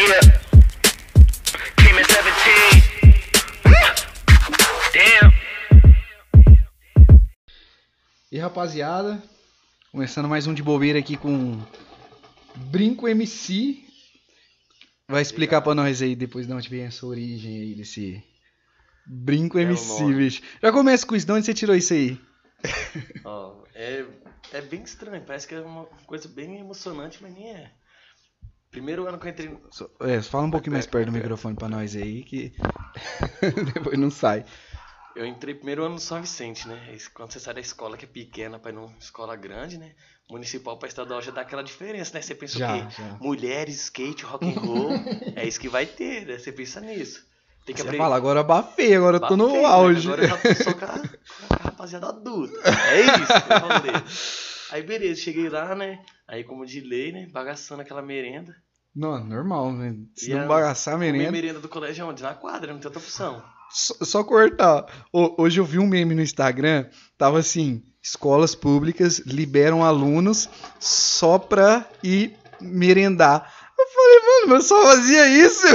Yeah. Came in 17. Damn. E rapaziada, começando mais um de bobeira aqui com Brinco MC. Vai explicar pra nós aí depois de onde vem essa origem aí desse Brinco É MC, bicho. Já começa com isso, de onde você tirou isso aí? Ó, é, é bem estranho, parece que é uma coisa bem emocionante, mas nem é. Primeiro ano que eu entrei. É, fala um pouquinho mais perto, do microfone pra nós aí que depois não sai. Eu entrei primeiro ano no São Vicente, né? Aí Quando você sai da escola que é pequena pra ir numa escola grande, né? Municipal pra estadual já dá aquela diferença, né? Você pensa Já, o quê? já. Mulheres, skate, rock and roll. é isso que vai ter, né? Você pensa nisso. Tem que Você aprender. fala, agora eu abafei, agora eu tô no né? auge. Agora eu já tô só com a, com a rapaziada adulta. É isso, que eu falei. Aí beleza, cheguei lá, né? Aí como de lei, né? Bagaçando aquela merenda. Não, normal, né? Se E não a- bagaçar a merenda, merenda do colégio é onde? Na quadra, não tem outra opção. só, só cortar. Ho- Hoje eu vi um meme no Instagram, tava assim, escolas públicas liberam alunos só pra ir merendar. Eu mano, eu só fazia isso.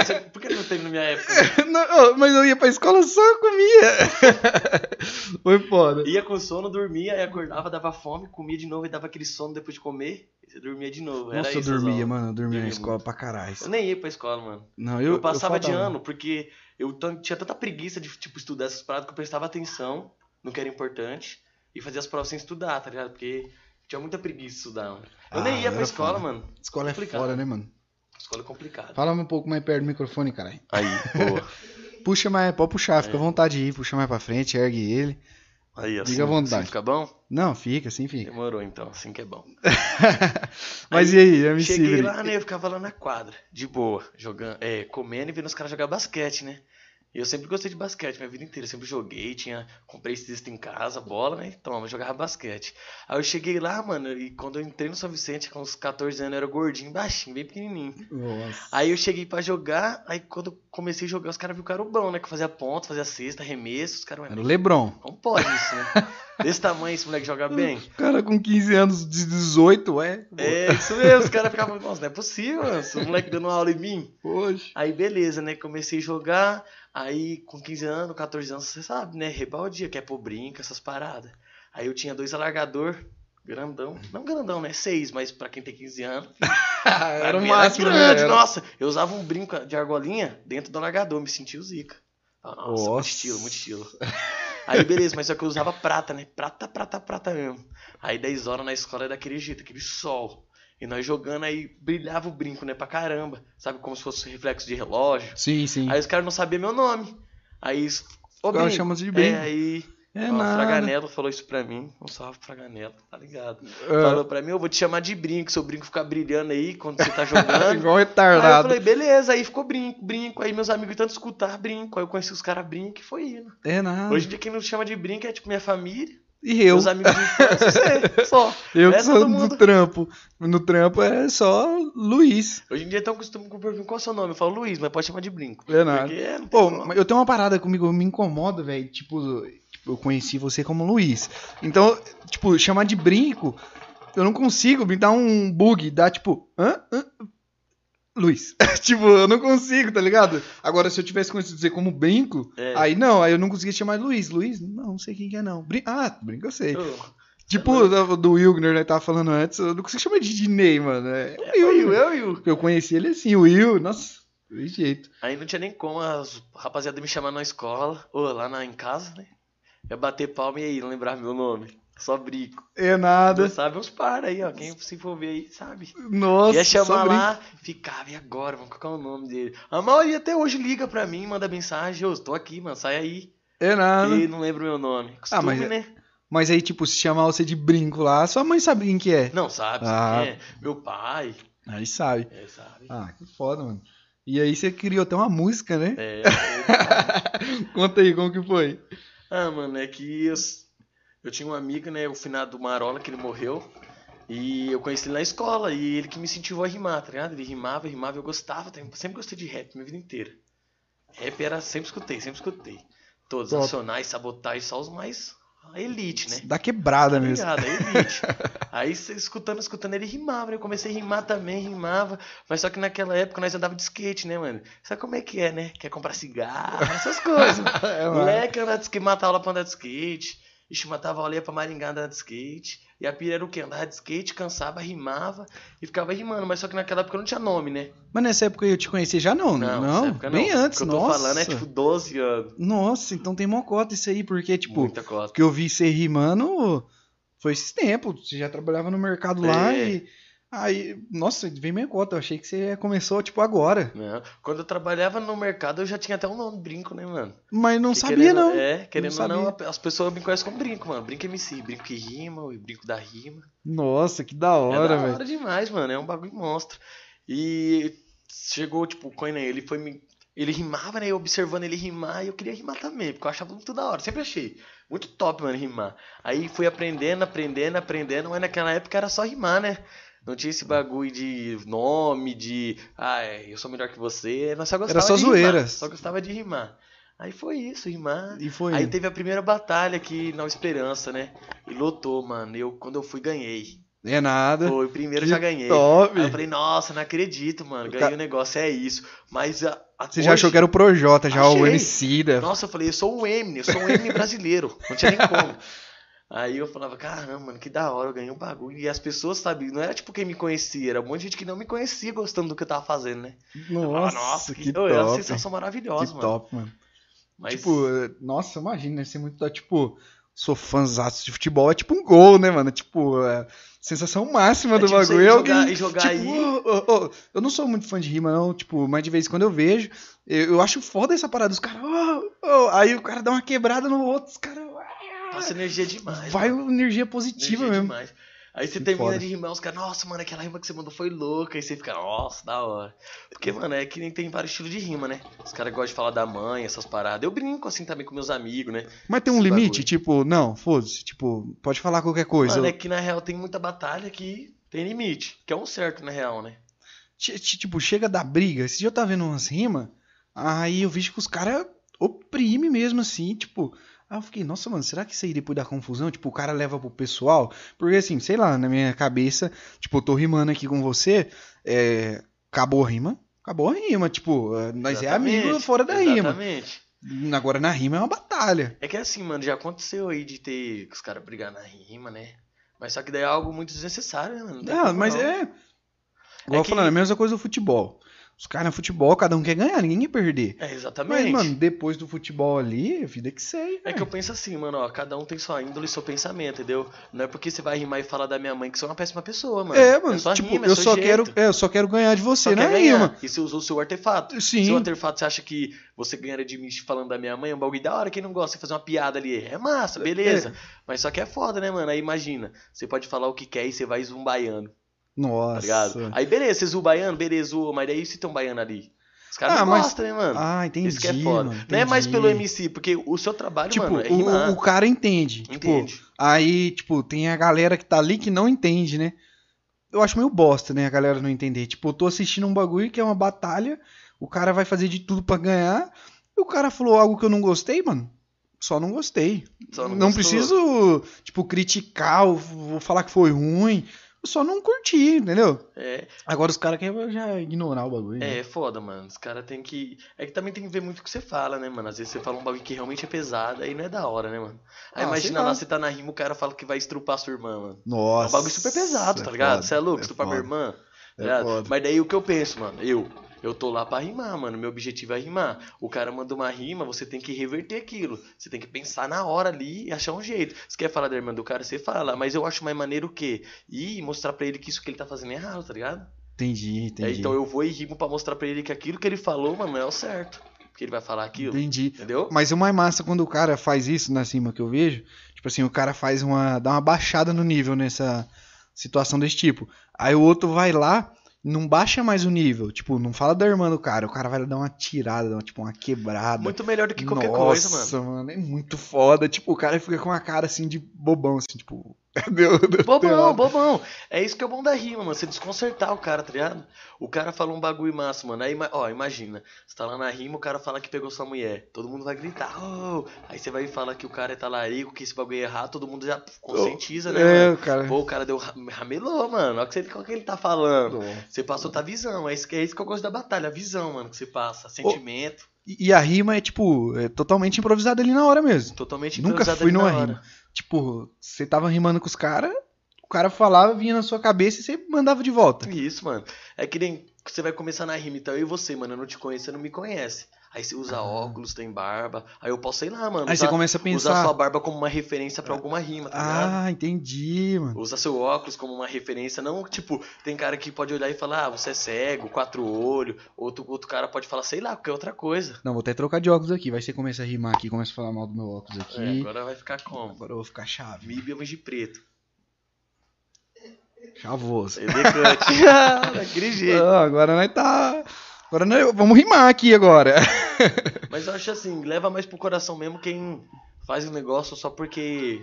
Esse é- Por que não teve na minha época? Não, mas eu ia pra escola só comia. Foi foda. Ia com sono, dormia, acordava, dava fome, comia de novo e dava aquele sono depois de comer. E você dormia de novo. Nossa, eu dormia, mano, eu dormia na Dormia escola muito. pra caralho. Eu nem ia pra escola, mano. Não, Eu, eu, passava de faltava. ano, porque eu tinha tanta preguiça de tipo, estudar essas paradas que eu prestava atenção no que era importante e fazia as provas sem estudar, tá ligado? Porque tinha muita preguiça de estudar. Eu Ah, nem ia pra escola, foda. mano. Escola é Complicado. foda, né, mano? Escola é complicada. Fala um pouco mais perto do microfone, caralho. Aí, boa. Puxa mais, pode puxar, fica à É. vontade de ir, puxa mais pra frente, ergue ele. Aí, assim, Diga à vontade. assim fica bom? Não, fica, assim fica. Demorou então, assim que é bom. Mas Aí, e aí, MC? Cheguei Bri- lá, né? Eu ficava lá na quadra, de boa, jogando, é, comendo e vendo os caras jogar basquete, né? E eu sempre gostei de basquete, minha vida inteira. Sempre joguei, tinha. Comprei cesta em casa, bola, né? Toma, eu jogava basquete. Aí eu cheguei lá, mano, e quando eu entrei no São Vicente, com uns 14 anos, eu era gordinho, baixinho, bem pequenininho. Nossa. Aí eu cheguei pra jogar, aí quando eu comecei a jogar, os caras viram o bom, né? Que fazia ponto, fazia cesta, arremesso, os caras. Era o Lebron. Não pode isso, né? Desse tamanho esse moleque joga bem. O cara com 15 anos, de 18, é? É, isso mesmo, os caras ficavam, nossa, não é possível, mano, esse moleque dando aula em mim. Hoje. Aí beleza, né? Comecei a jogar. Aí com 15 anos, 14 anos, você sabe, né? Rebaldia, que é pro brinco, essas paradas. Aí eu tinha dois alargador, grandão. Não grandão, né? Seis, mas pra quem tem 15 anos. Era o máximo, né? grande, Era- nossa. Eu usava um brinco de argolinha dentro do alargador, me sentia o zica. Ah, Nossa, muito Nossa. estilo, muito estilo. Aí beleza, mas só que eu usava prata, né? Prata, prata, prata mesmo. Aí 10 horas na escola era daquele jeito, aquele sol. E nós jogando aí, brilhava o brinco, né? Pra caramba. Sabe, como se fosse reflexo de relógio. Sim, sim. Aí os caras não sabiam meu nome. Aí. Ô, Brinco. chamam de Brinco. É, aí. É ó, nada. Fraganello falou isso pra mim. Um salve pro Fraganello, tá ligado? É. Falou pra mim, eu vou te chamar de brinco, seu brinco ficar brilhando aí quando você tá jogando. Igual aí eu retardado. falei, beleza, aí ficou brinco, brinco. Aí meus amigos tanto escutar brinco. Aí eu conheci os caras brinco e foi indo. É nada. Hoje em dia quem não chama de brinco é tipo minha família, E eu. meus amigos você, só. Eu que É sou do trampo. No trampo é só Luiz. Hoje em dia estão acostumado com perguntar qual é o seu nome. Eu falo Luiz, mas pode chamar de brinco. É nada. Tem Pô, eu tenho uma parada comigo, me incomoda, velho. Tipo, tipo, eu conheci você como Luiz. Então, tipo, chamar de brinco, eu não consigo, me dá um bug, dá tipo, hã? hã? Luiz. tipo, eu não consigo, tá ligado? Agora, se eu tivesse conhecido dizer como brinco, É. aí não, aí eu não conseguia chamar Luiz. Luiz? Não, não sei quem que é, não. Brin ah, brinco eu sei. Ô, Tipo, do, do Wilgner, né, tava falando antes, eu não consigo chamar de Dinei, mano. É, É o Will, é o Will. Eu conheci ele assim, o Will, nossa, de jeito. Aí não tinha nem como as rapaziada me chamar na escola, ou lá na, em casa, né? Eu bater palma e aí, não lembrar meu nome. Só brinco. É nada. Não sabe uns par aí, ó. Quem se for ver aí, sabe. Nossa, Ia chamar lá, ficava, e agora? Vamos colocar o nome dele. A maioria até hoje liga pra mim, manda mensagem, ô, tô aqui, mano, sai aí. É nada. E não lembro meu nome. Costume, Ah, mas é- né? Mas aí, tipo, se chamar você de brinco lá, sua mãe sabe quem que é. Não, sabe, Ah. sabe é? Meu pai, Aí sabe. é, sabe. Ah, que foda, mano. E aí você criou até uma música, né? É, é, Conta aí como que foi. Ah, mano, é que eu, eu tinha um amigo, né, o finado Marola, que ele morreu. E eu conheci ele na escola, e ele que me incentivou a rimar, tá ligado? Ele rimava, rimava, eu gostava, tá? sempre gostei de rap, minha vida inteira. Rap era, sempre escutei, sempre escutei. Todos, Top. Nacionais, Sabotagem, só os mais a elite, né? Da quebrada Tá mesmo. ligado? A elite. Aí escutando, escutando, ele rimava, né? Eu comecei a rimar também, rimava. Mas só que naquela época nós andava de skate, né, mano? Sabe como é que é, né? Quer comprar cigarro, essas coisas. É. Moleque andava de skate, matava aula pra andar de skate. Ixi, matava aula ia pra Maringá andar de skate. E a pira era o quê? Andava de skate, cansava, rimava e ficava rimando. Mas só que naquela época não tinha nome, né? Mas nessa época eu te conheci já não, não? nessa época Bem não. antes, O que eu tô nossa. falando é tipo 12 anos. Nossa, então tem mocota isso aí, porque, tipo, Muita costa. que eu vi você rimando foi esses tempos. Você já trabalhava no mercado lá É. e. Aí, nossa, vem minha cota. Eu achei que você começou, tipo, agora. Não. Quando eu trabalhava no mercado, eu já tinha até um nome brinco, né, mano? Mas não sabia, querendo- não. É, querendo ou não, as pessoas me conhecem como brinco, mano. Brinco MC, brinco que rima, o brinco da rima. Nossa, que da é hora, da velho. hora demais, mano. É um bagulho monstro. E chegou, tipo, o Coinan, ele foi me. Ele rimava, né? Eu observando ele rimar e eu queria rimar também, porque eu achava muito da hora. Sempre achei. Muito top, mano, rimar. Aí fui aprendendo, aprendendo, aprendendo, mas naquela época era só rimar, né? Não tinha esse bagulho de nome, de. Ah, é, eu sou melhor que você. Nós só gostava só de zoeiras. rimar. Só gostava de rimar. Aí foi isso, rimar. E foi. Aí teve a primeira batalha aqui na Esperança, né? E lotou, mano. Eu, quando eu fui, ganhei. É nada. Foi, primeiro Que já ganhei. Top. Aí eu falei, nossa, não acredito, mano. Ganhei o negócio, é isso. Mas a, a Você já achou que era o Projota, já o Achei. Emicida. Nossa, eu falei, eu sou um Eminem, eu sou um Eminem brasileiro. Não tinha nem como. Aí eu falava, caramba, mano, que da hora, eu ganhei um bagulho. E as pessoas, sabe, não era tipo quem me conhecia, era um monte de gente que não me conhecia gostando do que eu tava fazendo, né? Nossa, Ah, nossa, que, é uma top. sensação maravilhosa, Que mano. top, mano. Mas, Tipo, nossa, imagina, deve ser muito, da- tipo, sou fãzaço de futebol, é tipo um gol, né, mano? Tipo, é, sensação máxima É do tipo bagulho. é jogar- alguém, jogar tipo, aí- ô, ô, ô, eu não sou muito fã de rima, não, tipo, mas de vez em quando eu vejo, eu, eu acho foda essa parada, os caras, aí o cara dá uma quebrada no outro, os caras, passa energia demais. vai mano. energia positiva Energia mesmo. demais. Aí você Que termina foda. de rimar, os caras, nossa, mano, aquela rima que você mandou foi louca. Aí você fica, nossa, da hora. Porque, mano, é que nem tem vários estilos de rima, né? Os caras gostam de falar da mãe, essas paradas. Eu brinco assim também com meus amigos, né? Mas tem um Esse limite, bagulho. tipo, não, foda-se, tipo, pode falar qualquer coisa. Mano, é que na real tem muita batalha que tem limite. Que é um certo, na real, né? Ti- ti- Tipo, chega da briga. Esse dia eu tava vendo umas rimas, aí eu vi que os caras oprimem mesmo, assim, tipo. Aí eu fiquei, nossa, mano, será que isso aí depois da confusão, tipo, o cara leva pro pessoal? Porque assim, sei lá, na minha cabeça, tipo, eu tô rimando aqui com você, é, acabou a rima, acabou a rima, tipo, é, nós é amigo Exatamente, fora da rima. Exatamente. Agora na rima é uma batalha. É que assim, mano, já aconteceu aí de ter os caras brigar na rima, né? Mas só que daí é algo muito desnecessário, né, mano? Não como mas não. é. Igual É que- falando, é a mesma coisa do futebol. Os caras no futebol, cada um quer ganhar, ninguém quer perder. É, exatamente. Mas, mano, depois do futebol ali, vida que segue. É que eu penso assim, mano, ó, cada um tem sua índole e seu pensamento, entendeu? Não é porque você vai rimar e falar da minha mãe que você é uma péssima pessoa, mano. É, mano, só tipo, rima, é eu só jeito. quero, é, eu só quero ganhar de você Só quer ganhar. rima. E você usou o seu artefato. Sim. Seu artefato, você acha que você ganharia de mim falando da minha mãe? É um bagulho da hora. Quem não gosta de fazer uma piada ali? É massa, beleza. Mas só que é foda, né, mano? Aí imagina, você pode falar o que quer e você vai zoar um baiano, Nossa. tá? Aí beleza, você zoa o baiano, beleza, zoa, mas daí se tem um baiano ali. Os caras Ah, não mas- gostam, né, mano? Ah, entendi. Isso que é foda. mano, não é mais pelo MC, porque o seu trabalho, Tipo, mano, é o- rimar. o, o cara entende. Tipo, Entende? aí, tipo, tem a galera que tá ali que não entende, né? Eu acho meio bosta, né? A galera não entender. Tipo, eu tô assistindo um bagulho que é uma batalha, o cara vai fazer de tudo pra ganhar, e o cara falou algo que eu não gostei, mano. Só não gostei. Só não não preciso, tipo, criticar ou vou falar que foi ruim. Só não curti, entendeu? É, Agora os caras querem já ignorar o bagulho. né? é foda, mano. Os caras tem que. É que também tem que ver muito o que você fala, né, mano? Às vezes você fala um bagulho que realmente é pesado, aí não é da hora, né, mano? Aí Ah, imagina lá. você tá na rima, o cara fala que vai estrupar sua irmã, mano. Nossa. É um bagulho super pesado, tá ligado? Você é louco, estrupar minha foda. irmã. Tá É foda. Mas daí o que eu penso, mano, eu. Eu tô lá pra rimar, mano. Meu objetivo é rimar. O cara manda uma rima, você tem que reverter aquilo. Você tem que pensar na hora ali e achar um jeito. Você quer falar da irmã do cara, você fala. Mas eu acho mais maneiro o quê? Ir mostrar pra ele que isso que ele tá fazendo é errado, tá ligado? Entendi, É, entendi. então eu vou e rimo pra mostrar pra ele que aquilo que ele falou, mano, não é o certo. Porque ele vai falar aquilo. Entendi. Entendeu? Mas o mais massa quando o cara faz isso na cima que eu vejo, tipo assim, o cara faz uma. dá uma baixada no nível nessa situação desse tipo. Aí o outro vai lá, não baixa mais o nível. Tipo, não fala da irmã do cara, o cara vai dar uma tirada, tipo, uma quebrada. Muito melhor do que qualquer Nossa, coisa, mano. mano. É muito foda. Tipo, o cara fica com uma cara assim de bobão, assim, tipo, Deu, deu, deu Bobão, errado. bobão. É isso que é o bom da rima, mano. Você desconcertar o cara, tá ligado? O cara fala um bagulho massa, mano. Aí, ó, imagina. Você tá lá na rima, o cara fala que pegou sua mulher. Todo mundo vai gritar, oh! Aí você vai falar que o cara é talarico, que esse bagulho é errado, todo mundo já conscientiza, né, É, mano? cara. Pô, o cara deu ra- ramelou, mano. Olha o que, ele tá falando. Você passou tua visão. É isso, que- é isso que eu gosto da batalha, a visão, mano, que você passa. Sentimento. E e a rima é, tipo, é totalmente improvisada ali na hora mesmo. Totalmente Nunca improvisado fui ali na numa hora. Tipo, você tava rimando com os caras, o cara falava, vinha na sua cabeça e você mandava de volta. Isso, mano. É que nem você vai começar na rima, então eu e você, mano, eu não te conheço, você não me conhece. Aí você usa óculos, tem barba. Aí eu posso, sei lá, mano. Ah. Aí você usar, começa a usar pensar. sua barba como uma referência pra alguma rima, tá ligado? Ah, entendi, mano. Usa seu óculos como uma referência, não tipo, tem cara que pode olhar e falar, ah, você é cego, quatro olhos, outro, outro cara pode falar, sei lá, qualquer outra coisa. Não, vou até trocar de óculos aqui. Vai ser começa a rimar aqui, começa a falar mal do meu óculos É, aqui. agora vai ficar como? Agora eu vou ficar chave. Míbiamos de preto. Chavoso. Elegante. Daquele jeito. Ah, agora nós tá. Agora nós... vamos rimar aqui agora. Mas eu acho assim, leva mais pro coração mesmo quem faz o negócio só porque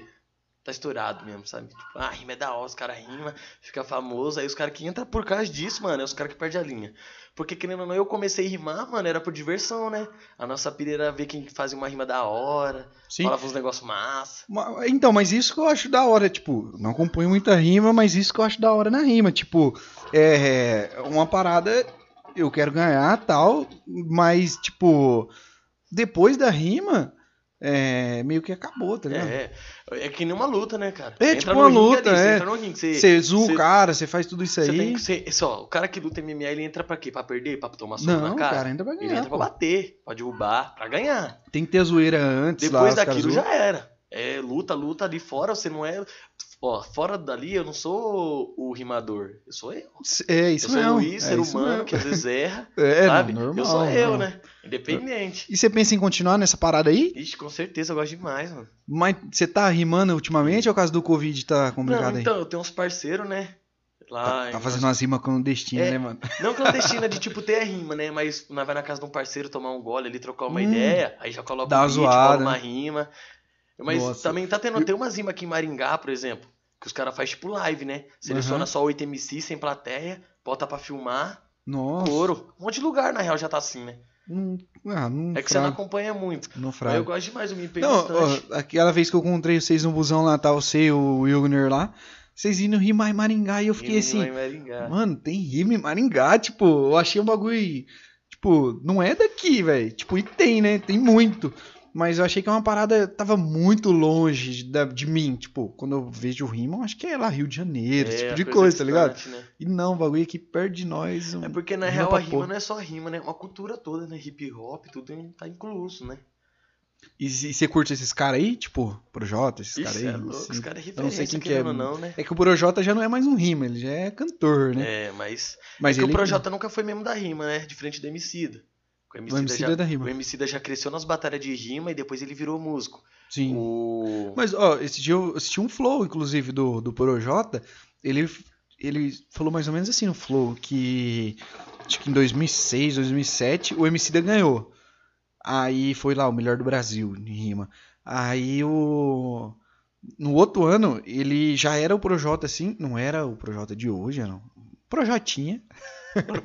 tá estourado mesmo, sabe? Tipo, ah, rima é da hora, os caras rima, fica famoso, aí os caras que entram por causa disso, mano, é os caras que perdem a linha. Porque querendo ou não, eu comecei a rimar, mano, era por diversão, né? A nossa pira era ver quem fazia uma rima da hora, Sim. falava uns negócios massa. Ma- Então, mas isso que eu acho da hora, tipo, não acompanho muita rima, mas isso que eu acho da hora na rima, tipo, é uma parada, eu quero ganhar tal, mas, tipo, depois da rima, é, meio que acabou, tá ligado? É, é que nem uma luta, né, cara? É, Você tipo entra uma luta, Você é. entra no ringue, você, Você zoa o cara, você faz tudo isso aí. tem que ser. Só, o cara que luta MMA, ele entra pra quê? Pra perder? Pra tomar soco Não, na cara? cara, entra pra Ele ganhar. entra pra pô. bater, pra derrubar, pra ganhar. Tem que ter a zoeira antes lá. Depois caras daquilo já era. É luta, luta ali fora, você não é. Ó, fora dali eu não sou o rimador. Eu sou eu. É isso eu sou mesmo. o Luiz, é ser humano, mesmo. que às vezes erra, É, sabe? não, normal. eu sou eu, normal. né? Independente. E você pensa em continuar nessa parada aí? Ixi, com certeza, eu gosto demais, mano. Mas você tá rimando ultimamente ou por causa do Covid tá complicado Não, aí? então, eu tenho uns parceiros, né? Lá Tá, tá fazendo umas rimas clandestinas, É. né, mano? Não clandestina de tipo ter a rima, né? Mas nós vai na casa de um parceiro tomar um gole ali, trocar uma Hum. ideia, aí já coloca um beat, zoada, cola uma né? rima. Mas Nossa. também tá tendo, tem umas rimas aqui em Maringá, por exemplo, que os caras fazem tipo live, né? Seleciona Aham. só 8 MC sem plateia, bota pra filmar, Nossa. couro. Um monte de lugar, na real, já tá assim, né? Não, ah, não É que você não acompanha muito. Não fraga. eu gosto demais, eu me Não, ó, aquela vez que eu encontrei vocês no busão lá, tá você e o Wilner lá, vocês indo rimar em Maringá e eu fiquei Rima assim, mano, tem rima em Maringá, tipo, eu achei um bagulho, tipo, não é daqui, velho, tipo, e tem, né, tem muito, mas eu achei que é uma parada, tava muito longe da- de mim, tipo, quando eu vejo rima, eu acho que é lá Rio de Janeiro, esse tipo de coisa, tá ligado? né? E não, o bagulho aqui perto de nós. um- É porque na real a rima porra. não é só rima, né? É uma cultura toda, né? Hip hop, tudo tá incluso, né? E e você curte esses caras aí, tipo, Projota, esses caras Isso aí? é louco, assim? os caras é não sei quem que é, não, né? É que o Projota já não é mais um rima, ele já é cantor, né? É, mas. Mas é que ele o Projota nunca foi mesmo da rima, né? Diferente do Emicida. O o Emicida, MC já, da rima. o Emicida já cresceu nas batalhas de rima e depois ele virou músico. Sim. O... Mas, ó, esse dia eu assisti um flow, inclusive, do, do Projota. Ele, ele falou mais ou menos assim no flow, que acho que em 2006, 2007, o Emicida ganhou. Aí foi lá, o melhor do Brasil, em rima. Aí o... No outro ano, ele já era o Projota, assim, não era o Projota de hoje, era um Projotinha.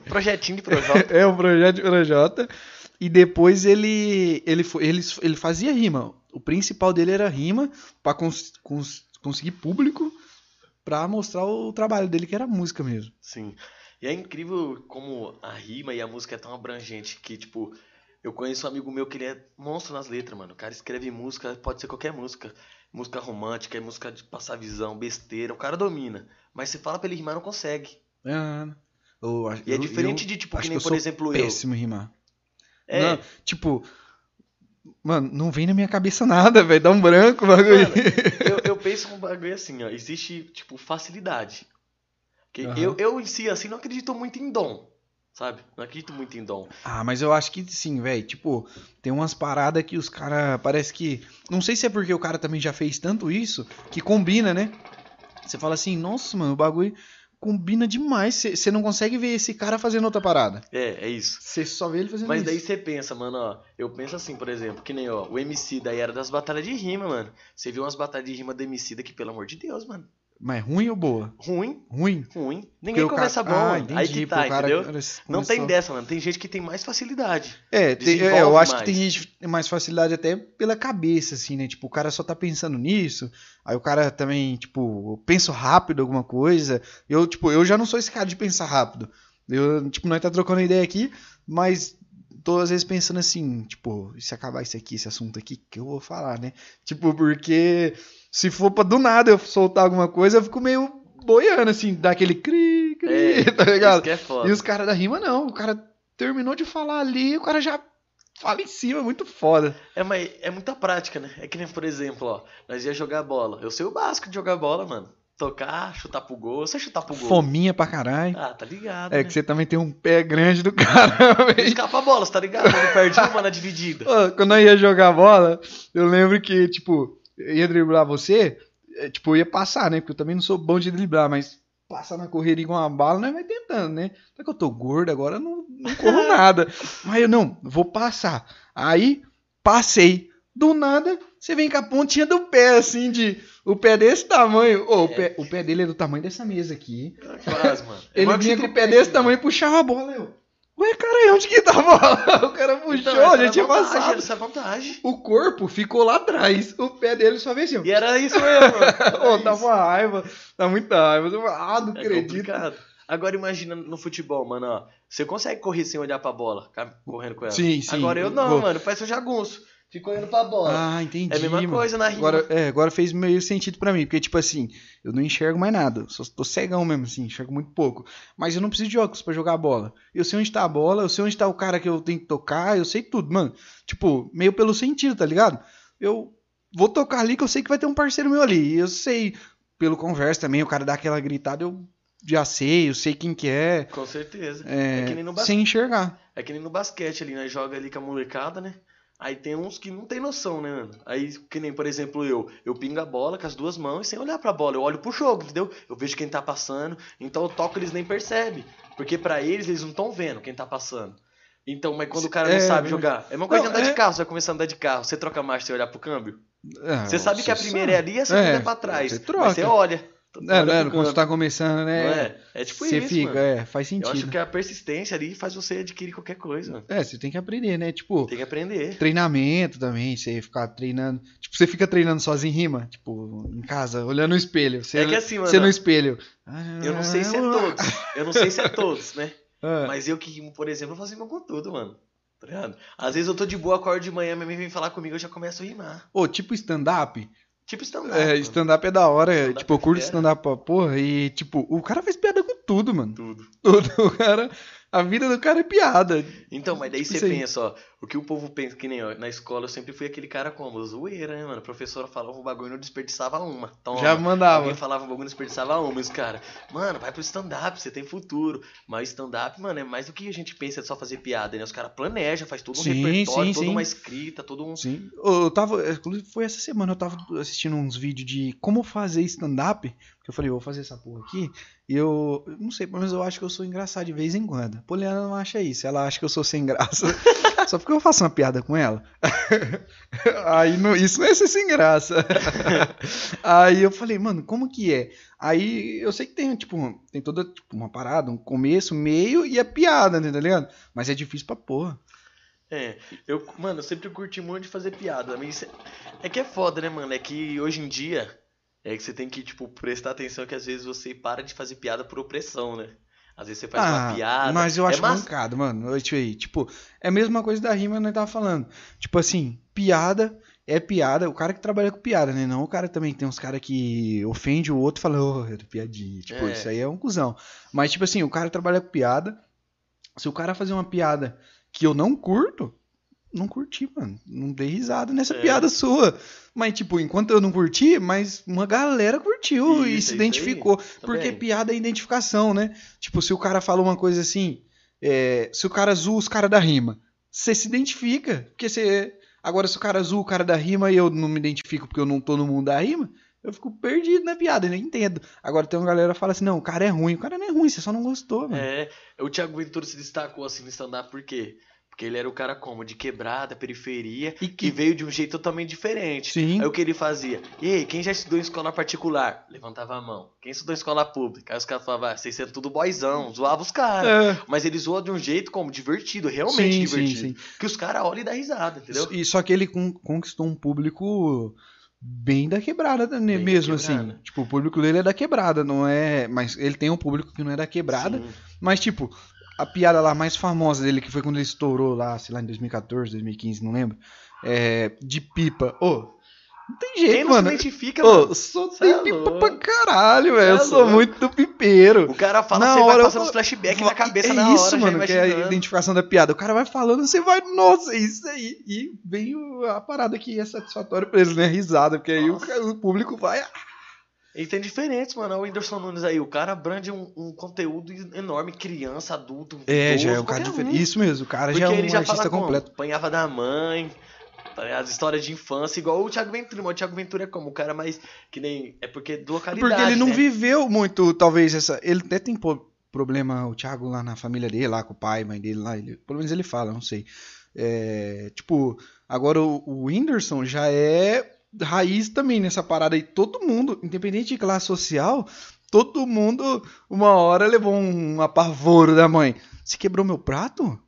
Projetinho de Projota. É o projeto de Projota. E depois ele, ele, ele, ele fazia rima. O principal dele era rima pra cons- cons- conseguir público pra mostrar o trabalho dele, que era música mesmo. Sim. E é incrível como a rima e a música é tão abrangente que, tipo, eu conheço um amigo meu que ele é monstro nas letras, mano. O cara escreve música, pode ser qualquer música. Música romântica, é música de passar visão, besteira, o cara domina. Mas você fala pra ele rimar, não consegue. É, eu E é diferente eu de, tipo, que que nem, eu por exemplo, eu. péssimo rimar. É, Não, tipo, mano, não vem na minha cabeça nada, velho. Dá um branco o bagulho. Mano, eu, eu penso um bagulho assim, ó. Existe, tipo, facilidade. Que Aham. eu, eu em si, assim, não acredito muito em dom. Sabe? Não acredito muito em dom. Ah, mas eu acho que sim, velho. Tipo, tem umas paradas que os caras. Parece que. Não sei se é porque o cara também já fez tanto isso que combina, né? Você fala assim, nossa, mano, o bagulho. Combina demais. Você não consegue ver esse cara fazendo outra parada. É, é isso. Você só vê ele fazendo Mas isso. daí você pensa, mano, ó. Eu penso assim, por exemplo, que nem, ó, o MC daí era das batalhas de rima, mano. Você viu umas batalhas de rima do MC daqui, pelo amor de Deus, mano. Mas ruim ou boa? Ruim, Ruim. ruim. Porque Ninguém o começa cara- bom, Ah, mano. Aí entendi, que tá, cara- entendeu? cara Não tem dessa, mano. Tem gente que tem mais facilidade. É, tem- é, eu acho mais. que tem gente que tem mais facilidade até pela cabeça, assim, né? Tipo, o cara só tá pensando nisso, aí o cara também, tipo, penso rápido alguma coisa. Eu, tipo, eu já não sou esse cara de pensar rápido. Eu, tipo, nós tá trocando ideia aqui, mas tô às vezes pensando assim, tipo, se acabar isso aqui, esse assunto aqui, que eu vou falar, né? Tipo, porque se for pra do nada eu soltar alguma coisa, eu fico meio boiando, assim, dá aquele cri, cri, É, tá ligado? Isso que é foda. E os caras da rima não, o cara terminou de falar ali, o cara já fala em cima, muito foda. É, mas é muita prática, né? É que nem, por exemplo, ó, nós ia jogar bola. Eu sei o básico de jogar bola, mano. Tocar, chutar pro gol. Eu sei chutar pro gol. Fominha pra caralho. Ah, tá ligado. É né? que você também tem um pé grande do caramba. Escapa a bola, você tá ligado? Não perde uma na dividida. Quando eu ia jogar bola, eu lembro que, tipo, eu ia driblar você, é, tipo, eu ia passar, né? Porque eu também não sou bom de driblar, mas passar na correria com uma bala, nós vai tentando, né? Só que eu tô gordo agora, eu não, não corro nada. Mas eu não, vou passar. Aí, passei. Do nada, você vem com a pontinha do pé, assim, de. O pé desse tamanho. Ô, o, pé, o pé dele é do tamanho dessa mesa aqui. Quase, mano. É Ele vinha com o pé desse mano. tamanho e puxava a bola. Eu. Ué, cara, onde que tá a bola? O cara puxou, Então, a gente tinha passado. Essa é vantagem. O corpo ficou lá atrás. O pé dele só veio ó. E era isso mesmo, mano. Ô, Era dá uma raiva. Dá muita raiva. Ah, não É acredito. complicado. Agora imagina no futebol, mano, ó. Você consegue correr sem olhar pra bola, correndo com ela. Sim, sim. Agora eu não, Vou. mano. Parece um jagunço. Fico olhando pra bola. Ah, entendi. é a mesma mano. coisa na rima. Agora, é, agora fez meio sentido pra mim, porque, tipo assim, eu não enxergo mais nada. Só tô cegão mesmo, assim, enxergo muito pouco. Mas eu não preciso de óculos pra jogar a bola. Eu sei onde tá a bola, eu sei onde tá o cara que eu tenho que tocar, eu sei tudo, mano. Tipo, meio pelo sentido, tá ligado? Eu vou tocar ali que eu sei que vai ter um parceiro meu ali. E eu sei, pelo conversa também, o cara dá aquela gritada, eu já sei, eu sei quem que é. Com certeza. É, É que nem no basquete. sem enxergar. É que nem no basquete ali, né? Joga ali com a molecada, né? Aí tem uns que não tem noção, né, mano? Aí, que nem, por exemplo, eu. Eu pingo a bola com as duas mãos e sem olhar pra bola. Eu olho pro jogo, entendeu? Eu vejo quem tá passando. Então eu toco, eles nem percebem. Porque pra eles, eles não estão vendo quem tá passando. Então, mas quando o cara não É, sabe mas- jogar. É uma coisa Não, de andar é- de carro. Você vai começar a andar de carro. Você troca a marcha sem olhar pro câmbio? Ah, Você sabe que a primeira sabe. é ali e a segunda é, É, pra trás. você Mas troca. você olha. É, Olha né, quando você câmbio. tá começando, né? É? É tipo você isso, fica, mano. é, faz Eu acho sentido. que a persistência ali faz você adquirir qualquer coisa. É, você tem que aprender, né? Tipo, Tem que aprender. treinamento também, você ficar treinando. Tipo, você fica treinando sozinho em rima, tipo, em casa, olhando no espelho. Você, É que assim, mano, Você no espelho. Eu não sei se é todos. Eu não sei se é todos, né? Ah, Mas eu que rimo, por exemplo, eu faço rima com tudo, mano. Tá ligado? Às vezes eu tô de boa, acordo de manhã, minha mãe vem falar comigo, eu já começo a rimar. Ô, tipo stand-up. Tipo stand-up. É, stand-up é da hora. Stand-up tipo, eu é curto fera. stand-up pra porra. E, tipo, o cara faz piada com tudo, mano. Tudo. Tudo. O cara. A vida do cara é piada. Então, mas daí Tipo você pensa, ó, o que o povo pensa, que nem ó, na escola eu sempre fui aquele cara como, zoeira, né, mano? A professora falava um bagulho e não desperdiçava uma. Toma. Já mandava. Alguém falava um bagulho e não desperdiçava uma. E os caras, mano, vai pro stand-up, você tem futuro. Mas stand-up, mano, é mais do que a gente pensa de só fazer piada, né? Os caras planejam, faz todo um Sim, repertório, sim, toda sim. uma escrita, todo um. Sim. Eu tava. Inclusive, foi essa semana eu tava assistindo uns vídeos de como fazer stand-up. Que eu falei, vou fazer essa porra aqui. E eu. eu Não sei, pelo menos eu acho que eu sou engraçado de vez em quando. Poliana não acha isso. Ela acha que eu sou sem graça. Só porque eu faço uma piada com ela. Aí não, isso não é ser sem graça. Aí eu falei, mano, como que é? Aí eu sei que tem, tipo, tem toda tipo, uma parada, um começo, meio e a piada, né, tá ligado? Mas é difícil pra porra. É, eu, mano, eu sempre curti muito de fazer piada. Mas é, é que é foda, né, mano? É que hoje em dia é que você tem que, tipo, prestar atenção que às vezes você para de fazer piada por opressão, né? Às vezes você faz uma piada. Ah, Mas eu é acho massa- mancado, mano. Eu, tipo, é a mesma coisa da rima que nós tava falando. Tipo assim, piada é piada. O cara que trabalha com piada, né? Não o cara também tem uns caras que ofende o outro e fala, ô, era piadinha. Tipo, É. isso aí é um cuzão. Mas, tipo assim, o cara trabalha com piada. Se o cara fazer uma piada que eu não curto, não curti, mano. Não dei risada nessa É. piada sua. Mas, tipo, enquanto eu não curti, mas uma galera curtiu e Isso, se isso aí. identificou. Porque Também. piada é identificação, né? Tipo, se o cara fala uma coisa assim, é, se o cara azul os caras da rima, você se identifica. Porque você. Agora, se o cara azul o cara da rima e eu não me identifico porque eu não tô no mundo da rima, eu Eu fico perdido na piada, eu não entendo. Agora tem uma galera que fala assim, não, o cara é ruim. O cara não é ruim, você só não gostou, mano. É, o Thiago Ventura se destacou assim no stand-up por quê? Porque ele era o cara como? De quebrada, periferia, E que que- veio de um jeito totalmente diferente. Sim. Aí o que ele fazia? E aí, quem já estudou em escola particular? Levantava a mão. Quem estudou em escola pública? Aí os caras falavam, ah, vocês são tudo boizão, zoava os caras. É. Mas ele zoa de um jeito como? Divertido, realmente Sim, divertido. sim, sim. Que os caras olham e dão risada, entendeu? E só que ele con- conquistou um público bem da quebrada né, Bem da mesmo, quebrada. assim. Tipo, o público dele é da quebrada, não é. Mas ele tem um público que não é da quebrada. Sim. Mas, tipo, a piada lá mais famosa dele, que foi quando ele estourou lá, sei lá, em 2014, 2015, não lembro. É. De pipa. Ô, não tem Quem jeito, não mano. se identifica, Ô, eu sou tem é pipa louco. pra caralho, velho. Cê é Eu sou louco. muito pipeiro. O cara fala, Na você hora vai eu passando os flashbacks na cabeça é na hora, isso, mano, que é a identificação da piada. O cara vai falando, você vai, nossa, é isso aí. E vem a parada que é satisfatória pra eles, né? Risada, porque aí o, Nossa. o público vai. "Ah, E tem diferentes, mano. O Whindersson Nunes aí, o cara abrange um, um conteúdo enorme, criança, adulto, É, idoso, já é um cara diferente. um. Isso mesmo, o cara Porque já é ele um já artista fala como? completo. Apanhava da mãe, as histórias de infância, igual o Thiago Ventura. Mas o Thiago Ventura é como? O cara mais que nem... É porque de localidade, Porque ele não né? viveu muito, talvez, essa. Ele até tem problema, o Thiago lá na família dele, lá com o pai, mãe dele lá. Ele, pelo menos ele fala, não sei. É, tipo, agora o, o Whindersson já é raiz também nessa parada aí. Todo mundo, independente de classe social, todo mundo, uma hora levou um apavoro da mãe. Você quebrou meu prato?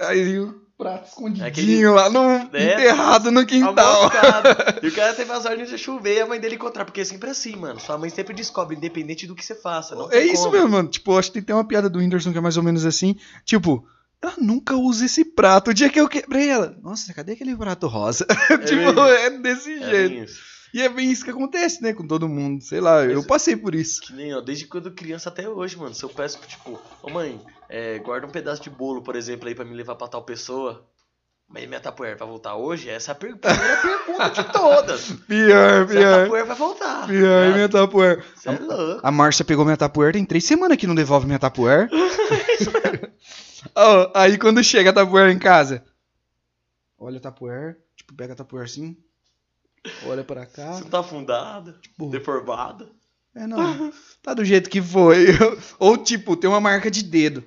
Aí o prato escondidinho Aquele- lá no É, enterrado no quintal. E o cara teve ordens de chover e a mãe dele encontrar. Porque é sempre assim, mano. Sua mãe sempre descobre, independente do que você faça. Não É isso como. mesmo, mano. Tipo, acho que tem uma piada do Whindersson que é mais ou menos assim. Tipo, ela nunca usa esse prato. O dia que eu quebrei ela. Nossa, cadê aquele prato rosa? tipo, bem é desse É jeito. isso. E é bem isso que acontece, né? Com todo mundo. Sei lá, eu Mas- passei por isso. Que nem, ó, desde quando criança até hoje, mano. Se eu peço, tipo, ô mãe, é, guarda um pedaço de bolo, por exemplo, aí pra me levar pra tal pessoa. Mas minha tapoeira vai voltar hoje? Essa é a per- primeira pergunta de todas. Pior, pior. tapoeira vai voltar. Pior, minha tapuer. Você é louco. A Márcia pegou minha tapuer, tem três semanas que não devolve minha tapuer. Ó, aí quando chega a tapuer em casa, olha a tapuer, tipo, pega a tapuer assim, olha pra cá, Você não tá afundado, tipo, deformado. É, não. Tá do jeito que foi. Ou, tipo, tem uma marca de dedo.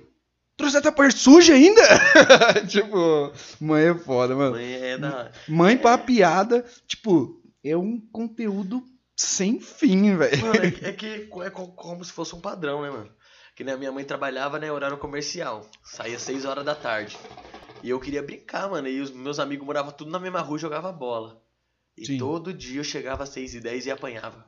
Trouxe a Tupperware suja ainda? tipo, mãe é foda, mano. Mãe é da. Mãe pra piada, tipo, é um conteúdo sem fim, velho. Mano, é que, é que é co- como se fosse um padrão, né, mano? Que nem a minha mãe trabalhava, né, horário comercial. Saía 6 horas da tarde. E eu queria brincar, mano. E os meus amigos moravam tudo na mesma rua e jogavam bola. E Sim. todo dia eu chegava às 6 e 10 e apanhava.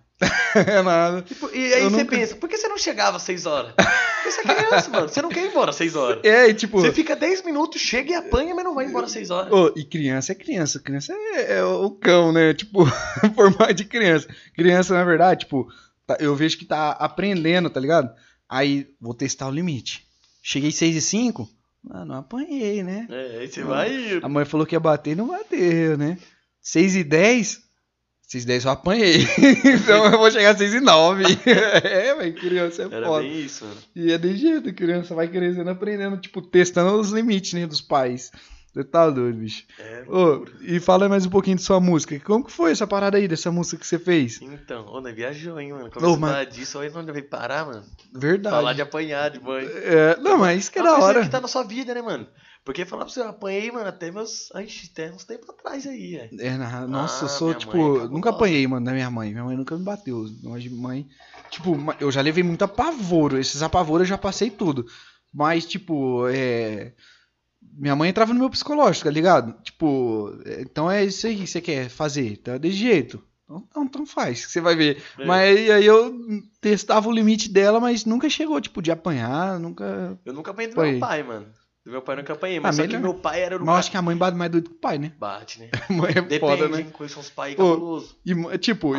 É nada. Tipo, e aí Eu você nunca- pensa, por que você não chegava às 6 horas? Porque você é criança, mano. Você não quer ir embora às 6 horas. É, e tipo. Você fica 10 minutos, chega e apanha, mas não vai embora às 6 horas. ô, e criança é criança. Criança é, é o cão, né? Tipo, formato de criança. Criança, na verdade, tipo, tá- eu vejo que tá aprendendo, tá ligado? Aí, vou testar o limite. Cheguei 6 e 5. Ah, não apanhei, né? É, aí você vai. A mãe falou que ia bater e não bateu, né? 6 e 10? 6 e 10 eu apanhei. então eu vou chegar a 6 e 9. é, velho, criança é Era foda. bem isso, mano. E é de jeito, criança vai crescendo, aprendendo, tipo, testando os limites, né, dos pais. Você tá doido, bicho. É, loucura. e fala mais um pouquinho de sua música. Como que foi essa parada aí, dessa música que você fez? Então, ô, nós viajou, hein, mano. Começou a mas- falar disso, aí não veio parar, mano. Verdade. Falar de apanhar de mãe. É, não, mas isso que é da hora. que tá na sua vida, né, mano? Porque falar pra você, eu apanhei, mano, até meus. Ai, até uns tempos atrás aí, velho. É, na- nossa, eu Ah, sou, minha tipo, mãe acabou nunca apanhei, mano, da minha mãe. Minha mãe nunca me bateu. Mas mãe. Tipo, eu já levei muito apavoro. Esses apavoros eu já passei tudo. Mas, tipo, é. Minha mãe entrava no meu psicológico, tá ligado? Tipo, é, então é isso aí que você quer fazer. Então é desse jeito. Então, então, então faz, que você vai ver. É. Mas aí eu testava o limite dela, mas nunca chegou, tipo, de apanhar, nunca. Eu nunca apanhei do Foi. meu pai, mano. Do meu pai nunca apanhei, mas Ah, só que melhor. meu pai era o Mas cara acho que a mãe bate mais doido que o pai, né? bate, né? Mãe é Depende, foda, né? Quais são os pais cabulosos. E, tipo,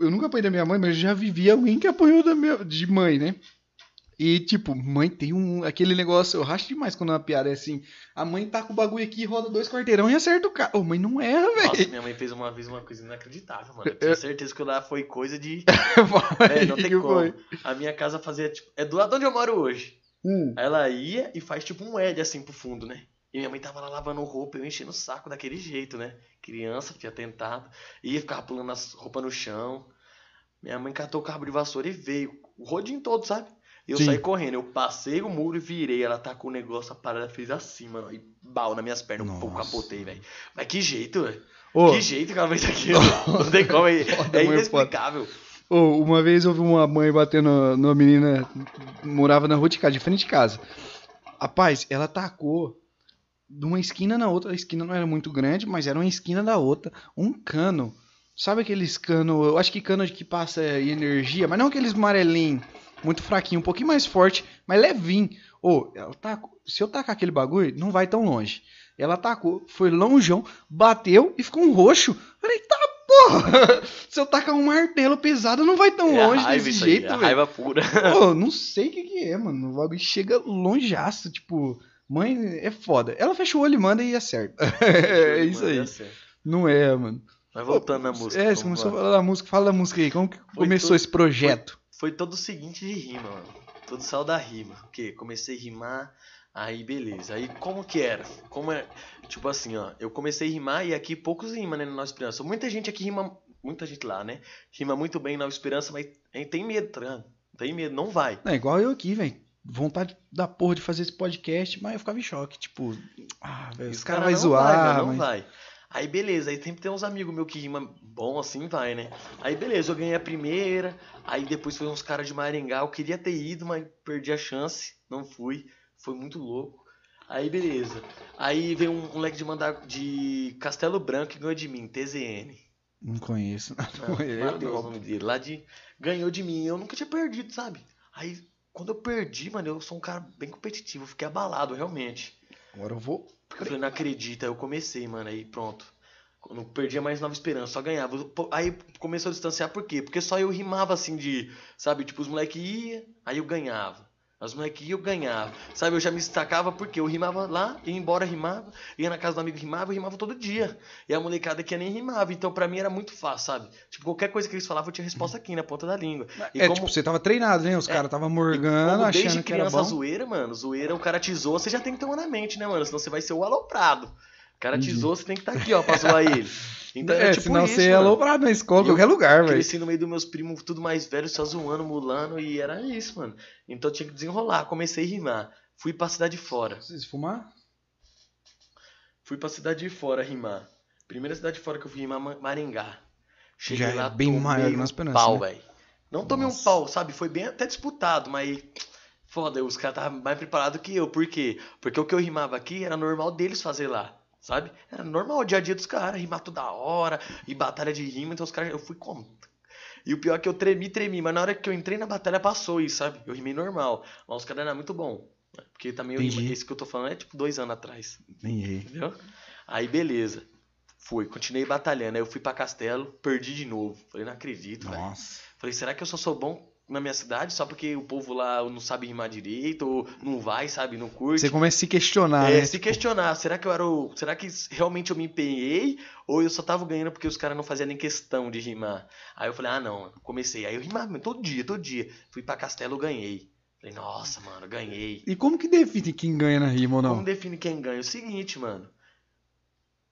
eu nunca apanhei da minha mãe, mas eu já vivi alguém que apanhou da minha, de mãe, né? E, tipo, mãe tem um. Aquele negócio, eu racho demais quando uma piada é assim. A mãe tá com o bagulho aqui, roda dois quarteirão e acerta o cara. Ô, mãe não erra, Nossa, velho. minha mãe fez uma vez uma coisa inacreditável, mano. Eu tenho certeza que lá foi coisa de. É, não tem que como. foi? A minha casa fazia, tipo. É do lado de onde eu moro hoje. Hum. Aí Ela ia e faz tipo um L assim pro fundo, né? E minha mãe tava lá lavando roupa, eu enchendo o saco daquele jeito, né? Criança, tinha tentado. Ia ficar pulando as roupas no chão. Minha mãe catou o cabo de vassoura e veio. O rodinho todo, sabe? Eu Sim. saí correndo, eu passei o muro e virei. Ela com o negócio, a parada fez assim, mano. E bal nas minhas pernas, pô, Nossa. capotei, velho. Mas que jeito, velho. Que jeito que ela fez aquilo. Não tem como, é, Foda, é inexplicável. uma vez eu vi uma mãe batendo numa menina, morava na rua de casa, de frente de casa. Rapaz, ela tacou de uma esquina na outra, a esquina não era muito grande, mas era uma esquina da outra, um cano. Sabe aqueles cano, eu acho que cano que passa energia, mas não aqueles amarelinhos, muito fraquinho, um pouquinho mais forte, mas levinho. Ô, ela tacou, se eu tacar aquele bagulho, não vai tão longe. Ela tacou, foi longeão, bateu e ficou um roxo. Falei, tá porra! Se eu tacar um martelo pesado, não vai tão É longe desse jeito, é velho. raiva pura. Pô, não sei o que, que é, mano. O bagulho chega longeaço, tipo. Mãe é foda. Ela fecha o olho e manda e acerta. é isso aí. Certo. Não é, mano. Mas voltando na música. É, você começou a falar da música. Fala da música aí. Como que Foi começou tudo- esse projeto? Foi todo o seguinte de rima, mano. Tudo saiu da rima. Porque comecei a rimar, aí beleza. Aí como que era? Como é. Tipo assim, ó. Eu comecei a rimar e aqui poucos rimam, né? Na Nova Esperança. Muita gente aqui rima. Muita gente lá, né? Rima muito bem na Nova Esperança, mas tem medo, tá? Tem medo, não vai. É igual eu aqui, velho. Vontade da porra de fazer esse podcast, mas eu ficava em choque. Tipo, ah, velho, os caras cara vão não vai, zoar. velho, não mas... vai. Aí beleza, aí sempre tem uns amigos meus que rima bom assim, vai, né? Aí beleza, eu ganhei a primeira, aí depois foi uns caras de Maringá, eu queria ter ido, mas perdi a chance, não fui, foi muito louco. Aí beleza. Aí veio um moleque de mandar de Castelo Branco que ganhou de mim, TZN. Não conheço. Não, Eu Matheus, não. o nome dele, lá de ganhou de mim, eu nunca tinha perdido, sabe? Aí quando eu perdi, mano, eu sou um cara bem competitivo, fiquei abalado realmente. Agora eu vou. Porque eu falei, não acredita, eu comecei, mano, aí pronto. Não perdia mais Nova Esperança, só ganhava. Aí começou a distanciar por quê? Porque só eu rimava assim de, sabe, tipo, os moleques iam, aí eu ganhava. Os moleques iam, eu ganhava. Sabe, eu já me destacava porque eu rimava lá, ia embora, rimava, ia na casa do amigo, rimava, eu rimava todo dia. E a molecada que nem rimava, então pra mim era muito fácil, sabe? Tipo, qualquer coisa que eles falavam, eu tinha resposta aqui na ponta da língua. E é, como- tipo, você tava treinado, né? Os É, caras tava morgando, desde achando que era criança bom. zoeira, mano, zoeira, o cara te zoa, você já tem que ter uma na mente, né, mano? Senão você vai ser o aloprado. O cara te zoa, você tem que estar aqui, ó, pra zoar ele. Então é, era tipo senão isso, você é mano. aloprado na escola, E eu qualquer lugar, velho. Cresci no meio dos meus primos, tudo mais velhos, só zoando, mulando, e era isso, mano. Então eu tinha que desenrolar, comecei a rimar. Fui pra cidade de fora. Vocês fumar? Fui pra cidade de fora rimar. Primeira cidade de fora que eu fui rimar, Ma- Maringá. Já é bem tomei maior que um pau, né? velho. Não tomei um Nossa. pau, sabe? Foi bem até disputado, mas... Foda, os caras estavam mais preparados que eu. Por quê? Porque o que eu rimava aqui era normal deles fazer lá. Sabe? Era normal o dia a dia dos caras, rimar toda hora, e batalha de rima, então os caras, eu fui como? E o pior é que eu tremi, tremi, mas na hora que eu entrei na batalha passou isso, sabe? Eu rimei normal. Mas os caras eram muito bom. Porque também eu Entendi. rimei, esse que eu tô falando é tipo dois anos atrás. Nem errei. Entendeu? Aí beleza. Fui, continuei batalhando. Aí eu fui pra Castelo, perdi de novo. Falei, não acredito, velho. Nossa. Falei, será que eu só sou bom na minha cidade só porque o povo lá não sabe rimar direito, ou não vai, sabe, não curte? Você começa a se questionar, É, né? se questionar, será que eu era o. Será que realmente eu me empenhei? Ou eu só tava ganhando porque os caras não faziam nem questão de rimar? Aí eu falei, ah não, comecei. Aí eu rimava todo dia, todo dia. Fui pra Castelo, ganhei. Falei, nossa, mano, ganhei. E como que define quem ganha na rima ou não? Como define quem ganha? O seguinte, mano.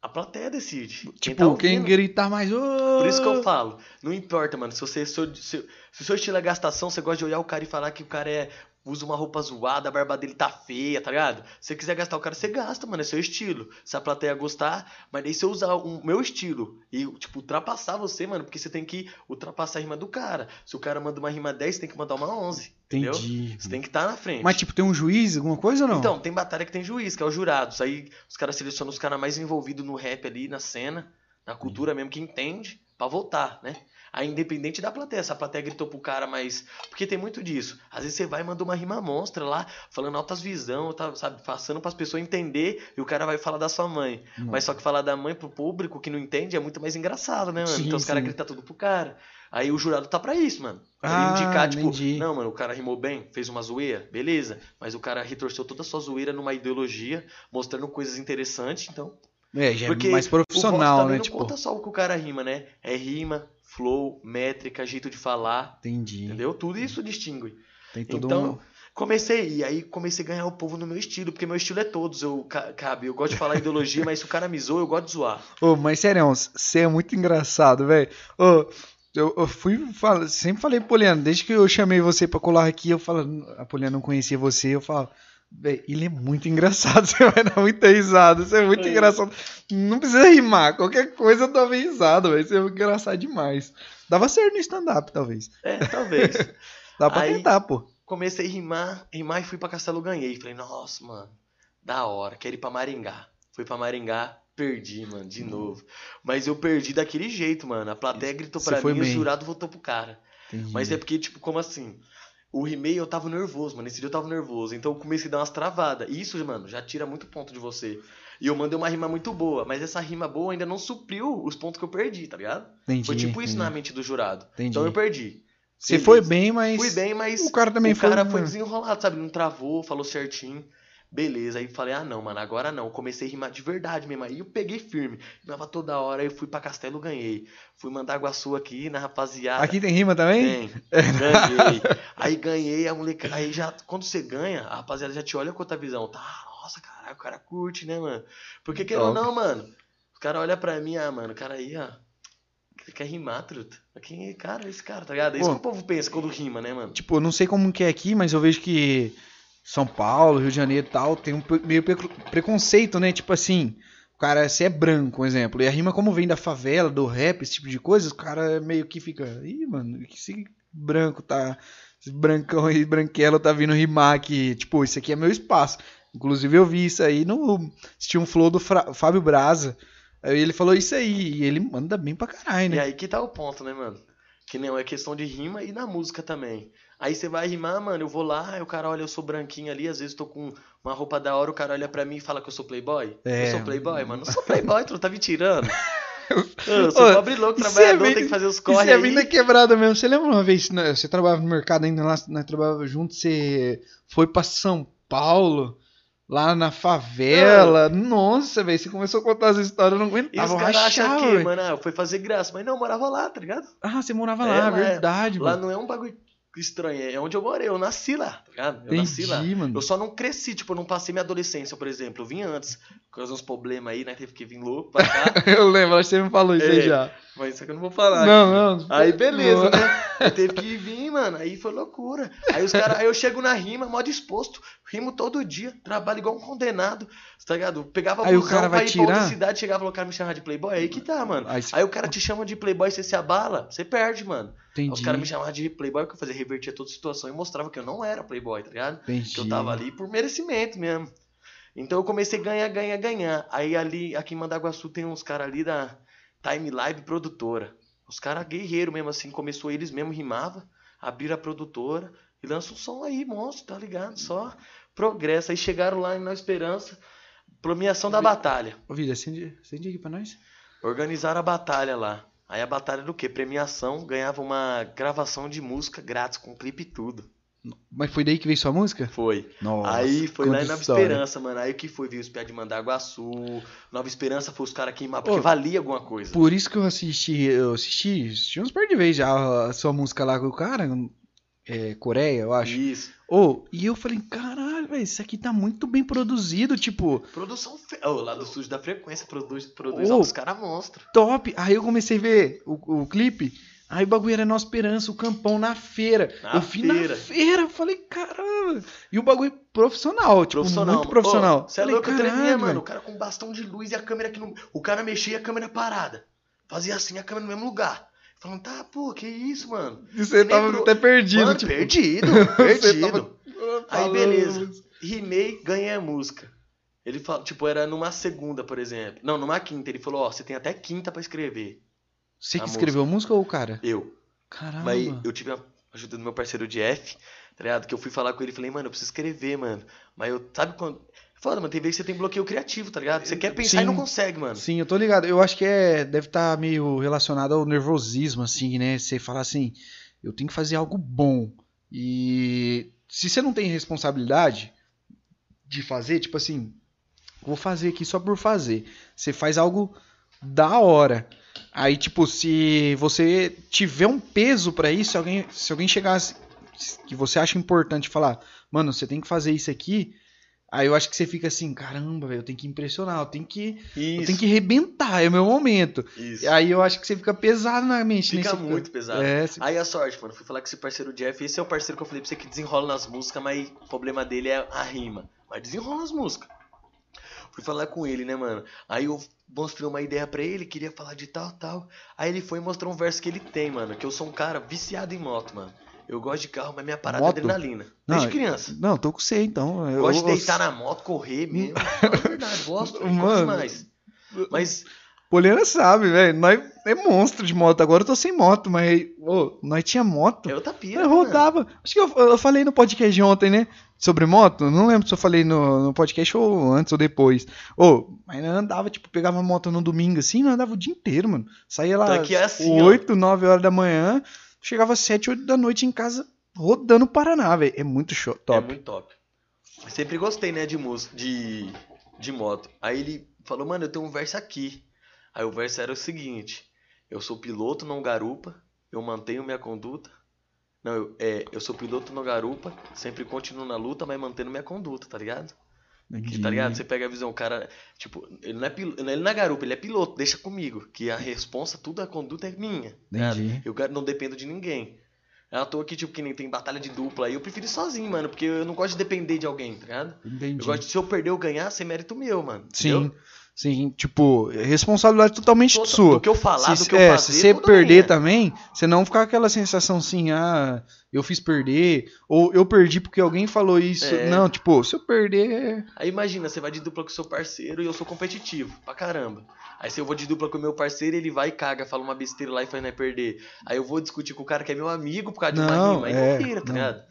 A plateia decide. Quem Tipo, tá quem gritar mais. Por isso que eu falo, não importa, mano. Se você se, se, se o seu estilo é gastação, você gosta de olhar o cara e falar que o cara é usa uma roupa zoada, a barba dele tá feia, tá ligado? Se você quiser gastar o cara, você gasta, mano, é seu estilo. Se a plateia gostar, mas daí se eu usar o meu estilo e, tipo, ultrapassar você, mano, porque você tem que ultrapassar a rima do cara. Se o cara manda uma rima 10, você tem que mandar uma 11, entendeu? Entendi. Você tem que estar na frente. Mas, tipo, tem um juiz, alguma coisa ou não? Então, tem batalha que tem juiz, que é os jurados. Aí os caras selecionam os caras mais envolvidos no rap ali, na cena, na cultura mesmo, que entende, pra votar, né? Aí, independente da plateia, se a plateia gritou pro cara, mas. Porque tem muito disso. Às vezes você vai e manda uma rima monstra lá, falando altas visão, tá, sabe? Passando pras pessoas entender e o cara vai falar da sua mãe. Mas só que falar da mãe pro público que não entende é muito mais engraçado, né, mano? Sim, então os caras gritam tudo pro cara. Aí o jurado tá pra isso, mano. Pra Ah, ele indicar, tipo, entendi. não, mano, o cara rimou bem, fez uma zoeira, beleza. Mas o cara retorceu toda a sua zoeira numa ideologia, mostrando coisas interessantes, então. É, já Porque é mais o voto profissional, né? não Tipo, conta só o que o cara rima, né? É rima, flow, métrica, jeito de falar, entendi. entendeu? Tudo isso distingue. Tem todo Então, um. comecei, e aí comecei a ganhar o povo no meu estilo, porque meu estilo é todos, eu ca- cabe, eu gosto de falar ideologia, mas se o cara me zoa, eu gosto de zoar. Ô, mas sério, você é muito engraçado, velho. Ô, Eu, eu fui, fala- sempre falei pro Poliano, desde que eu chamei você pra colar aqui, eu falo, a Poliana não conhecia você, eu falo, "Véi, ele é muito engraçado, você vai dar muita risada, você é muito É. engraçado. Não precisa rimar, qualquer coisa eu dava risada, velho, você é engraçado demais. Dava certo no stand-up, talvez. É, talvez. Dá pra Aí- tentar, pô. Comecei a rimar, rimar e fui pra Castelo ganhei. Falei, nossa, mano, da hora, quero ir pra Maringá. Fui pra Maringá, perdi, mano, de novo. Mas eu perdi daquele jeito, mano. A plateia gritou Você pra foi mim e o jurado votou pro cara. Entendi. Mas é porque, tipo, como assim? O rimei eu tava nervoso, mano. Esse dia eu tava nervoso. Então eu comecei a dar umas travadas. E isso, mano, já tira muito ponto de você. E eu mandei uma rima muito boa. Mas essa rima boa ainda não supriu os pontos que eu perdi, tá ligado? Entendi, Foi tipo isso entendi. na mente do jurado. Entendi. Então eu perdi. Você foi bem, mas... Fui bem, mas O cara também o foi... cara foi desenrolado, sabe? Não travou, falou certinho. Beleza, aí falei, ah não, mano, agora não. Comecei a rimar de verdade mesmo. Aí eu peguei firme. Rimava toda hora, eu fui pra Castelo, ganhei. Fui mandar Guaçu aqui na rapaziada. Aqui tem rima também? Tem, ganhei. Aí ganhei, a moleca. Aí já, quando você ganha, a rapaziada já te olha com outra visão. Tá, nossa, caralho, o cara curte, né, mano? Porque querendo ou não, mano, os caras olham pra mim, ah, mano, o cara aí, ó. Ele quer rimar, truta. Quem é cara, esse cara, tá ligado? É isso Pô. que o povo pensa quando rima, né, mano? Tipo, eu não sei como que é aqui, mas eu vejo que São Paulo, Rio de Janeiro e tal, tem um meio pre- preconceito, né? Tipo assim, o cara, se é branco, um exemplo, e a rima como vem da favela, do rap, esse tipo de coisa, o cara meio que fica, ih, mano, esse branco tá, esse brancão aí, branquelo tá vindo rimar aqui, tipo, isso aqui é meu espaço. Inclusive eu vi isso aí no, assisti um flow do Fra- Fábio Braza, aí ele falou isso aí, e ele manda bem pra caralho, E né? aí que tá o ponto, né, mano? Que não é questão de rima e na música também. Aí você vai rimar, mano, eu vou lá, o cara olha, eu sou branquinho ali, às vezes tô com uma roupa da hora, o cara olha pra mim e fala que eu sou playboy. É. Eu sou playboy, mano. Não sou playboy, tu não tá me tirando. Eu sou Ô, pobre louco, é trabalhador, bem- tem que fazer os corre é aí. bem da quebrada mesmo. Você lembra uma vez, né, você trabalhava no mercado ainda, lá, nós trabalhava junto, você foi pra São Paulo, lá na favela. Nossa, velho, você começou a contar as histórias, eu não E aguentava, os eu caras acham que, mano, ah, foi fazer graça. Mas não, eu morava lá, tá ligado? Ah, você morava É, lá, lá é- verdade, Lá mano. não é um bagulho estranho, é onde eu morei, eu nasci lá, tá ligado? Eu nasci lá. Entendi, mano. Eu só não cresci, tipo, eu não passei minha adolescência, por exemplo. Eu vim antes, por causa uns problemas aí, né? Teve que vir louco pra cá. Eu lembro, acho que você me falou isso aí É. já. mas isso aqui eu não vou falar. Não, não. Aí beleza, Não. né? Aí teve que vir, mano. Aí foi loucura. Aí os caras, aí eu chego na rima, mó disposto, rimo todo dia, trabalho igual um condenado, tá ligado? Pegava Aí o cara vai pra ir pra outra tirar? cidade, chegava o cara me chamava de playboy, aí que tá, mano. Aí, você- Aí o cara te chama de playboy, você se abala, você perde, mano. Aí entendi. os caras me chamavam de playboy, que eu fazia, revertia toda a situação e mostrava que eu não era playboy, tá ligado? entendi. Que eu tava ali por merecimento mesmo. Então eu comecei a ganhar, ganhar, ganhar. Aí ali, aqui em Mandaguaçu tem uns caras ali da Time Live Produtora. Os caras guerreiros mesmo, assim, começou eles mesmo, rimava, abriram a produtora e lançam um som aí, monstro, tá ligado? Só progresso. Aí chegaram lá em Na Esperança, premiação da batalha. Ô, Vida, acende, acende aqui pra nós. Organizaram a batalha lá. Aí a batalha do quê? Premiação, ganhava uma gravação de música grátis, com clipe e tudo. Mas foi daí que veio sua música? Foi. Nossa, Aí foi lá em Nova história. Esperança, mano. Aí o que foi? Veio os pés de Mandaguaçu. Nova Esperança foi os caras queimar, porque Ô, valia alguma coisa. Por isso que eu assisti, eu assisti, assisti uns par de vezes já a sua música lá com o cara, é, Coreia, eu acho. Isso. Ô, e eu falei, caralho, velho, isso aqui tá muito bem produzido, tipo, Produção fe... Ô, lá do Sujo da Frequência produz, produz Ô. altos caras monstros. top. Aí eu comecei a ver o, o clipe, aí o bagulho era Nossa Esperança, o campão na feira. Na eu fui feira. na feira, eu falei, caramba. E o bagulho profissional, tipo, muito profissional. Você é louco, eu tremia, "Caralho, mano. velho." O cara com bastão de luz e a câmera aqui no. O cara mexia e a câmera parada. Fazia assim, a câmera no mesmo lugar. Falando, tá, pô, que isso, mano? E você tava até perdido, mano, tipo. perdido, perdido. tava Aí beleza. Rimei, ganhei a música. Ele falou, tipo, era numa segunda, por exemplo. Não, numa quinta. Ele falou, ó, você tem até quinta pra escrever. Você que a escreveu a música ou o cara? Eu. Caramba. Mas eu tive a ajuda do meu parceiro de F, tá ligado? Que eu fui falar com ele e falei, mano, eu preciso escrever, mano. Mas eu, sabe quando. Foda, mano, tem vezes que você tem bloqueio criativo, tá ligado? Você quer pensar Sim. e não consegue, mano. Sim, eu tô ligado. Eu acho que é deve estar meio relacionado ao nervosismo, assim, né? Você fala assim, eu tenho que fazer algo bom. E se você não tem responsabilidade de fazer, tipo assim, vou fazer aqui só por fazer. Você faz algo da hora. Aí, tipo, se você tiver um peso pra isso, se alguém, se alguém chegasse que você acha importante falar, mano, você tem que fazer isso aqui, Aí eu acho que você fica assim, caramba, velho, eu tenho que impressionar, eu tenho que, eu Isso. tenho que rebentar, é o meu momento. Isso. Aí eu acho que você fica pesado na mente, Fica nesse- muito pesado. É, você- Aí a sorte, mano, fui falar com esse parceiro Jeff. Esse é o parceiro que eu falei pra você que desenrola nas músicas, mas o problema dele é a rima. Mas desenrola nas músicas. Fui falar com ele, né, mano? Aí eu mostrei uma ideia pra ele, queria falar de tal, tal. Aí ele foi e mostrou um verso que ele tem, mano. Que eu sou um cara viciado em moto, mano. Eu gosto de carro, mas minha parada Moto? é adrenalina. Não, Desde criança. Não, tô com você então. Eu, Gosto de eu- deitar na moto, correr mesmo. A verdade, gosto. eu gosto Mano. demais. Mas Poliana sabe, velho. Nós é monstro de moto. Agora eu tô sem moto, mas ô, nós tinha moto. é. Eu né, mano? rodava. Acho que eu, eu falei no podcast de ontem, né? Sobre moto. Não lembro se eu falei no, no podcast ou antes ou depois. Ô, mas eu andava, tipo, pegava moto no domingo assim, não andava o dia inteiro, mano. Saía lá Então é assim, ó. 8, 9 horas da manhã, chegava 7, 8 da noite em casa, rodando o Paraná, velho. É muito show, top. É muito top. Sempre gostei, né, de de, de moto. Aí ele falou, mano, eu tenho um verso aqui. Aí o verso era o seguinte: Eu sou piloto, não garupa, eu mantenho minha conduta. Não, eu, é, eu sou piloto, não garupa, sempre continuo na luta, mas mantendo minha conduta, tá ligado? Que, tá ligado? Você pega a visão, o cara, tipo, ele não é pil- ele não é garupa, ele é piloto, deixa comigo, que a responsa, tudo a conduta é minha. tá? Entendi. Eu não dependo de ninguém. É à toa que, tipo, que nem tem batalha de dupla aí, eu prefiro ir sozinho, mano, porque eu não gosto de depender de alguém, tá ligado? Entendi. Eu gosto de, se eu perder ou ganhar, ser mérito meu, mano. Sim, entendeu? Sim. Tipo, responsabilidade totalmente Todo- sua. Do que eu falar, se, do que eu é, fazer. se você perder também, você não ficar aquela sensação assim, ah, eu fiz perder, ou eu perdi porque alguém falou isso. É. Não, tipo, se eu perder. Aí imagina, você vai de dupla com seu parceiro e eu sou competitivo, pra caramba. Aí se eu vou de dupla com o meu parceiro, ele vai e caga, fala uma besteira lá e faz nós perder. Aí eu vou discutir com o cara que é meu amigo por causa de uma Não, rima. Aí é, não vira, tá não. ligado?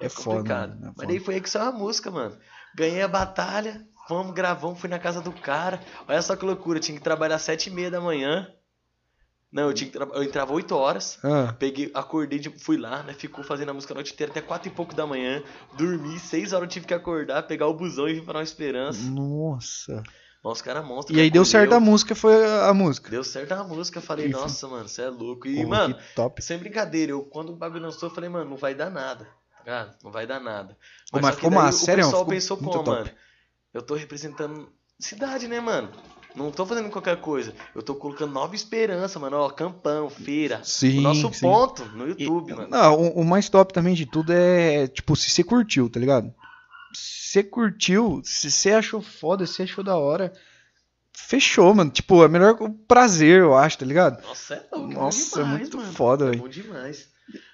É foda, complicado. mano, é Mas foda. daí foi aí que saiu a música, mano. Ganhei a batalha, vamos, gravamos, fui na casa do cara. Olha só que loucura, eu tinha que trabalhar sete e meia da manhã. Não, eu, tinha que tra- eu entrava 8 horas. Ah, Peguei, acordei, de- fui lá, né? Ficou fazendo a música a noite inteira até quatro e pouco da manhã. Dormi, seis horas eu tive que acordar, pegar o busão e vir pra Nova Esperança. nossa. Nossa, os caras monstros. E aí deu certo a música, foi a música. Deu certo a música. Falei, E- nossa, mano, você é louco. E, Pô, mano, top. sem brincadeira, eu quando o bagulho lançou, eu falei, mano, não vai dar nada. Tá ligado? Não vai dar nada. Pô, mas só que ficou massa, o sério, pessoal ficou pensou como, top. Eu tô representando cidade, né, mano? Não tô fazendo qualquer coisa. Eu tô colocando Nova Esperança, mano. Ó, campão, feira. Sim, o nosso sim. ponto no E- YouTube, mano. Não, o, o mais top também de tudo é, tipo, se você curtiu, tá ligado? Se você curtiu, se você achou foda, se você achou da hora, fechou, mano. Tipo, é melhor o prazer, eu acho, tá ligado? Nossa, é louco. Nossa, é é bom demais, muito mano. foda, É velho. bom demais.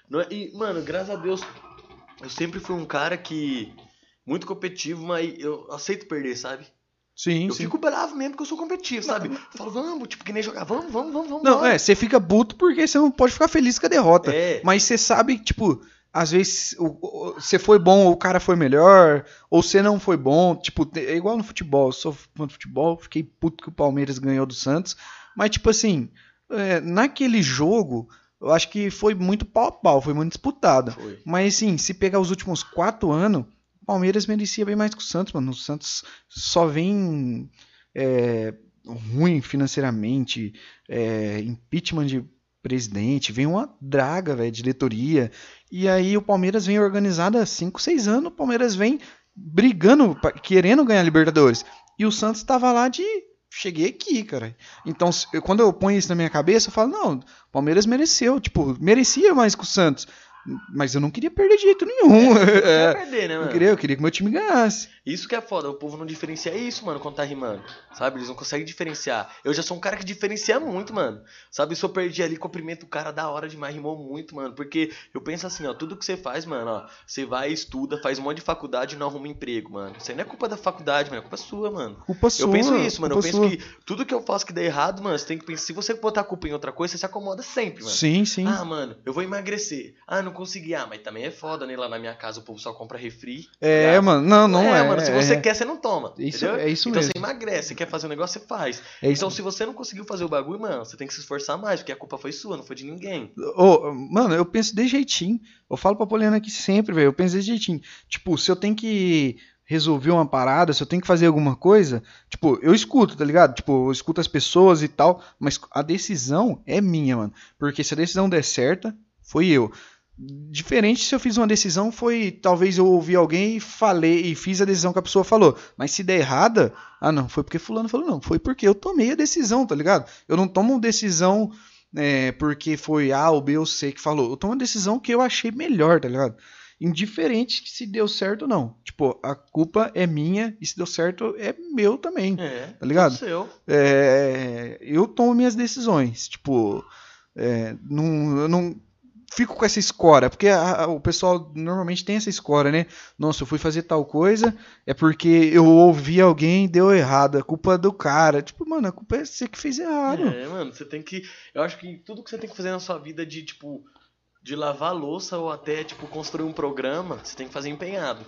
Não é- E, mano, graças a Deus, eu sempre fui um cara que. Muito competitivo, mas eu aceito perder, sabe? Sim, Eu sim. fico bravo mesmo porque eu sou competitivo, sabe? Eu falo, vamos, tipo, que nem jogar, vamos, vamos, vamos, vamos. Não, bora. é, você fica puto porque você não pode ficar feliz com a derrota. É. Mas você sabe tipo, às vezes você foi bom ou o cara foi melhor, ou você não foi bom. Tipo, é igual no futebol. Eu sou fã do futebol, fiquei puto que o Palmeiras ganhou do Santos. Mas, tipo assim, é, naquele jogo, eu acho que foi muito pau a pau, foi muito disputado. Foi. Mas, assim, se pegar os últimos quatro anos, Palmeiras merecia bem mais que o Santos, mano. O Santos só vem é, ruim financeiramente, é, impeachment de presidente, vem uma draga, velho, diretoria. E aí o Palmeiras vem organizado há 5, 6 anos, o Palmeiras vem brigando, querendo ganhar Libertadores. E o Santos tava lá de cheguei aqui, cara. Então, quando eu ponho isso na minha cabeça, eu falo, não, o Palmeiras mereceu, tipo, merecia mais que o Santos. Mas eu não queria perder de jeito nenhum. Não quer É, perder, né, eu, mano? queria, eu queria que meu time ganhasse. Isso que é foda, o povo não diferencia isso, mano, quando tá rimando. Sabe? Eles não conseguem diferenciar. Eu já sou um cara que diferencia muito, mano. Sabe? Se eu perdi ali, cumprimento o cara da hora demais, rimou muito, mano. Porque eu penso assim, ó, tudo que você faz, mano, ó, você vai, estuda, faz um monte de faculdade e não arruma emprego, mano. Isso aí não é culpa da faculdade, mano, é culpa sua, mano. Culpa sua. Eu penso isso, mano. Eu penso sua. que tudo que eu faço que dá errado, mano, você tem que pensar. Se você botar a culpa em outra coisa, você se acomoda sempre, mano. Sim, sim. Ah, mano, eu vou emagrecer. Ah, não consegui. Ah, mas também é foda, né? Lá na minha casa o povo só compra refri. é, ligado? mano. Não, não é. mano, se você é, quer, você não toma. Isso- entendeu? é isso então mesmo. você emagrece, você quer fazer um negócio, você faz. É isso. Então se você não conseguiu fazer o bagulho, mano, você tem que se esforçar mais, porque a culpa foi sua, não foi de ninguém. Ô, mano, eu penso de jeitinho. Eu falo pra Poliana aqui sempre, velho. Eu penso de jeitinho. Tipo, se eu tenho que resolver uma parada, se eu tenho que fazer alguma coisa, tipo, eu escuto, tá ligado? Tipo, eu escuto as pessoas e tal, mas a decisão é minha, mano. Porque se a decisão der certa, foi eu. Diferente se eu fiz uma decisão, foi talvez eu ouvi alguém e falei e fiz a decisão que a pessoa falou. Mas se der errada, ah não, foi porque fulano falou, não, foi porque eu tomei a decisão, tá ligado? Eu não tomo decisão é, porque foi A ou B ou C que falou. Eu tomo uma decisão que eu achei melhor, tá ligado? Indiferente se deu certo ou não. Tipo, a culpa é minha e se deu certo é meu também. É, Tá ligado? Seu. É, eu tomo minhas decisões. Tipo, é, não, eu não fico com essa escora, porque a- a- o pessoal normalmente tem essa escora, né? Nossa, eu fui fazer tal coisa, é porque eu ouvi alguém e deu errado, a culpa é do cara. Tipo, mano, a culpa é você que fez errado. É, mano, você tem que. Eu acho que tudo que você tem que fazer na sua vida de, tipo, de lavar louça ou até, tipo, construir um programa, você tem que fazer empenhado.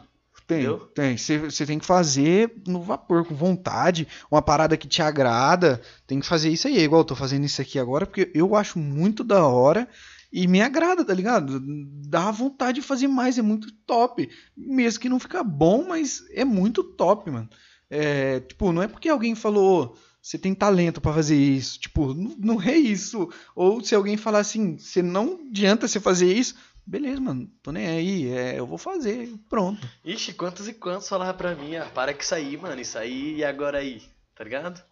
Tem, Entendeu? tem. Você você tem que fazer no vapor, com vontade, uma parada que te agrada. Tem que fazer isso aí. É igual eu tô fazendo isso aqui agora, porque eu acho muito da hora e me agrada, tá ligado? Dá vontade de fazer mais, é muito top. Mesmo que não fica bom, mas é muito top, mano. É, tipo, não é porque alguém falou, você tem talento pra fazer isso. Tipo, não, é isso. Ou se alguém falar assim, você não adianta você fazer isso. Beleza, mano, tô nem aí, é, eu vou fazer, pronto. Ixi, quantos e quantos falavam pra mim, ah, para que aí, mano, isso aí e agora aí, tá ligado?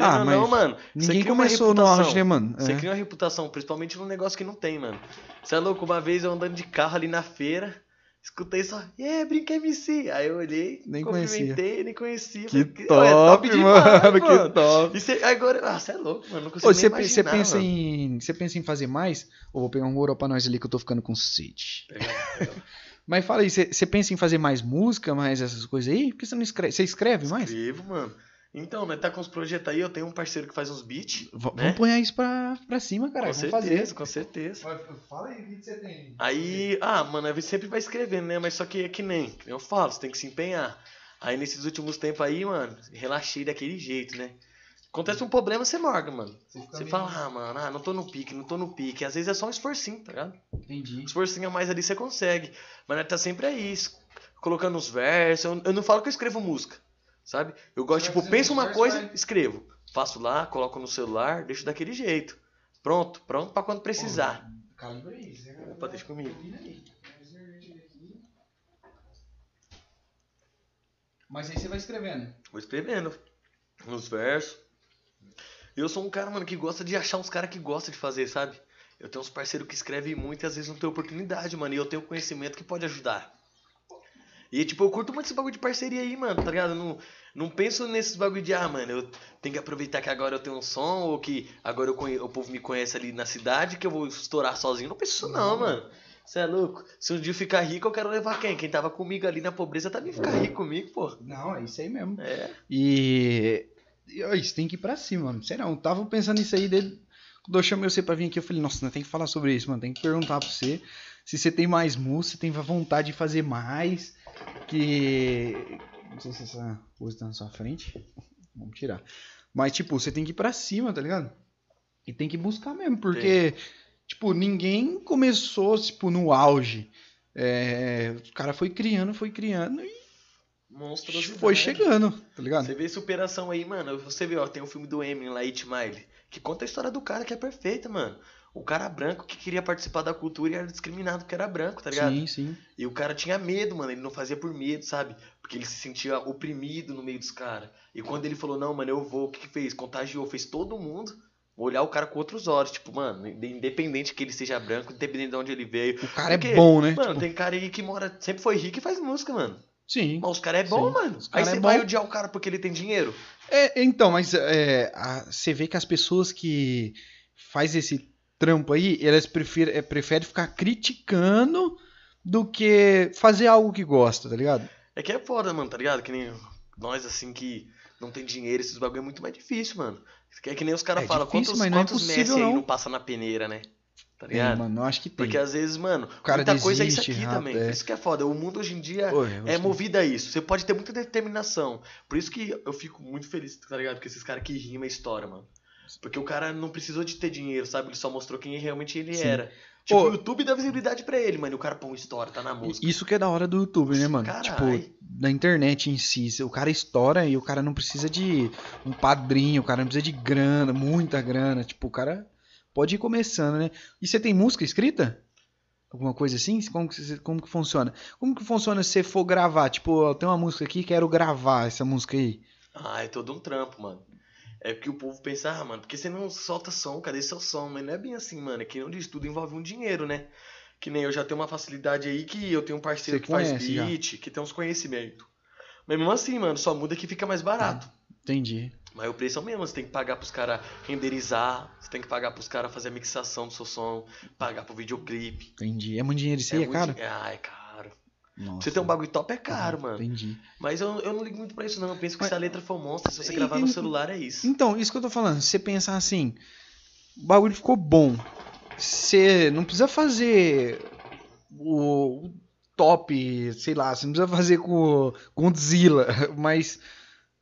Querendo Ah, ou não, mano, você Ninguém começou no reputação. auge, né, mano? Você É. cria uma reputação, principalmente num negócio que não tem, mano. Você é louco, uma vez eu andando de carro ali na feira, escutei só, e yeah, brinca MC. Aí eu olhei, Nem cumprimentei, nem conhecia. Que top, "Ué, top demais, mano, que mano." top. E você, agora, ah, você é louco, mano, não consigo Ô, nem você, você imaginar, pensa mano. em, você pensa em fazer mais? Ou vou pegar um ouro pra nós ali que eu tô ficando com sede. Pegar- pegar- Mas fala aí, você, você pensa em fazer mais música, mais essas coisas aí? Por que você não escreve? Você escreve mais? Escrevo, mano. Então, né, tá com os projetos aí, eu tenho um parceiro que faz uns beats, V- né? Vamos pôr isso pra, pra cima, cara. com Vamos certeza, fazer. com certeza. Fala aí, o que você tem? Aí, ah, mano, a gente sempre vai escrevendo, né? Mas só que é que nem, eu falo, você tem que se empenhar. Aí nesses últimos tempos aí, mano, relaxei daquele jeito, né? Acontece um problema, você morga, mano. Você fala, ah, mano, ah, não tô no pique, não tô no pique. Às vezes é só um esforcinho, tá ligado? Entendi. Um esforcinho a mais ali você consegue. Mas nós tá sempre aí, colocando os versos. Eu, eu não falo que eu escrevo música, sabe? Eu gosto, tipo, penso uma coisa, vai. escrevo. Faço lá, coloco no celular, deixo daquele jeito. Pronto, pronto pra quando precisar. Calibra aí. você- Opa, deixa comigo. Mas aí você vai escrevendo. Vou escrevendo uns versos. Eu sou um cara, mano, que gosta de achar uns caras que gostam de fazer, sabe? Eu tenho uns parceiros que escrevem muito e às vezes não tem oportunidade, mano. E eu tenho conhecimento que pode ajudar. E, tipo, eu curto muito esse bagulho de parceria aí, mano, tá ligado? Eu não, não penso nesses bagulho de, ah, mano, eu tenho que aproveitar que agora eu tenho um som ou que agora o povo me conhece ali na cidade que eu vou estourar sozinho. Não penso isso, não, mano. Você é louco? Se um dia eu ficar rico, eu quero levar quem? Quem tava comigo ali na pobreza também ficar rico comigo, pô. Não, é isso aí mesmo. É. E. Isso tem que ir pra cima, mano. Sei não, eu tava pensando nisso aí desde. Quando eu chamei você pra vir aqui, eu falei, nossa, não tem que falar sobre isso, mano. Tem que perguntar pra você se você tem mais música, se tem vontade de fazer mais. Que. Não sei se essa coisa tá na sua frente. Vamos tirar. Mas, tipo, você tem que ir pra cima, tá ligado? E tem que buscar mesmo, porque, tipo, ninguém começou, tipo, no auge. É, o cara foi criando, foi criando e Monstruosidade. foi chegando, tá ligado? Você vê superação aí, mano. Você vê, ó, tem o filme do Eminem lá, It Mile, que conta a história do cara que é perfeita, mano. O cara branco que queria participar da cultura e era discriminado porque era branco, tá ligado? Sim, sim. E o cara tinha medo, mano. Ele não fazia por medo, sabe? Porque ele se sentia oprimido no meio dos caras. E quando ele falou, não, mano, eu vou, o que, que fez? Contagiou, fez todo mundo olhar o cara com outros olhos. Tipo, mano, independente que ele seja branco, independente de onde ele veio. O cara Porque, é bom, né? Mano, Tipo, tem cara aí que mora, sempre foi rico e faz música, mano. Sim. Mas os caras é bom, Sim. mano. Aí cara você é vai bom. odiar o cara porque ele tem dinheiro. É, então, mas é, a- você vê que as pessoas que faz esse trampo aí, elas preferem, é, preferem ficar criticando do que fazer algo que gosta, tá ligado? É que é foda, mano, tá ligado? Que nem nós, assim, que não tem dinheiro, esses bagulho é muito mais difícil, mano. É que nem os caras É falam, quantos, mas não é quantos impossível, Messi aí não. não passa na peneira, né? Tá ligado? mano, eu acho que tem. Porque às vezes, mano, cara muita coisa é isso desiste aqui rápido, também. é. Por isso que é foda. O mundo hoje em dia eu é movido a isso. Você pode ter muita determinação. Por isso que eu fico muito feliz, tá ligado? Porque esses caras que rimam a história, mano. Porque o cara não precisou de ter dinheiro, sabe? Ele só mostrou quem realmente ele Sim. era. Tipo, Ô, o YouTube dá visibilidade pra ele, mano. E o cara põe história, tá na música. Isso que é da hora do YouTube, né, mano? Carai. Tipo, da internet em si. O cara estoura e o cara não precisa de um padrinho, o cara não precisa de grana, muita grana. Tipo, o cara pode ir começando, né? E você tem música escrita? Alguma coisa assim? Como que, como que funciona? Como que funciona se você for gravar? Tipo, tem uma música aqui, quero gravar essa música aí. Ah, é todo um trampo, mano. É porque o povo pensa, ah, mano, porque você não solta som, cadê seu som? Mas não é bem assim, mano. É que onde tudo envolve um dinheiro, né? Que nem eu já tenho uma facilidade aí que eu tenho um parceiro Você que faz conhece já. beat, que tem uns conhecimentos. Mas mesmo assim, mano, só muda que fica mais barato. Entendi. Mas o preço é o mesmo, você tem que pagar pros caras renderizar, você tem que pagar pros caras fazer a mixação do seu som, pagar pro videoclipe. Entendi. É muito dinheiro isso aí, é, muito caro? di- Ah, é caro. Nossa. Você ter um bagulho top é caro, mano. Entendi. Mas eu, eu não ligo muito pra isso, não. Eu penso que Mas- se a letra for monstra, se você E- gravar no e- celular, é isso. Então, isso que eu tô falando. Se você pensar assim, o bagulho ficou bom. Você não precisa fazer o top, sei lá, você não precisa fazer com Godzilla, mas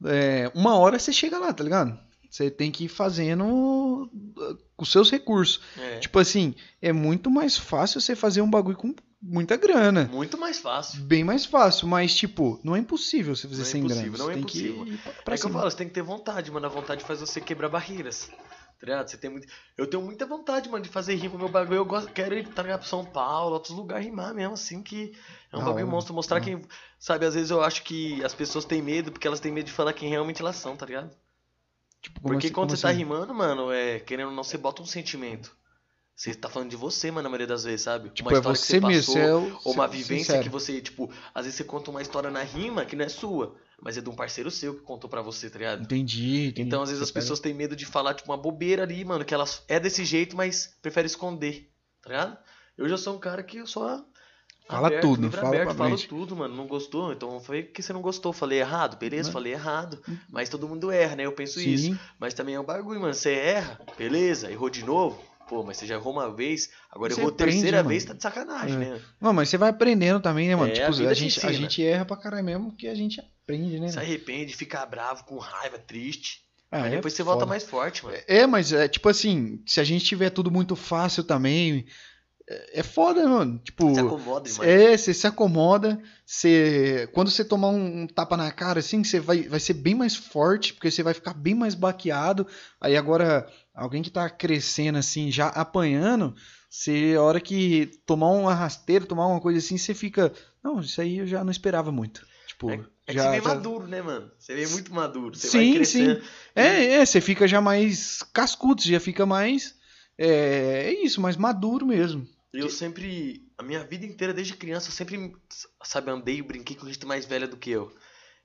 é, uma hora você chega lá, tá ligado? Você tem que ir fazendo uh, com os seus recursos. É. Tipo assim, é muito mais fácil você fazer um bagulho com muita grana. Muito mais fácil. Bem mais fácil, mas tipo, não é impossível você fazer Não é sem grana. não é tem impossível. é que eu falo, você tem que ter vontade, mano. A vontade faz você quebrar barreiras. Tá ligado? Você tem muito... Eu tenho muita vontade, mano, de fazer rima. Meu bagulho, eu gosto, quero ir tá ligado, pra São Paulo, outros lugares rimar mesmo, assim, que é um Da bagulho monstro. Mostrar Da quem. Sabe, às vezes eu acho que as pessoas têm medo porque elas têm medo de falar quem realmente elas são, tá ligado? Tipo, Porque assim- quando você tá assim? rimando, mano, é, querendo ou não, você bota um sentimento. Você tá falando de você, mano, na maioria das vezes, sabe? Tipo, é você mesmo, você é o, Ou uma vivência sincero. que você, tipo, às vezes você conta uma história na rima que não é sua, mas é de um parceiro seu que contou pra você, tá ligado? Entendi, entendi. Então, às vezes as pessoas têm medo de falar, tipo, uma bobeira ali, mano, que elas é desse jeito, mas prefere esconder, tá ligado? Eu já sou um cara que eu só. Fala aberto, tudo, fala aberto, pra falo tudo, mano. Não gostou? Então foi que você não gostou. Falei errado, beleza? Mas- Falei errado. Mas todo mundo erra, né? Eu penso isso. Sim, Mas também é um bagulho, mano. Você erra, beleza, errou de novo. Pô, mas você já errou uma vez, agora Você errou aprende, terceira né, vez, mano? tá de sacanagem, É. né? Não, mas você vai aprendendo também, né, mano? É, tipo, a a, te gente, a gente erra pra caralho mesmo que a gente aprende, né? Se arrepende, fica bravo, com raiva, triste. Ah, Aí é depois você foda. volta mais forte, mano. É, mas é tipo assim, se a gente tiver tudo muito fácil também, é, é foda, mano. Tipo, Se acomoda é, você se acomoda, você quando você tomar um, um tapa na cara assim, você vai, vai ser bem mais forte, porque você vai ficar bem mais baqueado. Aí agora, alguém que tá crescendo assim, já apanhando, você a hora que tomar um rasteiro, tomar uma coisa assim, você fica, não, isso aí eu já não esperava muito. Tipo, É que já, você vem já- maduro, né, mano? Você vem muito maduro. Você Sim, vai crescendo. É, é, você fica já mais cascudo, você já fica mais. É, é isso, mais maduro mesmo. Eu sempre, a minha vida inteira, desde criança, eu sempre, sabe, andei e brinquei com gente mais velha do que eu.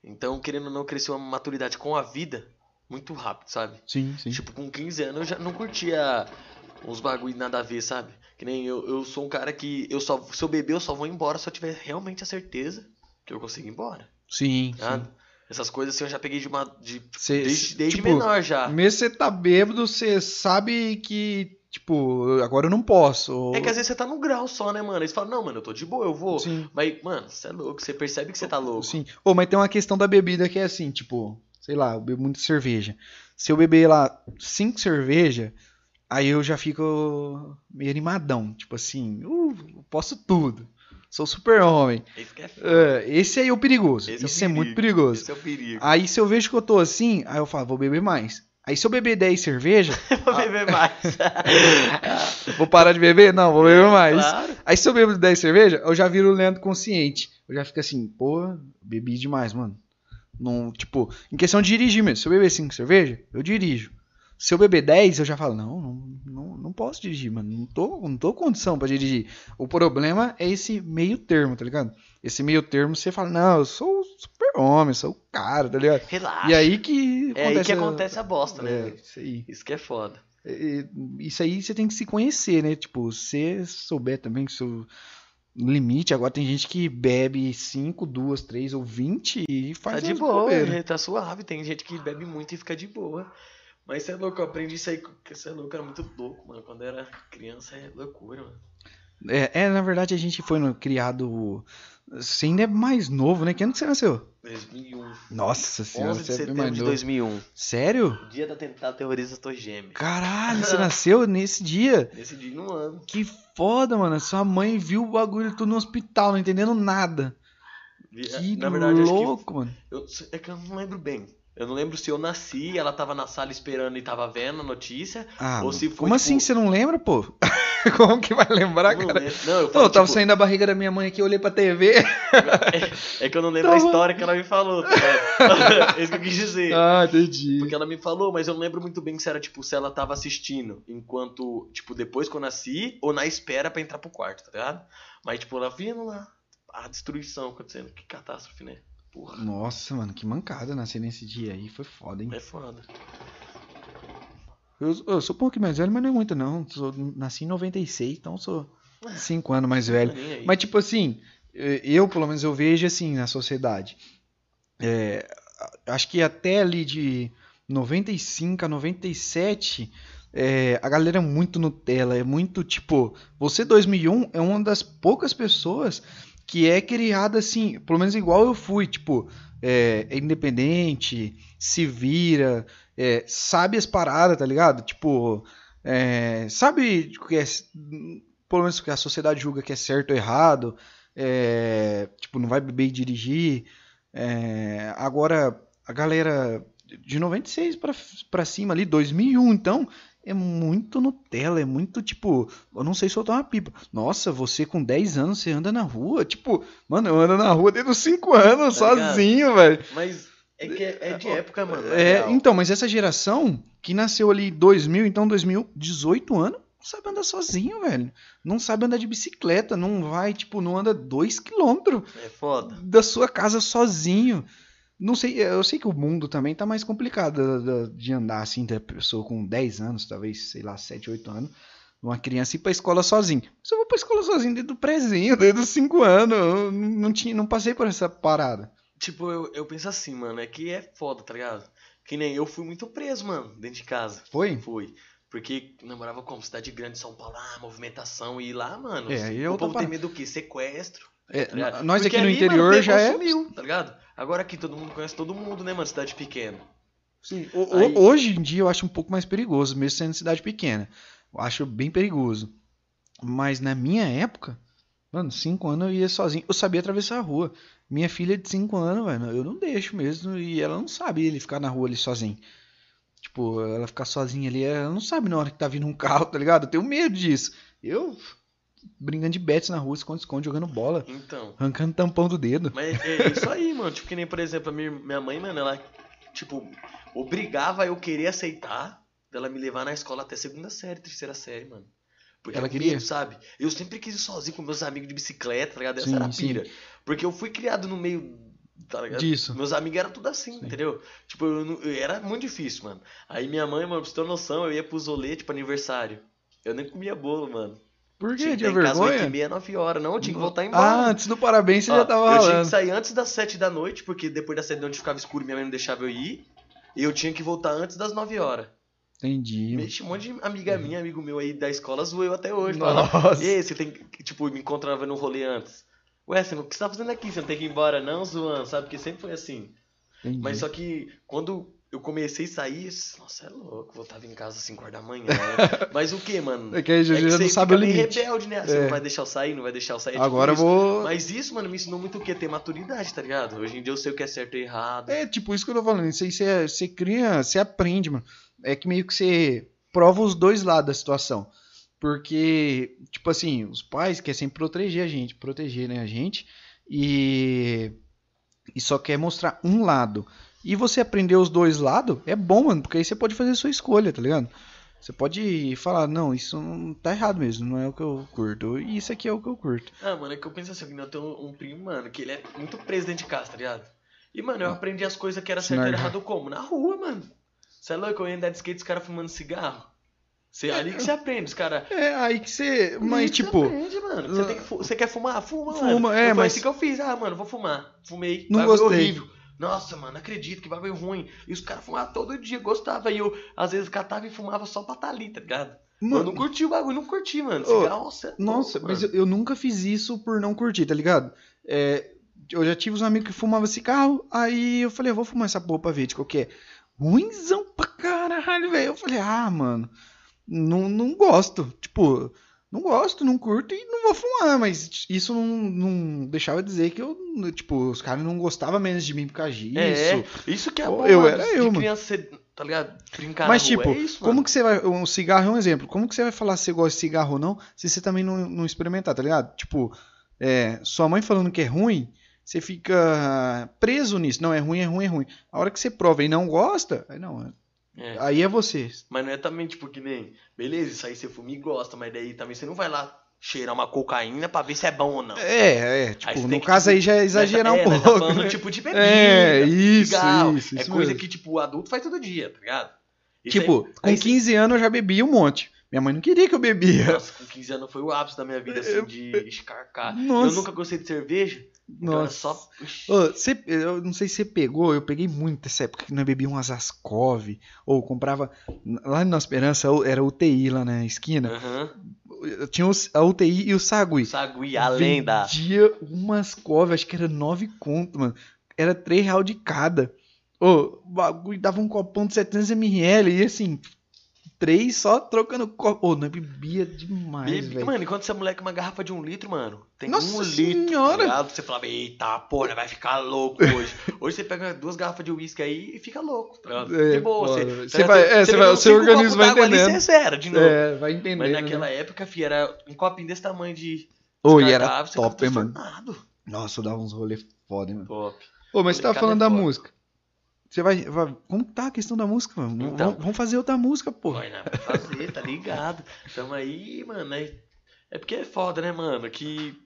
Então, querendo ou não, cresceu uma maturidade com a vida muito rápido, sabe? Sim, sim. Tipo, com 15 anos eu já não curtia uns bagulho nada a ver, sabe? Que nem eu, eu sou um cara que eu só, se eu beber, eu só vou embora se eu tiver realmente a certeza que eu consigo ir embora, Sim, tá? sim. Essas coisas assim eu já peguei de uma, de, Cê- desde, desde tipo, menor já. Mesmo você tá bêbado, você sabe que, tipo, agora eu não posso. ou- É que às vezes você tá no grau só, né, mano? Aí você fala, não, mano, eu tô de boa, eu vou. Sim, Mas, mano, você é louco, você percebe que você tá louco. sim. Ô, mas tem uma questão da bebida que é assim, tipo, sei lá, eu bebo muita cerveja. Se eu beber lá cinco cerveja, aí eu já fico meio animadão. Tipo assim, uh, eu posso tudo. Sou super homem. Esse é É, esse aí é o perigoso. Esse é o Isso é muito perigo. perigoso. Esse é o perigo. Aí se eu vejo que eu tô assim, aí eu falo, vou beber mais. Aí se eu beber 10 cerveja, Vou beber mais. vou parar de beber? Não, vou beber mais. claro. Aí se eu bebo 10 cerveja, eu já viro o Leandro consciente. Eu já fico assim, pô, bebi demais, mano. Não, tipo, em questão de dirigir mesmo. Se eu beber 5 cerveja, eu dirijo. Se eu beber 10, eu já falo, não, não, não, não posso dirigir, mano. Não tô, não tô com condição pra dirigir. O problema é esse meio termo, tá ligado? Esse meio termo você fala, não, eu sou super homem, sou o cara, tá ligado? Relaxa. E aí que é aí que a- acontece a bosta, né? É, isso aí. Isso que é foda. É, Isso aí você tem que se conhecer, né? Tipo, se souber também que seu limite, agora tem gente que bebe 5, 2, 3 ou 20 e faz Tá de boa, bobeiras. tá suave. Tem gente que bebe muito e fica de boa. Mas você é louco, eu aprendi isso aí, porque você é louco, era muito louco, mano. Quando era criança é loucura, mano. É, é, na verdade a gente foi no- criado. Você ainda é mais novo, né? Que ano que você nasceu? 2001. Nossa senhora, 11 de você é mais de novo. 2001. Sério? Dia da tentada terrorista Torre Gêmea. Caralho, você nasceu nesse dia? Nesse dia no ano. Que foda, mano. Sua mãe viu o bagulho tudo no hospital, não entendendo nada. Vi- Que Na verdade, acho que louco, mano. Eu, é que eu não lembro bem. Eu não lembro se eu nasci, ela tava na sala esperando e tava vendo a notícia. Ah, Ou se foi, como assim tipo- você não lembra, pô? como que vai lembrar, Não cara? lembro. Não, eu Pô, falo, eu tava tipo, saindo da barriga da minha mãe aqui, eu olhei pra TV. É que eu não lembro a Tava- história que ela me falou, tá ligado? é isso que eu quis dizer. ah, entendi. Porque ela me falou, mas eu não lembro muito bem se era, tipo, se ela tava assistindo enquanto, tipo, depois que eu nasci, ou na espera pra entrar pro quarto, tá ligado? Mas, tipo, ela vindo lá, a destruição acontecendo. Que catástrofe, né? Porra, Nossa, mano, que mancada nascer nesse dia aí. Foi foda, hein? é foda. Eu, eu sou um pouco mais velho, mas não é muito, não. Sou, nasci em 96, então sou 5 anos mais velho. Mas, tipo assim, eh, eu, pelo menos, eu vejo assim na sociedade. É, acho que até ali de 95 a 97, é, a galera é muito Nutella, é muito tipo. Você 2001 é uma das poucas pessoas que é criada assim, pelo menos igual eu fui, tipo, é, é independente, se vira, é, sabe as paradas, tá ligado? Tipo, é, sabe o que é, pelo menos o que a sociedade julga que é certo ou errado, é, tipo, não vai beber e dirigir. É, agora, a galera de 96 pra, pra cima ali, 2001, então, é muito Nutella, é muito tipo, eu não sei soltar uma pipa. Nossa, você com 10 anos, você anda na rua? Tipo, mano, eu ando na rua desde os 5 anos, Tá sozinho, velho. Mas é que é, é de época, mano. É, real. então, mas essa geração que nasceu ali em 2000, então 2000, 18 anos, não sabe andar sozinho, velho. Não sabe andar de bicicleta, não vai, tipo, não anda 2 quilômetros É foda. da sua casa sozinho. Não sei, eu sei que o mundo também tá mais complicado de andar assim, da pessoa com 10 anos, talvez, sei lá, 7, 8 anos, uma criança ir pra escola sozinho. Mas eu vou pra escola sozinho desde o prezinho, desde os 5 anos, eu não, tinha, não passei por essa parada. Tipo, eu, eu penso assim, mano, é que é foda, tá ligado? Que nem eu fui muito preso, mano, dentro de casa. Foi? Fui. Porque namorava como? Cidade grande, São Paulo, ah, movimentação, e lá, mano. É, é o povo tem medo do quê? Sequestro. É, tá nós Porque aqui no ali, interior mano, já é. consumiu, tá ligado? Agora aqui todo mundo conhece todo mundo, né, mano? Cidade pequena. Sim, o- Aí- hoje em dia eu acho um pouco mais perigoso, mesmo sendo cidade pequena. Eu acho bem perigoso. Mas na minha época, mano, 5 anos eu ia sozinho. Eu sabia atravessar a rua. Minha filha de 5 anos, velho, eu não deixo mesmo. E ela não sabe ele ficar na rua ali sozinho. Tipo, ela ficar sozinha ali, ela não sabe na hora que tá vindo um carro, tá ligado? Eu tenho medo disso. Eu, brincando de bets na rua, esconde-esconde, jogando bola, Então. arrancando tampão do dedo. Mas é isso aí, mano. Tipo, que nem, por exemplo, a minha, minha mãe, mano, ela, tipo, obrigava eu querer aceitar dela me levar na escola até segunda série, terceira série, mano. Porque Ela queria? medo, sabe? Eu sempre quis ir sozinho com meus amigos de bicicleta, tá ligado? Essa Sim, era a sim. pira. Porque eu fui criado no meio, tá ligado? Disso. Meus amigos eram tudo assim, entendeu? Tipo, eu não- eu- era muito difícil, mano. Aí minha mãe, mano, pra você ter noção, eu ia pros rolê, tipo, aniversário. Eu nem comia bolo, mano. Por que Tinha estar em casa 8 e vergonha? meia, 9 horas. Não, eu tinha que voltar embora. Ah, antes do parabéns você Ó, já tava eu tinha que sair antes das 7 da noite, porque depois das 7 da noite ficava escuro, minha mãe não deixava eu ir. E eu tinha que voltar antes das 9 horas. Entendi. Mexe, um monte de amiga minha, amigo meu aí da escola zoou eu até hoje. Nossa. Falava, Ei, você tem que, tipo, me encontrava no rolê antes. Ué, você o que você tá fazendo aqui? Você não tem que ir embora não, zoando, sabe? Porque sempre foi assim. Entendi. Mas só que quando eu comecei a sair, nossa, é louco, voltava em casa às 5 horas da manhã. né? Mas o que, mano? É que aí já, É que já você não sabe o limite. rebelde, né? Você É. não vai deixar eu sair, não vai deixar eu sair. é tipo Agora eu isso. vou. Mas isso, mano, me ensinou muito o quê? Ter maturidade, tá ligado? Hoje em dia eu sei o que é certo e errado. É, tipo, isso que eu tô falando. Isso aí você, você cria, você aprende, mano. É que meio que você prova os dois lados da situação. Porque, tipo assim, os pais querem sempre proteger a gente, proteger né, a gente, e, e só quer mostrar um lado. E você aprender os dois lados é bom, mano, porque aí você pode fazer a sua escolha, tá ligado? Você pode falar, não, isso não tá errado mesmo, não é o que eu curto. E isso aqui é o que eu curto. Ah, mano, é que eu penso assim, eu tenho um primo, mano, que ele é muito preso dentro de casa, tá ligado? E, mano, eu aprendi as coisas que era certo e errado como? Na rua, mano. Você é louco? Eu ia andar de skate os caras fumando cigarro. Você, ali que você aprende, os caras. É, aí que você. Mas, que você tipo. aprende, mano. Você, tem que fu- você quer fumar? Fuma, Fuma, mano. é, Foi mas- assim que eu fiz. Ah, mano, vou fumar. Fumei. Não gostei. horrível. Nossa, mano, acredito, que bagulho ruim. E os caras fumavam todo dia, gostava. E eu, às vezes, catava e fumava só pra tá ali, tá ligado? Mano, eu não curti o bagulho, não curti, mano. Ô, é Nossa, mas mano. eu, eu nunca fiz isso por não curtir, tá ligado? É, eu já tive uns amigos que fumavam cigarro, aí eu falei, eu vou fumar essa porra pra ver de qual que é. Ruimzão pra caralho, velho. Eu falei, ah, mano, não, não gosto. Tipo, Não gosto, não curto e não vou fumar, mas isso não, não deixava de dizer que eu, tipo, os caras não gostavam menos de mim por causa disso. É, isso que é bom, eu era eu, mano. criança tá ligado? Brincar Mas, tipo, é isso, como que você vai. Um cigarro é um exemplo. Como que você vai falar se você gosta de cigarro ou não, se você também não, não experimentar, tá ligado? Tipo, é, sua mãe falando que é ruim, você fica preso nisso. Não, é ruim, é ruim, é ruim. A hora que você prova e não gosta, aí não. É. Aí é você. Mas não é também, tipo, que nem. Beleza, isso aí você fuma e gosta, mas daí também você não vai lá cheirar uma cocaína pra ver se é bom ou não. É, é. Aí Tipo, você no tem que, caso tipo, aí já é exagerar tá- um é, nós pouco. Tá falando né? tipo de bebida. É, isso, isso, É isso coisa mesmo. que, tipo, o adulto faz todo dia, tá ligado? Isso Tipo, aí- com aí você- 15 anos eu já bebia um monte. Minha mãe não queria que eu bebia. Nossa, com 15 anos foi o ápice da minha vida, assim, de escarcar. Nossa. Eu nunca gostei de cerveja. Nossa. só. Ô, você- eu não sei se você pegou, eu peguei muito essa época que nós bebíamos umas Ascov, ou comprava, lá na Esperança era UTI lá na esquina, Aham. tinha a UTI e o Sagui. Sagui, a lenda. Vendia umas Cove, acho que era 9 conto, mano. Era 3 real de cada. Ô, o bagulho dava um copão de 700ml e assim, três só trocando copo. Ô, nós bebia demais, Bebe- velho. Mano, enquanto você é moleque, uma garrafa de um litro, mano. Tem Nossa um litro. senhora! Tá ligado? você falava, eita, porra, vai ficar louco hoje. hoje você pega duas garrafas de uísque aí e fica louco. Tá? É, de boa. Você, tá Você vai- é, você vai- o seu organismo vai d'água ali, entendendo. Você zera de novo. É, vai entender. Mas naquela época, fi, era um copinho desse tamanho de. Ô, e era top, hein, mano. Nossa, eu dava uns rolês foda, hein, mano. Top. Ô, mas você tá Molecada falando é da música. Você vai, vai- Como tá a questão da música, mano? Então. Vamos, vamos fazer outra música, pô. Vai? Vai fazer, tá ligado? Tamo aí, mano. É, é porque é foda, né, mano? Que.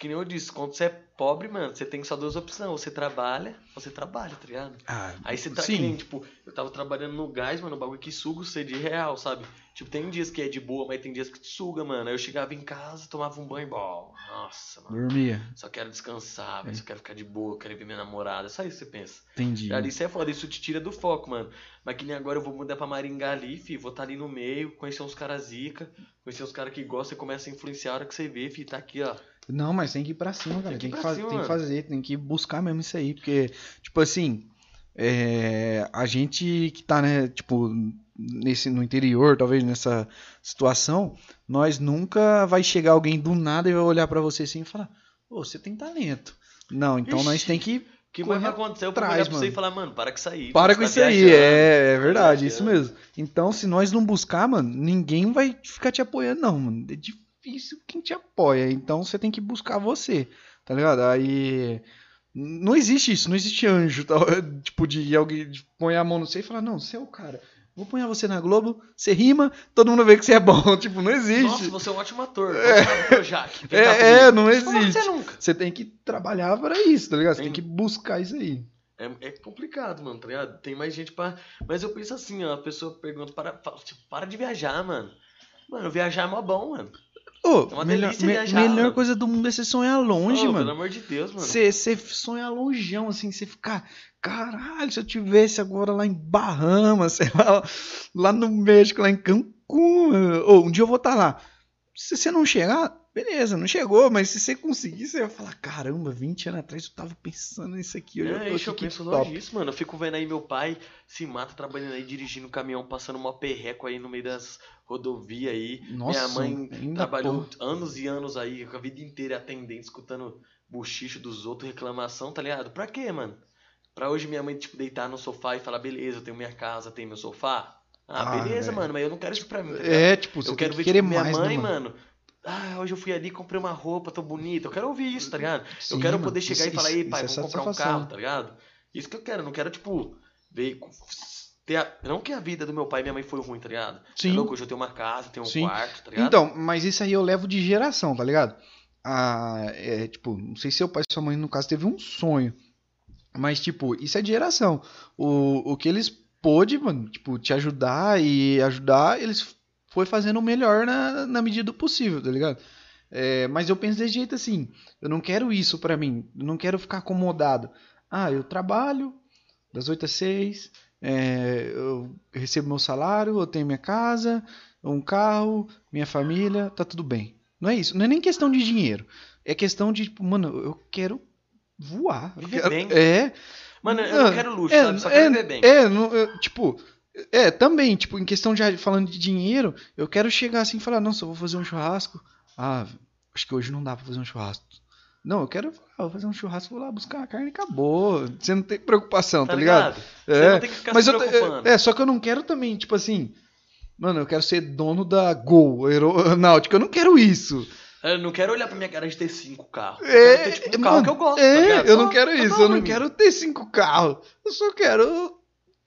Que nem eu disse, quando você é pobre, mano, você tem só duas opções. Ou você trabalha, ou você trabalha, tá ligado? Ah, Aí você tá sim. que nem, tipo, eu tava trabalhando no gás, mano, o bagulho que suga você de real, sabe? Tipo, tem dias que é de boa, mas tem dias que te suga, mano. Aí eu chegava em casa, tomava um banho, bom, nossa, mano. Dormia. Só quero descansar, É. Só quero ficar de boa, quero ver minha namorada. Só isso que você pensa. Entendi. Já isso é foda, isso te tira do foco, mano. Mas que nem agora eu vou mudar pra Maringá ali, fi. Vou estar ali no meio, conhecer uns caras zica, conhecer uns caras que gostam e começa a influenciar a hora que você vê, fi. Tá aqui, ó. Não, mas tem que ir pra cima, Tem cara. que Tem que, fa- cima, tem que fazer, tem que buscar mesmo isso aí. Porque, tipo assim, é, a gente que tá, né, tipo, nesse, no interior, talvez nessa situação, nós nunca vai chegar alguém do nada e vai olhar pra você assim e falar, ô, você tem talento. Não, então nós Ixi, tem que O que mais vai acontecer? Eu vou atrás, pra você e falar, mano, para com isso aí. Para com tá isso aí, é, é verdade, isso viajando. mesmo. Então, se nós não buscar, mano, ninguém vai ficar te apoiando, não, mano. É difícil quem te apoia. Então, você tem que buscar você, tá ligado? Aí. Não existe isso, não existe anjo, tal, tipo, de alguém de põe a mão no você e falar, não, você é o cara. Vou pôr você na Globo, você rima, todo mundo vê que você é bom. Tipo, não existe. Nossa, você é um ótimo ator. É, É, é, não existe. ser nunca. Você tem que trabalhar para isso, tá ligado? Você tem Tem- que buscar isso aí. É, é complicado, mano, tá ligado? Tem mais gente pra. Mas eu penso assim, ó, a pessoa pergunta, para, fala, tipo, para de viajar, mano. Mano, viajar é mó bom, mano. Ô, É uma melhor, delícia me- melhor mano. coisa do mundo é você sonhar longe, mano. Pelo amor de Deus, mano. Você sonha longeão, assim, você ficar, caralho, se eu tivesse agora lá em Bahamas, sei lá, lá no México, lá em Cancún, ou um dia eu vou estar lá. Se você não chegar, beleza, não chegou, mas se você conseguir, você vai falar, caramba, 20 anos atrás eu tava pensando nisso aqui, É, eu tô isso eu aqui, penso que longe top. disso, mano. Eu fico vendo aí meu pai se mata trabalhando aí, dirigindo caminhão, passando uma perreco aí no meio das rodovias aí. Nossa, Minha mãe trabalhou pô. anos e anos aí, com a vida inteira atendendo, escutando buchicho dos outros, reclamação, tá ligado? Pra quê, mano? Pra hoje minha mãe, tipo, deitar no sofá e falar, beleza, eu tenho minha casa, tenho meu sofá. Ah, Ah, beleza, velho. mano, mas eu não quero isso pra mim, tá? É, tipo, eu quero que ver querer tipo, minha mais, mãe, né, mano? mano. Ah, hoje eu fui ali, comprei uma roupa, tô bonita. Eu quero ouvir isso, tá ligado? Sim, eu quero mano, poder chegar isso- e falar, ei, pai, isso é comprar um carro, tá ligado? Isso que eu quero, não quero, tipo, ver. Ter a- não que a vida do meu pai e minha mãe foi ruim, tá ligado? Sim. É louco, hoje eu tenho uma casa, tenho um Sim. quarto, tá ligado? Então, mas isso aí eu levo de geração, tá ligado? Ah, é, tipo, não sei se seu pai e sua mãe, no caso, teve um sonho. Mas, tipo, isso é de geração. O, o que eles pôde, mano, tipo, te ajudar e ajudar, eles foi fazendo o melhor na, na medida do possível, tá ligado? É, mas eu penso desse jeito assim, eu não quero isso pra mim, eu não quero ficar acomodado. Ah, eu trabalho das 8 às 6, é, eu recebo meu salário, eu tenho minha casa, um carro, minha família, tá tudo bem. Não é isso, não é nem questão de dinheiro, é questão de, tipo, mano, eu quero voar. Viver quero- bem. É, Mano, eu não quero luxo, é, sabe? Só é, quero viver bem. É, não- eu- tipo, É, também, tipo, em questão de falando de dinheiro, eu quero chegar assim e falar, nossa, eu vou fazer um churrasco. Ah, acho que hoje não dá pra fazer um churrasco. Não, eu quero ah, vou fazer um churrasco, vou lá buscar a carne e acabou. Você não tem preocupação, tá, ligado? Você É, não tem que ficar Mas se eu, te- preocupando. é, só que eu não quero também, tipo assim, mano, eu quero ser dono da Gol Aeronáutica, eu não quero isso. Eu não quero olhar pra minha cara de ter cinco carros. Eu É, quero ter, tipo, um carro mano, que eu gosto. é, tá ligado? eu não quero isso, carro eu não quero ter cinco carros. Eu só quero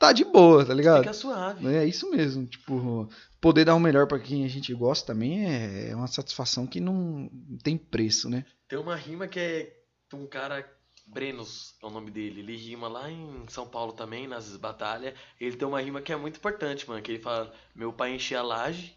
tá de boa, tá ligado? Fica suave. É isso mesmo, tipo, poder dar o melhor pra quem a gente gosta também é é uma satisfação que não tem preço, né? Tem uma rima que é de um cara, Brenos é o nome dele. Ele rima lá em São Paulo também, nas batalhas. Ele tem uma rima que é muito importante, mano. Que ele fala: Meu pai enchia a laje,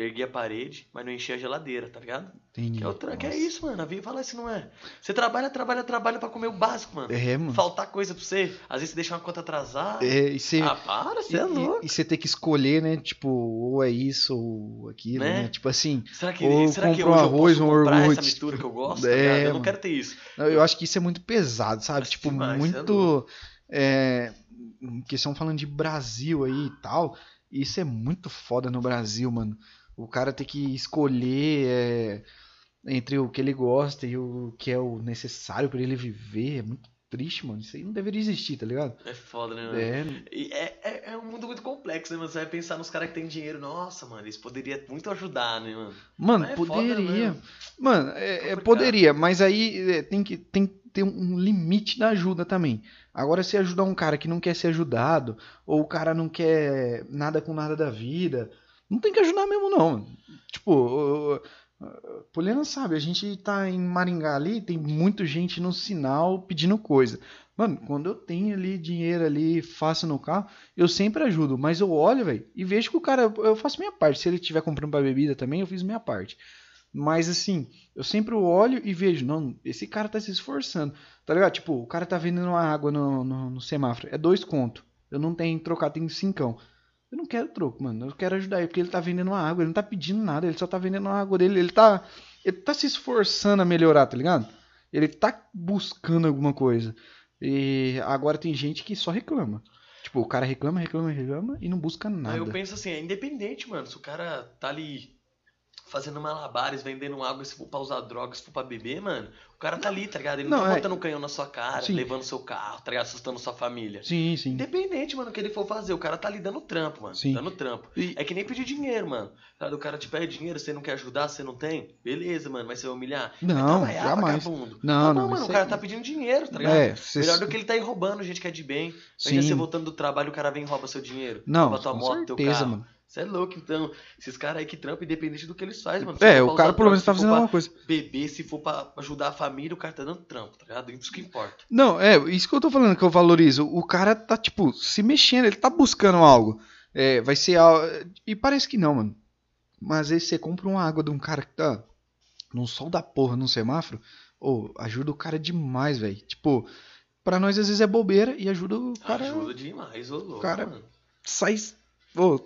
erguia a parede, mas não enchia a geladeira, tá ligado? Tem Que é, que é isso, mano. A vida fala isso, não é? Você trabalha, trabalha, trabalha pra comer o básico, mano. É, mano. Faltar coisa pra você. Às vezes você deixa uma conta atrasada. É, e você Ah, para, você é louco. E você ter que escolher, né? Tipo, ou é isso ou aquilo, Né? né? Tipo assim, Será que, Ou será que um arroz, eu um posso comprar iogurte, essa mistura que eu gosto? é, tá ligado? eu não quero ter isso. eu acho que isso é muito pesado, sabe? Acho tipo, demais, é muito. É, em questão falando de Brasil aí e tal. Isso é muito foda no Brasil, mano. O cara ter que escolher é, entre o que ele gosta e o que é o necessário pra ele viver. É muito triste, mano. Isso aí não deveria existir, tá ligado? É foda, né, mano? É, é, é, é um mundo muito complexo, né, mano? Você vai pensar nos caras que têm dinheiro. Nossa, mano, isso poderia muito ajudar, né, mano? Mano, é foda poderia. mesmo. Mano, é, é, poderia, mas aí é, tem que, tem que ter um limite da ajuda também. Agora, se ajudar um cara que não quer ser ajudado, ou o cara não quer nada com nada da vida, não tem que ajudar mesmo, não. Tipo, Poliana sabe, a gente tá em Maringá ali, tem muita gente no sinal pedindo coisa. Mano, quando eu tenho ali dinheiro ali, faço no carro, eu sempre ajudo, mas eu olho, velho, e vejo que o cara, eu faço minha parte. Se ele estiver comprando pra bebida também, eu fiz minha parte. Mas assim, eu sempre olho e vejo, não, esse cara tá se esforçando, tá ligado? Tipo, o cara tá vendendo uma água no, no, no semáforo, é dois conto. Eu não tenho trocado, tenho cincão. Eu não quero troco, mano. Eu quero ajudar ele, porque ele tá vendendo uma água, ele não tá pedindo nada, ele só tá vendendo a água dele, ele tá. Ele tá se esforçando a melhorar, tá ligado? Ele tá buscando alguma coisa. E agora tem gente que só reclama. Tipo, o cara reclama, reclama, reclama e não busca Aí nada. eu penso assim, é independente, mano. Se o cara tá ali fazendo malabares, vendendo água, se for pra usar drogas, se for pra beber, mano, o cara tá ali, tá ligado? Ele não, Não, tá é- botando um canhão na sua cara, Sim. levando seu carro, tá ligado? Assustando sua família. Sim, sim. Independente, mano, o que ele for fazer, o cara tá ali dando trampo, mano. Sim. Dando trampo. E- É que nem pedir dinheiro, mano. Sabe, o cara te pede dinheiro, você não quer ajudar, você não tem? Beleza, mano, mas você vai humilhar? Vai Não, trabalhar, jamais. vagabundo. Não, tá bom, não, mano, o cara aí- tá pedindo dinheiro, tá ligado? É, cê- Melhor do que ele tá aí roubando gente que é de bem. Sim. Imagina você voltando do trabalho, o cara vem e rouba seu dinheiro. Não, rouba tua com moto, teu certeza, carro. mano. Você é louco, então. Esses caras aí que trampam, independente do que eles fazem, mano. É, o cara pelo menos tá fazendo for alguma coisa. Beber, se for pra ajudar a família, o cara tá dando trampo, tá ligado? Isso que importa. Não, é, isso que eu tô falando que eu valorizo. O cara tá, tipo, se mexendo, ele tá buscando algo. É, vai ser algo. E parece que não, mano. Mas às vezes você compra uma água de um cara que tá num sol da porra, num semáforo. Ô, ajuda o cara demais, velho. Tipo, pra nós às vezes é bobeira e ajuda o cara. Ajuda demais, ô louco, cara- mano. sai. Ô,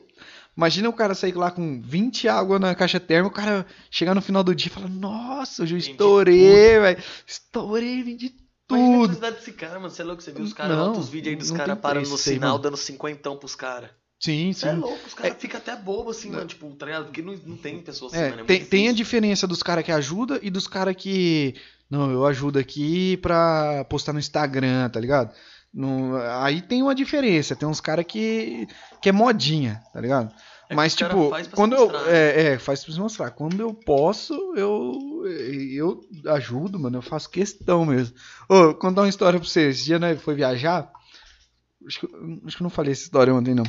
imagina o cara sair lá com 20 água na caixa térmica, o cara chegar no final do dia e falar: Nossa, hoje eu estourei, velho. Estourei, vendi a tudo. felicidade desse cara, mano. Você é louco, você viu os caras, Não, outros vídeos aí dos não caras parando no sinal, mano. dando cinquentão pros caras. Sim, Você é sim. louco, os caras ficam até bobo assim, mano. Tipo, tá ligado? Porque não, não tem pessoa assim, É, mano. É tem, tem a diferença dos caras que ajuda e dos caras que. Não, eu ajudo aqui pra postar no Instagram, tá ligado? No- aí tem uma diferença. Tem uns caras que. que é modinha, tá ligado? É Mas, tipo, quando eu. mostrar, né? É, é, faz pra se mostrar. Quando eu posso, eu. Eu ajudo, mano. Eu faço questão mesmo. Ô, vou contar uma história pra vocês. Esse dia, né, foi viajar. Acho que, acho que eu não falei essa história ontem, não.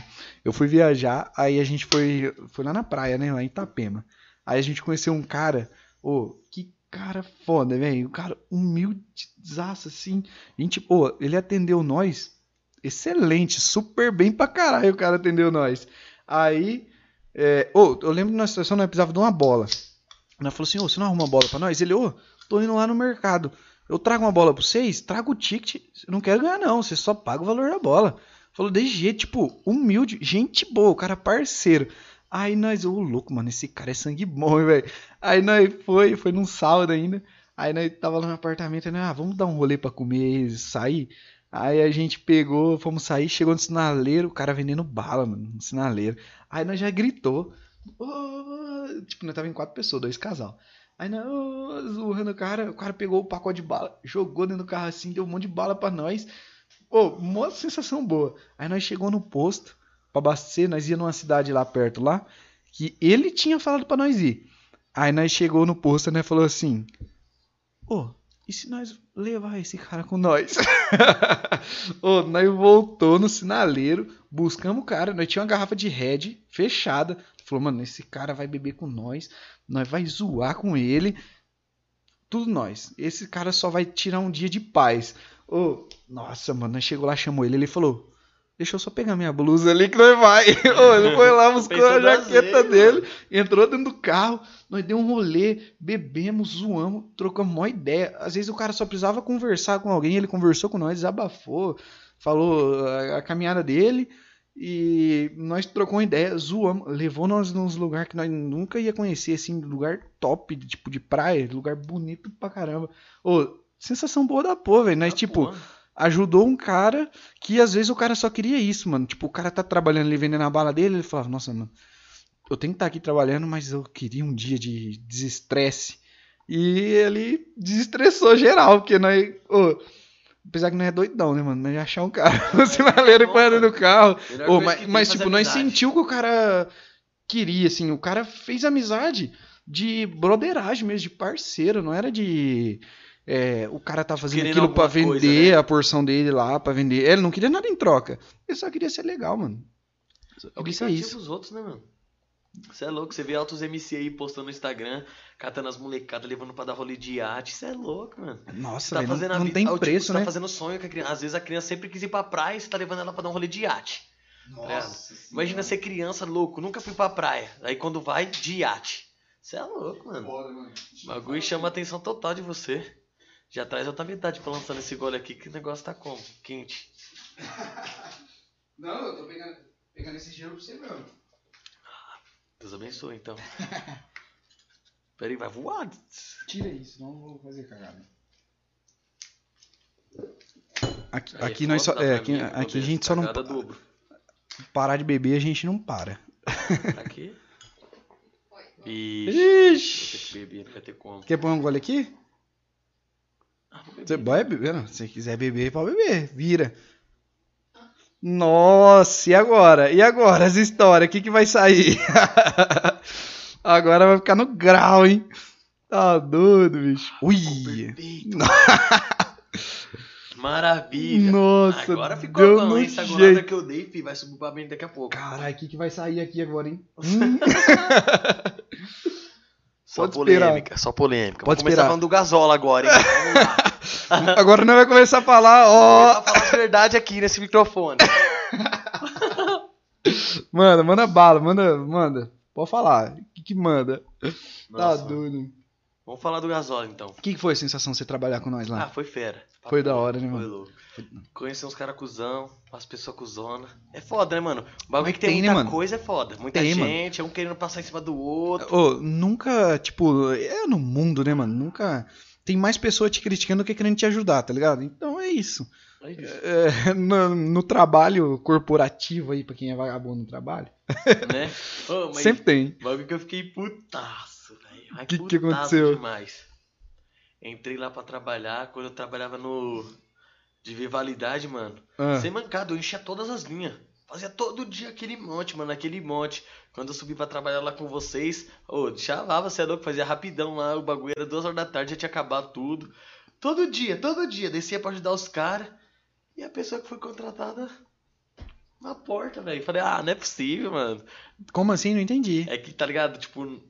Eu fui viajar, aí a gente foi, foi lá na praia, né? Lá em Itapema. Aí a gente conheceu um cara. Ô, que cara foda, velho. Um cara humildezaço, assim. Gente, pô, ele atendeu nós. Excelente, super bem pra caralho o cara atendeu nós. Aí, é, ô, eu lembro que na situação nós precisava de uma bola. Nós falou assim, ô, você não arruma uma bola pra nós? Ele, ô, tô indo lá no mercado. Eu trago uma bola pra vocês, trago o ticket. Eu não quero ganhar, não. Você só paga o valor da bola. Falou desse jeito, tipo, humilde, gente boa, o cara parceiro. Aí nós, ô louco, mano, esse cara é sangue bom, velho. Aí nós foi, foi num sábado ainda. Aí nós tava lá no apartamento, né? Ah, vamos dar um rolê pra comer e sair. Aí a gente pegou, fomos sair, chegou no sinaleiro, o cara vendendo bala, mano, no sinaleiro. Aí nós já gritou. "Ô", tipo, nós tava em quatro pessoas, dois casal. Aí nós, ô, zoando o cara, o cara pegou o pacote de bala, jogou dentro do carro assim, deu um monte de bala pra nós. Pô, uma sensação boa. Aí nós chegou no posto pra abastecer, nós ia numa cidade lá perto lá, que ele tinha falado pra nós ir. Aí nós chegou no posto, né, falou assim: "Ô, e se nós levar esse cara com nós?" Ô, nós voltou no sinaleiro, buscamos o cara, nós tinha uma garrafa de Red fechada. Falou, mano, esse cara vai beber com nós, nós vai zoar com ele. Tudo nós. Esse cara só vai tirar um dia de paz. Ô, nossa, mano, nós chegou lá, chamou ele, ele falou: Deixa eu só pegar minha blusa ali que nós vai. Ele foi lá, buscou a jaqueta vezes, dele, entrou dentro do carro, nós deu um rolê, bebemos, zoamos, trocamos uma ideia. Às vezes o cara só precisava conversar com alguém, ele conversou com nós, desabafou, falou a, a caminhada dele e nós trocamos uma ideia, zoamos, levou nós nos lugares que nós nunca ia conhecer, assim, lugar top, tipo de praia, lugar bonito pra caramba. Ô, sensação boa da porra, velho. Nós, Ah, tipo, porra. Ajudou um cara que às vezes o cara só queria isso, mano. Tipo, o cara tá trabalhando ali vendendo a bala dele, ele falava, nossa, mano, eu tenho que estar aqui trabalhando, mas eu queria um dia de desestresse. E ele desestressou geral, porque nós. ô, apesar que não é doidão, né, mano? Mas achar um cara no sinaleiro e pôr ele no carro. Coisa mas, mas, é tipo, nós amizade. sentiu que o cara queria, assim. O cara fez amizade de broderagem mesmo, de parceiro. Não era de. É, o cara tá fazendo Querendo aquilo pra alguma coisa, vender né? a porção dele lá, pra vender. Ele não queria nada em troca. Ele só queria ser legal, mano. É o que Isso é isso. os outros, né, mano? Você é louco, você vê altos MC aí postando no Instagram, catando as molecadas, levando pra dar rolê de iate. Isso é louco, mano. Nossa, Você tá não, fazendo a não vida- tem tipo, preço, você né? tá fazendo sonho a criança. Às vezes a criança sempre quis ir pra praia e você tá levando ela pra dar um rolê de iate. Nossa Imagina ser criança louco, nunca fui pra praia. Aí quando vai, de iate. Você é louco, mano. O bagulho chama a atenção total de você. Já traz outra metade pra lançar nesse gole aqui, que o negócio tá como? Quente. Não, eu tô pegando, pegando esse gelo pra você mesmo. Deus abençoe, então. Peraí, vai voar. Tira isso, senão eu vou fazer cagada. Aqui, Aí, aqui nós só, é, aqui, mim, aqui a gente só não dobro. parar de beber, a gente não para. Aqui. Ixi. Ixi. Vai ter que beber, não vai ter como. Quer pôr um gole aqui? Você vai beber, não? Se quiser beber, pode beber. Vira. Nossa, e agora? E agora as histórias? O que, que vai sair? agora vai ficar no grau, hein? Tá doido, bicho. Ui! Maravilha. Nossa, Agora ficou deu bom, hein? Essa golada que eu dei, fi, vai subir pra mim daqui a pouco. Caralho, o que, que vai sair aqui agora, hein? Só Pode esperar. polêmica, só polêmica. Pode Vamos começar esperar. falando do gasola agora, hein? Agora nós vai começar a falar, ó. Vou falar a verdade aqui nesse microfone. Manda, manda bala, manda, manda. Pode falar. O que, que manda? Nossa, Tá doido. Vamos falar do gasola então. O que, que foi a sensação de você trabalhar com nós Ah, lá? foi fera. Foi da hora, né, Foi mano? louco. Conhecer uns caras cuzão, as pessoas cuzona. É foda, né, mano? O bagulho que tem, tem, né, muita mano? coisa é foda. Muita Tem, mano. gente, é um querendo passar em cima do outro. Ô, nunca, tipo, é no mundo, né, mano? Nunca. Tem mais pessoas te criticando do que querendo te ajudar, tá ligado? Então é isso. Aí, bicho, É, no, no trabalho corporativo aí, pra quem é vagabundo no trabalho, né? Ô, sempre tem. o bagulho que eu fiquei putaço. Ai, Que que aconteceu? demais. Entrei lá pra trabalhar, quando eu trabalhava no... De Vivalidade, mano. Ah, Sem mancada, eu enchia todas as linhas. Fazia todo dia aquele monte, mano, aquele monte. Quando eu subi pra trabalhar lá com vocês, ô, chavava, você é louco, fazia rapidão lá, o bagulho era duas horas da tarde, já tinha acabado tudo. Todo dia, todo dia, descia pra ajudar os caras. E a pessoa que foi contratada na porta, velho. Falei, ah, não é possível, mano. como assim? Não entendi. É que, tá ligado? Tipo,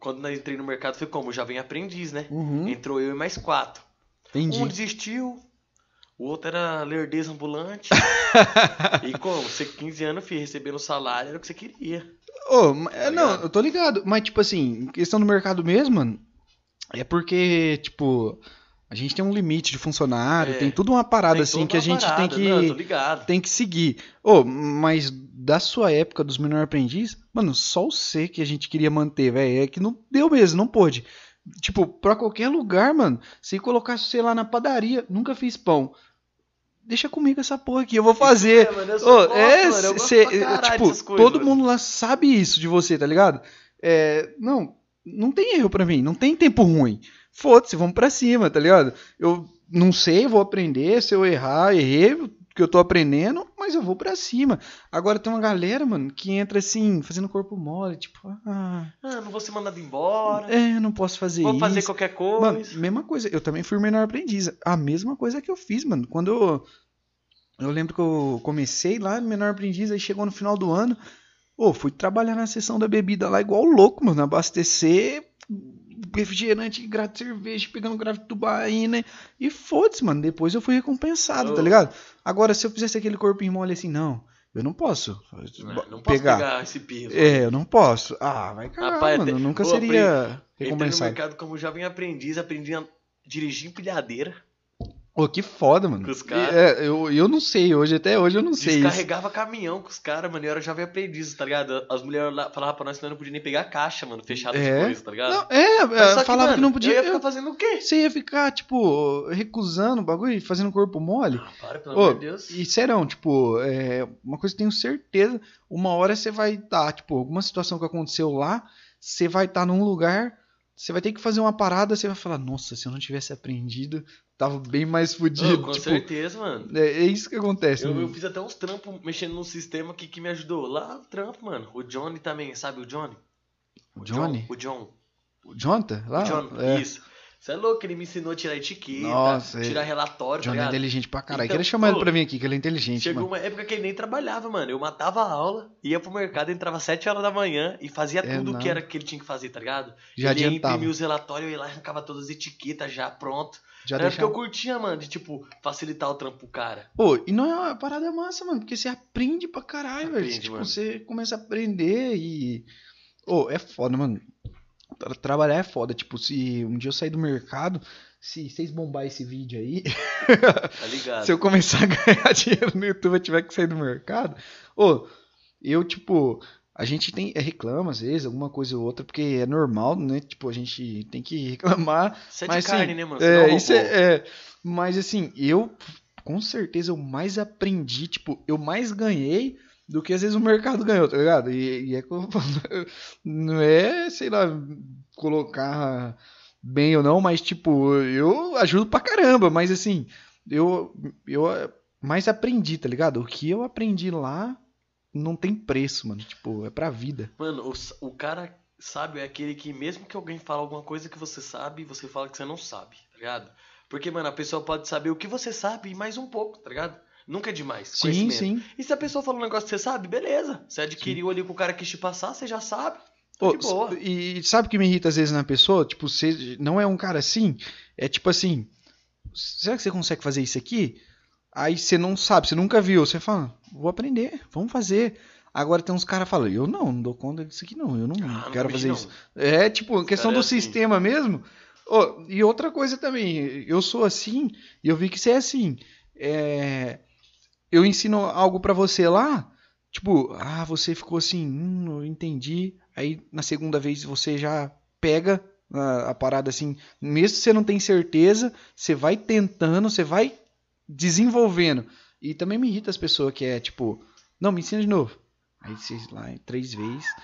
quando nós entrei no mercado foi como? Já vem aprendiz, né? Uhum, Entrou eu e mais quatro. entendi. Um desistiu, o outro era lerdez ambulante. e como? Você com 15 anos, filho, recebendo salário era o que você queria. Ô, ma- é, Tá não, eu tô ligado. Mas, tipo assim, questão do mercado mesmo, mano, é porque, tipo, a gente tem um limite de funcionário, É. tem tudo uma parada assim que a gente parada. tem que. Não, tem que seguir. Ô, mas da sua época dos menor aprendiz, mano, só o C que a gente queria manter, velho, é que não deu mesmo, não pôde. Tipo, pra qualquer lugar, mano, se colocasse você lá na padaria, nunca fiz pão. deixa comigo essa porra aqui, eu vou fazer. É, mano, eu gosto, é, mano, eu cê- tipo, todo mundo lá sabe isso de você, tá ligado? É, não, não tem erro pra mim, não tem tempo ruim. Foda-se, vamos pra cima, tá ligado? Eu não sei, vou aprender, se eu errar, errei, que eu tô aprendendo, mas eu vou pra cima. Agora tem uma galera, mano, que entra assim, fazendo corpo mole, tipo, ah, Ah, não vou ser mandado embora. é, não posso fazer vou isso. fazer qualquer coisa. Mano, mesma coisa. Eu também fui menor aprendiz. A mesma coisa que eu fiz, mano. Quando eu, eu lembro que eu comecei lá no menor aprendiz, aí chegou no final do ano, ô, fui trabalhar na seção da bebida lá igual louco, mano. Abastecer refrigerante, grado de cerveja, pegando grado de tubaína. E foda-se, mano. Depois eu fui recompensado, tá Ô. ligado? Agora, se eu fizesse aquele corpinho mole assim, não. Eu não posso. Não, bo- não posso pegar, esse peso. É, eu não posso. Ah, vai cagar, Rapaz, mano. até- Eu nunca Ô, seria Entrei no recompensado. mercado como jovem aprendiz, aprendi a dirigir empilhadeira. Pô, que foda, mano. Com os caras. É, eu, eu não sei hoje, até hoje eu não sei isso. Descarregava caminhão com os caras, mano. Eu era jovem aprendiz, tá ligado? As mulheres lá falavam pra nós que nós não podia nem pegar caixa, mano, fechada de É? coisa, tá ligado? Não, é, Mas é, só falava que, não podia. Eu ia ficar eu- fazendo o quê? Você ia ficar, tipo, recusando o bagulho e fazendo corpo mole. Ah, para, pelo amor de Deus. e serão, tipo, é, uma coisa que eu tenho certeza, uma hora você vai estar, tipo, alguma situação que aconteceu lá, você vai estar num lugar, você vai ter que fazer uma parada, você vai falar, nossa, se eu não tivesse aprendido, tava bem mais fudido. com tipo, certeza, mano. é, é isso que acontece. Eu, mano. eu fiz até uns trampos mexendo num sistema que, que me ajudou. Lá, o trampo, mano. O Johnny também, sabe o Johnny? O Johnny? O John. O Jonathan? Lá? o John, é. isso. Você é louco, ele me ensinou a tirar etiqueta, Nossa, tirar relatório, John tá é inteligente pra caralho. Então, Queria chamar ele ô, pra vir aqui, que ele é inteligente, Chegou mano. uma época que ele nem trabalhava, mano. Eu matava a aula, ia pro mercado, entrava às 7 horas da manhã e fazia É, tudo o que era que ele tinha que fazer, tá ligado? Já ele ia adiantava. imprimir os relatórios, eu ia lá arrancava todas as etiquetas já pronto. Já Era porque eu deixava... curtia, mano, de tipo, facilitar o trampo pro cara. Pô, e não é uma parada massa, mano, porque você aprende pra caralho, velho. Aprende, Tipo, mano. você começa a aprender e. Ô, é foda, mano. Tra- Trabalhar é foda. Tipo, se um dia eu sair do mercado, se vocês bombar esse vídeo aí, Tá se eu começar a ganhar dinheiro no YouTube e tiver que sair do mercado, ô, eu, tipo, a gente tem é, reclama às vezes, alguma coisa ou outra, porque é normal, né? Tipo, a gente tem que reclamar. Isso é de mas, carne, assim, né, mano? Você não É, isso é, é. Mas assim, eu com certeza eu mais aprendi, tipo, eu mais ganhei do que às vezes o mercado ganhou, tá ligado? E, e é não é, sei lá, colocar bem ou não, mas tipo, eu ajudo pra caramba, mas assim, eu eu mais aprendi, tá ligado? O que eu aprendi lá não tem preço, mano, tipo, é pra vida. Mano, o, o cara sábio é aquele que, mesmo que alguém fale alguma coisa que você sabe, você fala que você não sabe, tá ligado? Porque, mano, a pessoa pode saber o que você sabe e mais um pouco, tá ligado? Nunca é demais. Sim, sim. E se a pessoa fala um negócio que você sabe, beleza. Você adquiriu ali com o cara que te passar, você já sabe. Tá Ô, de boa. E sabe o que me irrita às vezes na pessoa? Tipo, você não é um cara assim, é tipo assim, será que você consegue fazer isso aqui? Aí você não sabe, você nunca viu, você fala, vou aprender, vamos fazer. Agora tem uns caras que falam, eu não, não dou conta disso aqui não, eu não Ah, não quero fazer não. isso. É, tipo, questão do é assim. sistema mesmo. Ô, e outra coisa também, eu sou assim, e eu vi que você é assim. É, eu ensino algo pra você lá, tipo, ah, você ficou assim, hum, eu entendi. Aí na segunda vez você já pega a, a parada assim, mesmo que você não tem certeza, você vai tentando, você vai desenvolvendo. E também me irrita as pessoas que é tipo, não, me ensina de novo. Aí você lá três vezes,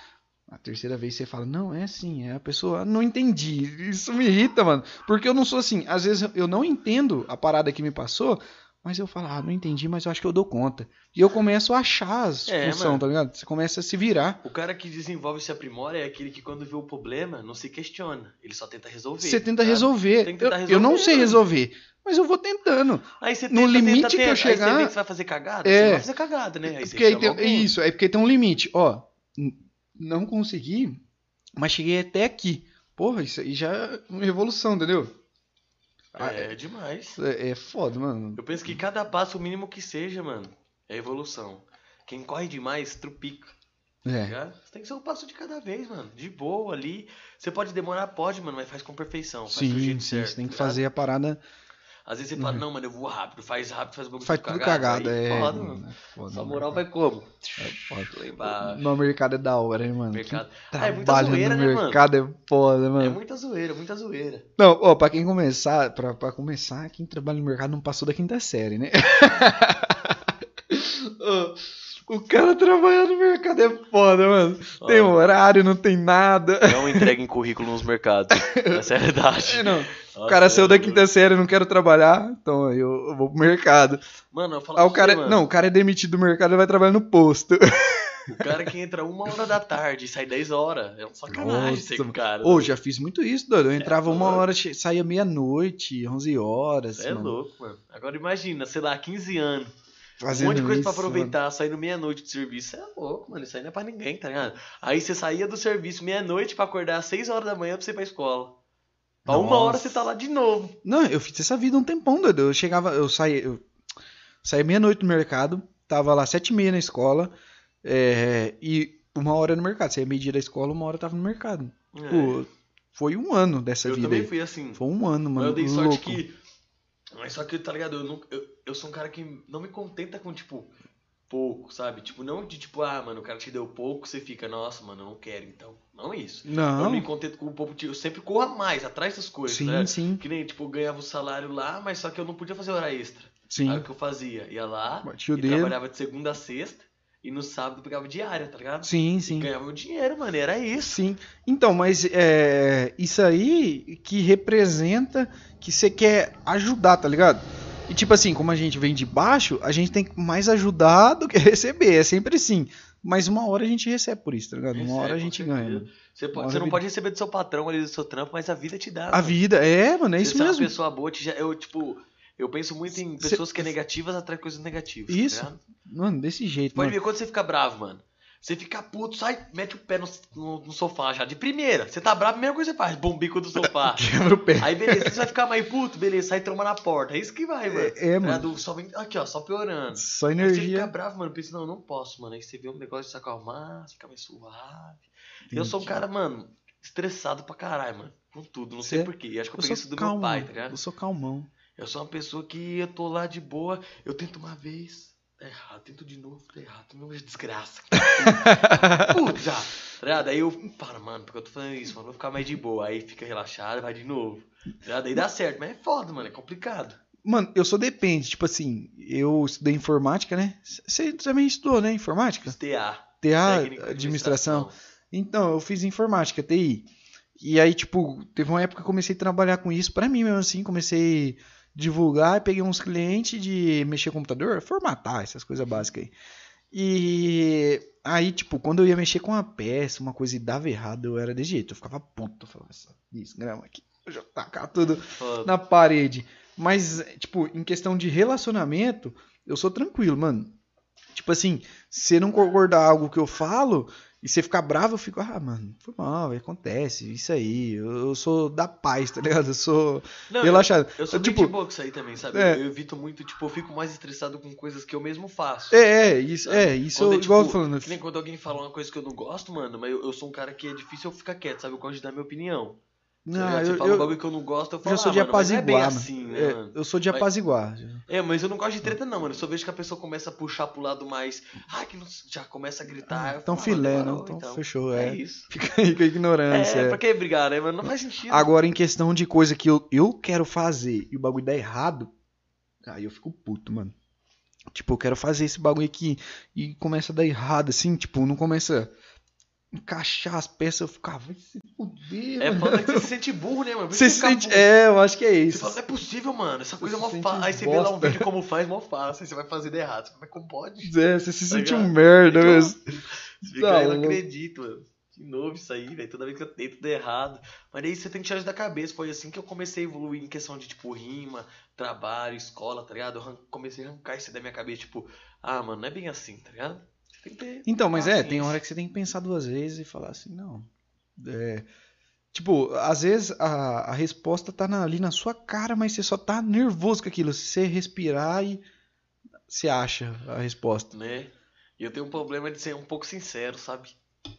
a terceira vez você fala, não, é assim, é a pessoa, não entendi. Isso me irrita, mano. Porque eu não sou assim, às vezes eu não entendo a parada que me passou, mas eu falo, ah, não entendi, mas eu acho que eu dou conta. E eu começo a achar as É, funções, mano. tá ligado? Você começa a se virar. O cara que desenvolve e se aprimora é aquele que quando vê o problema, não se questiona. Ele só tenta resolver. Você tenta sabe? resolver. Tem que Eu, tentar eu não resolver, sei resolver, mas eu vou tentando. Aí você No tenta, limite tenta, que eu tenta. Aí chegar- você vê que você vai fazer cagada, É. você vai fazer cagada, né? Aí você Porque aí tem, alguém. isso, é porque tem um limite. Ó, não consegui, mas cheguei até aqui. Porra, isso aí já é uma revolução, entendeu? Ah, É demais. É, é foda, mano. Eu penso que cada passo, o mínimo que seja, mano, é evolução. Quem corre demais, trupica. Tá É. ligado? Você tem que ser um passo de cada vez, mano. De boa ali. Você pode demorar, pode, mano, mas faz com perfeição. Faz Sim, sim, certo. você tem que tá fazer a parada. Às vezes você fala, não, mano, eu vou rápido, faz rápido, faz bagulho Uhum. Faz tudo cagado, aí é. Foda, mano, mano. é foda, Sua mano. moral vai como? É. No mercado é da hora, hein, mano. Mercado. Quem Ah, é muita zoeira, no né, mano? mercado é foda, É mano. muita zoeira, muita zoeira. Não, ó, pra quem começar, pra, pra começar, quem trabalha no mercado não passou da quinta série, né? Ô, o cara trabalhar no mercado é foda, mano. Tem Ó. horário, não tem nada. Não entreguem currículo nos mercados. Essa é a verdade. É, não. O cara saiu é da doido. quinta série, não quero trabalhar, então eu, eu vou pro mercado. Mano, eu falo pra o cara, você, mano, não, o cara é demitido do mercado e vai trabalhar no posto. O cara que entra uma hora da tarde e sai 10 horas. É um sacanagem Nossa, ser com o cara. Ô, já fiz muito isso, doido. Eu entrava uma louco. hora, saía meia-noite, 11 horas. Você é mano, louco, mano. Agora imagina, sei lá, 15 anos. Fazendo um monte de coisa pra isso, aproveitar, saindo meia-noite de serviço. Você é louco, mano. Isso aí não é pra ninguém, tá ligado? Aí você saía do serviço meia-noite pra acordar às 6 horas da manhã pra você ir pra escola. Pra uma Nossa. hora você tá lá de novo. Não, eu fiz essa vida um tempão, doido. Eu chegava, eu saía, eu saía meia-noite no mercado, tava lá sete e meia na escola, é, e uma hora no mercado. Saía meio-dia da escola, uma hora eu tava no mercado. Pô, foi um ano dessa É. eu vida também aí. fui assim. Foi um ano, mano. eu dei sorte louco. que. Mas só que, tá ligado? Eu, não, eu, eu sou um cara que não me contenta com, tipo, pouco, sabe? Tipo, não de tipo, ah, mano, o cara te deu pouco, você fica, nossa, mano, eu não quero, então. Não é isso. Eu não Não, me contento com o pouco, eu sempre corro a mais, atrás das coisas, sim, né? sim, Que nem, tipo, eu ganhava o salário lá, mas só que eu não podia fazer hora extra. sim. Aí o que eu fazia? Ia lá, o e dedo. trabalhava de segunda a sexta, e no sábado pegava diária, tá ligado? Sim, E sim. ganhava meu dinheiro, mano, era isso. Sim. Então, mas é, isso aí que representa que você quer ajudar, tá ligado? E tipo assim, como a gente vem de baixo, a gente tem que mais ajudar do que receber. É sempre assim. Mas uma hora a gente recebe por isso, tá ligado? Uma Recebe, hora a gente ganha. Você, Uma pode, você não vida- pode receber do seu patrão ali do seu trampo, mas a vida te dá. A mano. vida, é, mano, é isso você é uma mesmo. pessoa boa, te, já- eu, tipo, eu penso muito em Cê- pessoas que é negativas de coisas negativas. tá Isso. ligado? Mano, desse jeito, Pode mano. ver, quando você fica bravo, mano. Você fica puto, sai, mete o pé no, no- no sofá já. De primeira. Você tá bravo, a primeira coisa que você faz, bombico do sofá. Quebra o pé. Aí beleza, você vai ficar mais puto, beleza, sai tromba na porta. É isso que vai, mano. É, é, mano. Ligado? Só vem, aqui, ó, só piorando. Só Aí você fica energia. bravo, mano, pensa, não, eu não posso, mano. Aí você vê um negócio de se acalmar, você fica mais suave. Eu sou um cara, mano, estressado pra caralho, mano. Com tudo, não sei Cê- porquê. Acho que eu Eu peguei isso do calmo. meu pai, tá ligado? Eu sou calmão. Eu sou uma pessoa que eu tô lá de boa, eu tento uma vez, tá errado, tento de novo, tá errado, não é desgraça. Putz, já, tá ligado? Aí eu falo, mano, porque eu tô fazendo isso, mano, vou ficar mais de boa. Aí fica relaxado, vai de novo. Tá ligado? Aí dá certo, mas é foda, mano, é complicado. Mano, eu sou depende. Tipo assim, eu estudei informática, né? Você também estudou, né? Informática? TA. TA, de administração. Então, eu fiz informática, TI. E aí, tipo, teve uma época que eu comecei a trabalhar com isso pra mim mesmo assim, comecei divulgar, peguei uns clientes de mexer com computador, formatar, essas coisas básicas aí. E aí, tipo, quando eu ia mexer com uma peça, uma coisa e dava errado, eu era desse jeito, eu ficava ponto, eu falava, essa desgrama aqui, eu já tacar tudo Foda. na parede. Mas, tipo, em questão de relacionamento, eu sou tranquilo, mano. Tipo assim, se você não concordar algo que eu falo e você ficar bravo, eu fico, ah, mano, foi mal, acontece, isso aí. Eu, eu sou da paz, tá ligado? Eu sou Não, relaxado. Eu sou Eu, bem tipo, de boa com isso aí também, sabe? é. Eu evito muito, tipo, eu fico mais estressado com coisas que eu mesmo faço. É, é, isso, Sabe? é, isso Quando eu, é, igual tipo, falando. Que nem quando alguém fala uma coisa que eu não gosto, mano, mas eu, eu sou um cara que é difícil eu ficar quieto, sabe? Eu gosto de dar minha opinião. Tá Não, ligado? eu, Você fala um eu, bagulho que eu não gosto, eu eu falo, já sou ah, de mano, mas não é bem apaziguar, mano. assim, né, É, eu sou de Mas- apaziguar. É, mas eu não gosto de treta não, mano. Eu só vejo que a pessoa começa a puxar pro lado mais... Ah, que não... já começa a gritar. eu Então falo, ah, filé, demorou, né? Então fechou, É é. isso. Fica aí com a ignorância. É, é. pra que brigar, né, mano? Não faz sentido. Agora, em questão de coisa que eu, eu quero fazer e o bagulho dá errado, aí eu fico puto, mano. Tipo, eu quero fazer esse bagulho aqui e começa a dar errado, assim, tipo, não começa encaixar as peças, eu fico, ah, vai se fuder, É mano. foda que você se sente burro, né, mano? Você se sente. puto. É, eu acho que é Você isso. fala, não é possível, mano. Essa coisa é mó fácil. Aí você vê lá um vídeo como faz, mó fácil. Aí você vai fazer de errado. Você fala, mas como pode? É, você se Tá sente um ligado? merda Então, mesmo. Você fica, Não, eu não acredito, mano. De novo isso aí, velho. Toda vez que eu tento dar errado. Mas aí você tem que tirar isso da cabeça. Foi assim que eu comecei a evoluir em questão de, tipo, rima, trabalho, escola, tá ligado? Eu comecei a arrancar isso da minha cabeça, tipo, ah, mano, não é bem assim, tá ligado? Que. Então, mas é, tem hora que você tem que pensar duas vezes e falar assim, não. É, tipo, às vezes a, a resposta tá na- ali na sua cara, mas você só tá nervoso com aquilo. Se você respirar e você acha a resposta. Né? E eu tenho um problema de ser um pouco sincero, sabe?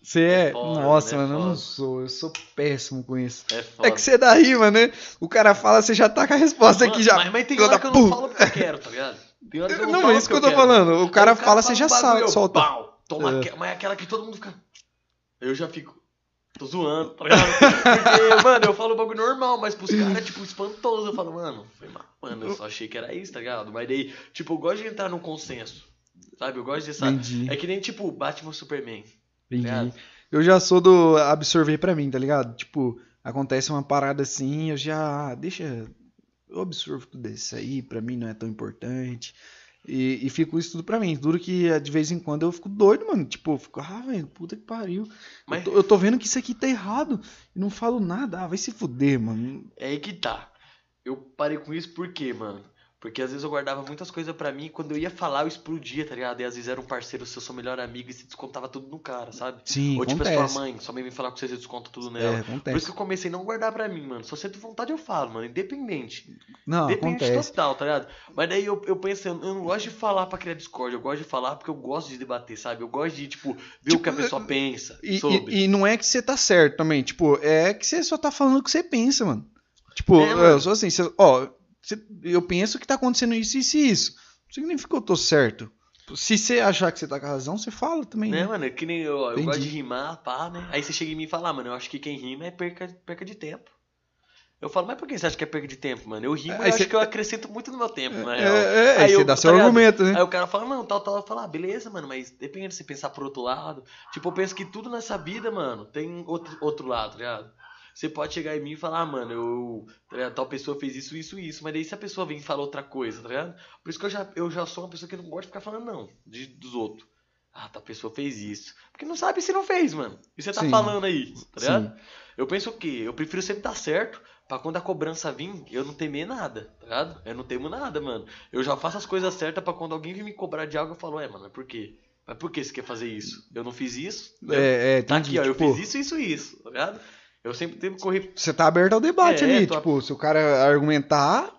Você é. foda, Nossa, né? mano, eu não sou. Eu sou péssimo com isso. É foda. É que você dá rima, né? O cara fala, você já tá com a resposta aqui Mano, já. Mas, mas tem hora que eu não falo porque eu quero, tá ligado? Que eu não, Não, é isso que eu tô quero. falando. O cara fala, você já bagulho, sa- eu, solta. pau, toma É. mas é aquela que todo mundo fica. Eu já fico. Tô zoando, tá ligado? Porque, mano, eu falo um bagulho normal, mas pros caras é tipo espantoso. Eu falo, mano, foi mal. Mano, eu só achei que era isso, tá ligado? Mas daí, tipo, eu gosto de entrar num consenso. Sabe? Eu gosto de, sabe? Entendi. É que nem, tipo, Batman Superman. Entendi. ligado? Eu já sou do absorver pra mim, tá ligado? Tipo, acontece uma parada assim, eu já. Deixa. Eu absorvo tudo isso aí, pra mim não é tão importante. E, e fico isso tudo pra mim. Duro que eh, de vez em quando eu fico doido, mano. Tipo, eu fico, ah, velho, puta que pariu. Mas Eu, tô, eu tô vendo que isso aqui tá errado. E não falo nada. Ah, vai se fuder, mano. é aí que tá. Eu parei com isso por quê, mano? Porque às vezes eu guardava muitas coisas pra mim e quando eu ia falar eu explodia, tá ligado? E às vezes era um parceiro seu, seu melhor amigo e se descontava tudo no cara, sabe? Sim, Ou tipo a acontece. sua mãe, sua mãe vem falar com você, você desconta tudo É, nela. Por acontece. isso que eu comecei a não guardar pra mim, mano. Se você tem vontade, eu falo, mano. Independente. Não, Independente acontece. total, tá ligado? Mas daí eu, eu eu não gosto de falar pra criar Discord. Eu gosto de falar porque eu gosto de debater, sabe? Eu gosto de, tipo, ver o Tipo, que a pessoa pensa E, sobre. e- e não é que você tá certo também, tipo, é que você só tá falando o que você pensa, mano. Tipo, É, eu sou assim, você- ó, eu penso que tá acontecendo isso, isso e isso. Não significa que eu tô certo. Se você achar que você tá com a razão, você fala também. Né, Né? mano? É que nem eu, eu gosto de rimar, pá, né? Aí você chega em mim e fala, ah, mano, eu acho que quem rima é perca, perca de tempo. Eu falo, mas por que você acha que é perca de tempo, mano? Eu rimo e Aí eu você- acho que eu acrescento muito no meu tempo, na É, real. é, aí Aí você eu- dá tá seu ligado? argumento, né? Aí o cara fala, não, tal, tal. Eu falo, ah, beleza, mano, mas depende de você pensar por outro lado. Tipo, eu penso que tudo nessa vida, mano, tem outro, outro lado, tá ligado? Você pode chegar em mim e falar, ah, mano, eu. tá? Tal pessoa fez isso, isso, isso. Mas daí se a pessoa vem e fala outra coisa, tá ligado? Por isso que eu já, eu já sou uma pessoa que não gosta de ficar falando, não, de, dos outros. Ah, tal pessoa fez isso. Porque não sabe se não fez, mano. E você tá Sim. falando aí, tá ligado? Sim. Eu penso o quê? Eu prefiro sempre estar certo pra quando a cobrança vir, eu não temer nada, tá ligado? Eu não temo nada, mano. Eu já faço as coisas certas pra quando alguém vir me cobrar de algo, eu falo, é, mano, mas por quê? Mas por que você quer fazer isso? Eu não fiz isso? É, é, tá aqui, ó, tipo, eu fiz isso, isso, isso, tá ligado? Eu sempre tento correr. Você tá aberto ao debate É, ali. tô- Tipo, se o cara argumentar,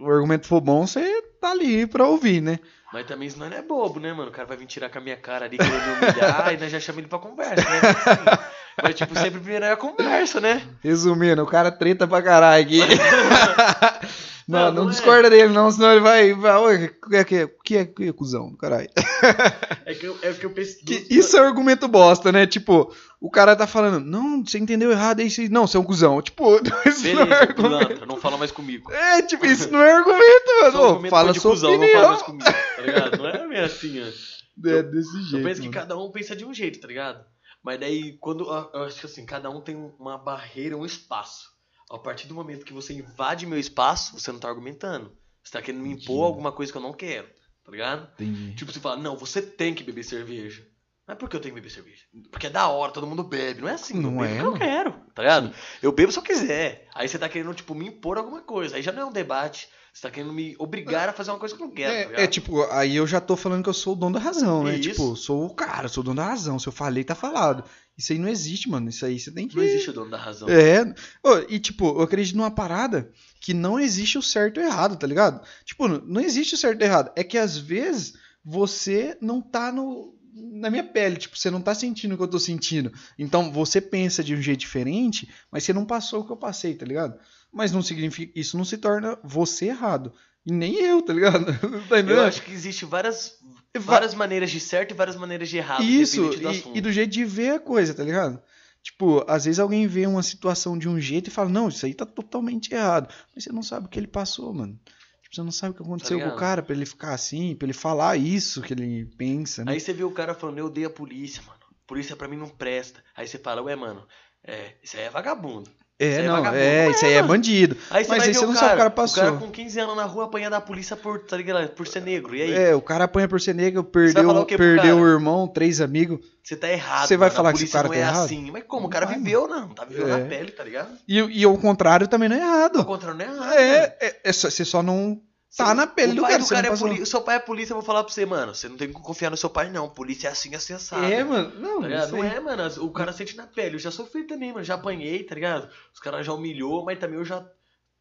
o argumento for bom, você tá ali pra ouvir, né? Mas também isso não é bobo, né, mano? O cara vai vir tirar com a minha cara ali, querendo me humilhar, e nós já chamamos ele pra conversa, né? Assim, mas, tipo, sempre primeiro é a conversa, né? Resumindo, o cara treta pra caralho aqui. não, Não, não, não é. discorda dele, não, senão ele vai. vai "Oi, o que é que que é, que é cuzão, caralho? É que eu, é que eu penso. Que isso é argumento bosta, né? Tipo, o cara tá falando, não, você entendeu errado, é isso aí. Não, você é um cuzão. Tipo, isso não é argumento. pilantra, não fala mais comigo. É, tipo, isso não é argumento, mano. Ô, argumento fala de cuzão, não fala opinião. mais comigo, tá ligado? Não é assim, ó. É desse jeito. Eu penso que mano. cada um pensa de um jeito, tá ligado? Mas daí, quando. Eu acho que assim, cada um tem uma barreira, um espaço. A partir do momento que você invade meu espaço, você não tá argumentando. Você tá querendo me impor Entendi. alguma coisa que eu não quero, tá ligado? Entendi. Tipo, você fala, não, você tem que beber cerveja. Mas por que eu tenho que beber cerveja? Porque é da hora, todo mundo bebe. Não é assim, Não eu bebo é, porque eu quero, tá ligado? Eu bebo se eu quiser. Aí você tá querendo, tipo, me impor alguma coisa. Aí já não é um debate. Você tá querendo me obrigar a fazer uma coisa que eu não quero, tá É, ligado? é, tipo, aí eu já tô falando que eu sou o dono da razão, né? Isso. Tipo, sou o cara, sou o dono da razão. Se eu falei, tá falado. Isso aí não existe, mano. Isso aí você tem que. Não existe o dono da razão. É. Ô, e tipo, eu acredito numa parada que não existe o certo e o errado, tá ligado? Tipo, não- não existe o certo e o errado. É que às vezes você não tá no. Na minha pele, tipo, você não tá sentindo o que eu tô sentindo. Então você pensa de um jeito diferente, mas você não passou o que eu passei, tá ligado? Mas não significa. Isso não se torna você errado. E nem eu, tá ligado? tá? Eu acho que existe várias, várias maneiras de certo e várias maneiras de errado, Isso, do e, e do jeito de ver a coisa, tá ligado? Tipo, às vezes alguém vê uma situação de um jeito e fala, não, isso aí tá totalmente errado. Mas você não sabe o que ele passou, mano. Tipo, você não sabe o que aconteceu com o Tá cara pra ele ficar assim, pra ele falar isso que ele pensa, né? Aí você vê o cara falando, eu odeio a polícia, mano. Polícia pra mim não presta. Aí você fala, ué, mano, é, isso aí é vagabundo. É, aí é não, é, Não isso é, aí é mano. bandido. Aí Mas aí você o não cara, sabe o cara passou. O cara com 15 anos na rua apanha da polícia por, tá ligado? por ser negro. E aí? É, o cara apanha por ser negro, perdeu, o perdeu o irmão, três amigos. Você tá errado. Você vai mano. falar que esse cara não tá é errado? assim. Mas como? O cara vai, viveu, não. Tá vivendo É. na pele, tá ligado? E, e o contrário também não é errado. contrário, não é errado. É, é, é só- você só não tá na pele o do cara. do cara não é. O seu pai é polícia, eu vou falar pra você, mano. Você não tem que confiar no seu pai, não. Polícia é assim, assim, assado. É, mano. Não, Tá Não aí. é, mano. O cara sente na pele. Eu já sofri também, mano. Já apanhei, tá ligado? Os caras já humilhou, mas também eu já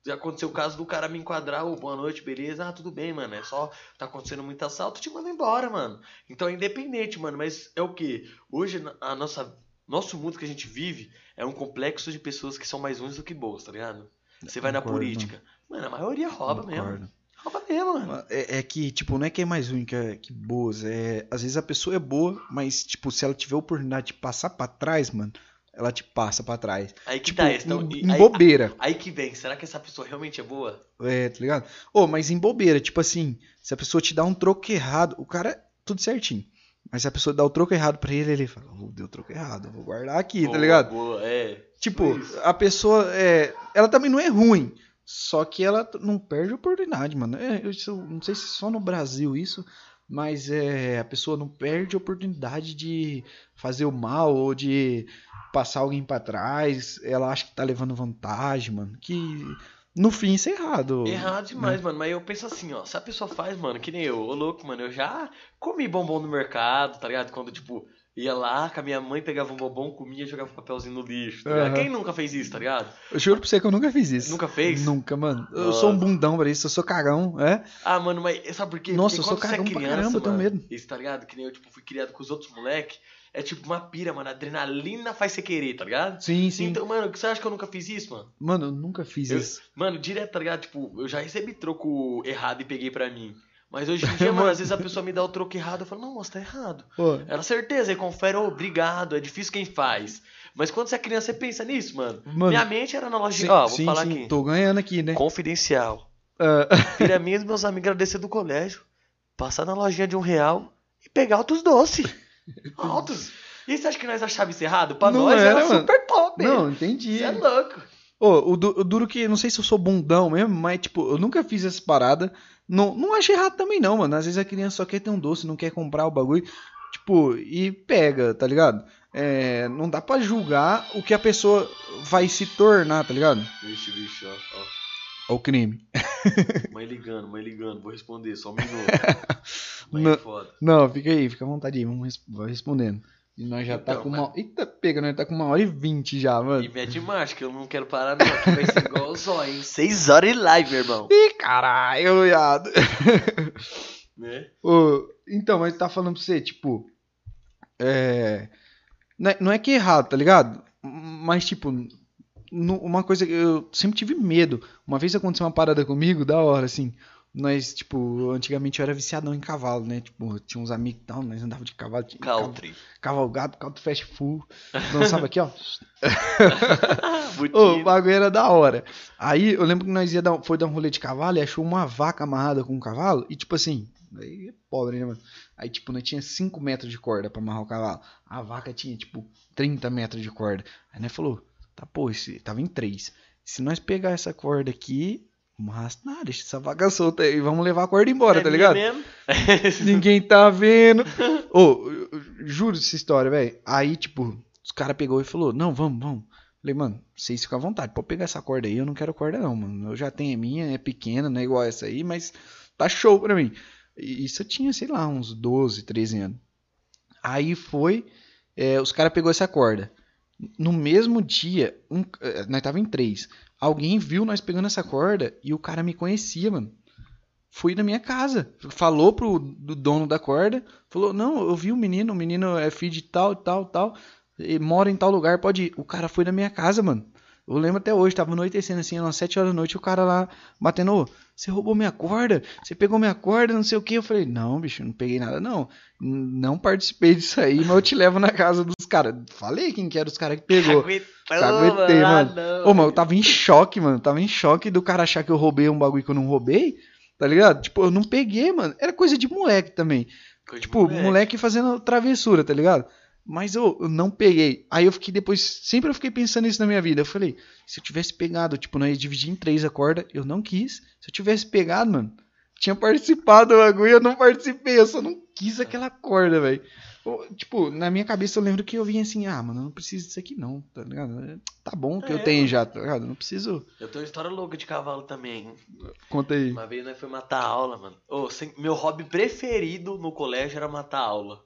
Já aconteceu o caso do cara me enquadrar, ô, boa noite, beleza? Ah, tudo bem, mano. É só tá acontecendo muito assalto, te manda embora, mano. Então é independente, mano. Mas é o que? Hoje a nossa. Nosso mundo que a gente vive é um complexo de pessoas que são mais ruins do que boas, tá ligado? Você vai na política. Mano, a maioria rouba mesmo. Mano. É, é que, tipo, não é que é mais ruim que, é- que boas. É, às vezes a pessoa é boa, mas, tipo, se ela tiver a oportunidade de passar pra trás, mano, ela te passa pra trás. Aí que Tipo, tá, então, em, em aí, bobeira. aí que vem, será que essa pessoa realmente é boa? É, tá ligado? Ô, mas em bobeira, tipo assim, se a pessoa te dá um troco errado, o cara, tudo certinho. Mas se a pessoa dá o troco errado pra ele, ele fala, oh, deu troco errado, vou guardar aqui, tá Boa, ligado? Boa, é. Tipo, a pessoa, é, ela também não é ruim, só que ela não perde a oportunidade, mano. É, eu não sei se só no Brasil isso, mas é, a pessoa não perde a oportunidade de fazer o mal ou de passar alguém pra trás. Ela acha que tá levando vantagem, mano. Que no fim isso é errado. Errado demais, mano. Mas eu penso assim, ó. Se a pessoa faz, mano, que nem eu, ô louco, mano, eu já comi bombom no mercado, tá ligado? Quando, tipo, ia lá com a minha mãe, pegava um bombom, comia e jogava papelzinho no lixo, tá? Aham. Quem nunca fez isso, tá ligado? Eu juro pra você que eu nunca fiz isso. Nunca fez? Nunca, mano. Eu Nossa. sou um bundão pra isso, eu sou cagão, é? Ah, mano, mas sabe por quê? Nossa, Porque eu sou é cagão pra criança, caramba, eu tenho medo. Isso, tá ligado? Que nem eu, tipo, fui criado com os outros moleque. É tipo uma pira, mano. Adrenalina faz você querer, tá ligado? Sim, sim. Então, mano, você acha que eu nunca fiz isso, mano? Mano, eu nunca fiz Eu- isso. Mano, direto, tá ligado? Tipo, eu já recebi troco errado e peguei pra mim. Mas hoje em dia, mano, às vezes a pessoa me dá o troco errado, eu falo, não, moço, tá errado. Pô, Era certeza, aí confere, ô, obrigado, é difícil quem faz. Mas quando você é criança, você pensa nisso, mano. Mano, Minha mente era na loja de... Ó, vou sim, falar sim, aqui. Tô ganhando aqui, né? Confidencial. Ah, Filha minha e meus amigos agradecer do colégio. Passar na lojinha de um real e pegar altos doces. Altos. E você acha que nós achava isso errado? Pra Não nós era, era, super top. não, entendi. Você é louco. Ô, o, du- o duro que, não sei se eu sou bundão mesmo, mas, tipo, eu nunca fiz essa parada. Não, não acho errado também, não, mano. Às vezes a criança só quer ter um doce, não quer comprar o bagulho. Tipo, e pega, tá ligado? É, não dá pra julgar o que a pessoa vai se tornar, tá ligado? Vixe, vixe, ó. ó. Ó o crime. Mãe ligando, mãe ligando. Vou responder, só um minuto. Mãe Não. é foda. Não, fica aí, fica à vontade aí, vamos res- vai respondendo. E nós já tá Então, com uma. Eita, pega, nós tá com uma hora e vinte já, mano. E mete marcha, que eu não quero parar não. Que vai ser igual o zóio, hein? Seis horas de live, meu irmão. Ih, caralho, viado. Né? Ô, então, mas tá falando pra você, tipo. É. Não é, não é que é errado, tá ligado? Mas, tipo, uma coisa que eu sempre tive medo. Uma vez aconteceu uma parada comigo, da hora, assim. Nós, tipo, antigamente eu era viciadão em cavalo, né? Tipo, tinha uns amigos e tal, nós andava de cavalo. Tinha Country. Cavalgado, caldo fast full. Dançava aqui, ó. Ô, o bagulho era da hora. Aí eu lembro que nós ia dar, foi dar um rolê de cavalo e achou uma vaca amarrada com um cavalo. E tipo assim, aí é pobre, né, mano? Aí tipo, nós tinha 5 metros de corda pra amarrar o cavalo. A vaca tinha tipo 30 metros de corda. Aí nós falou, tá pô, esse, tava em 3. Se nós pegar essa corda aqui, arrasta nada, deixa essa vaca solta aí, vamos levar a corda embora, É tá ligado? mesmo? Ninguém tá vendo. Ô, eu juro essa história, velho. Aí, tipo, os caras pegou e falou: Não, vamos, vamos. Falei, mano, vocês ficam à vontade. Pode pegar essa corda aí, eu não quero corda, não, mano. Eu já tenho a minha, é pequena, não é igual essa aí, mas tá show pra mim. Isso eu tinha, sei lá, uns 12, 13 anos. Aí foi, é, os caras pegou essa corda. No mesmo dia, um, eh, nós tava em três. Alguém viu nós pegando essa corda e o cara me conhecia, mano. Fui na minha casa. Falou pro do dono da corda. Falou, não, eu vi o menino, o menino é filho de tal, tal, tal. Ele mora em tal lugar, pode ir. O cara foi na minha casa, mano. Eu lembro até hoje, tava anoitecendo assim, umas 7 horas da noite, o cara lá batendo, você roubou minha corda? Você pegou minha corda, não sei o que. Eu falei, não, bicho, não peguei nada, não. Não participei disso aí, mas eu te levo na casa dos caras. Falei quem que era os caras que pegou. Caguetei, ah, mano. não, Ô, mas eu tava em choque, mano. Tava em choque do cara achar que eu roubei um bagulho que eu não roubei. Tá ligado? Tipo, eu não peguei, mano. Era coisa de moleque também. Coisa Tipo, moleque. fazendo travessura, tá ligado? Mas eu, eu não peguei. Aí eu fiquei depois. Sempre eu fiquei pensando nisso na minha vida. Eu falei, se eu tivesse pegado, tipo, nós dividir em três a corda, eu não quis. Se eu tivesse pegado, mano, tinha participado do bagulho, eu não participei. Eu só não quis aquela corda, velho. Eu, Tipo, na minha cabeça eu lembro que eu vinha assim, ah, mano, eu não preciso disso aqui não, tá ligado? Tá bom que eu É, tenho mano. já, tá ligado? Eu não preciso. Eu tenho uma história louca de cavalo também. Conta aí. Uma vez nós foi matar aula, mano. Ô, sem- meu hobby preferido no colégio era matar aula.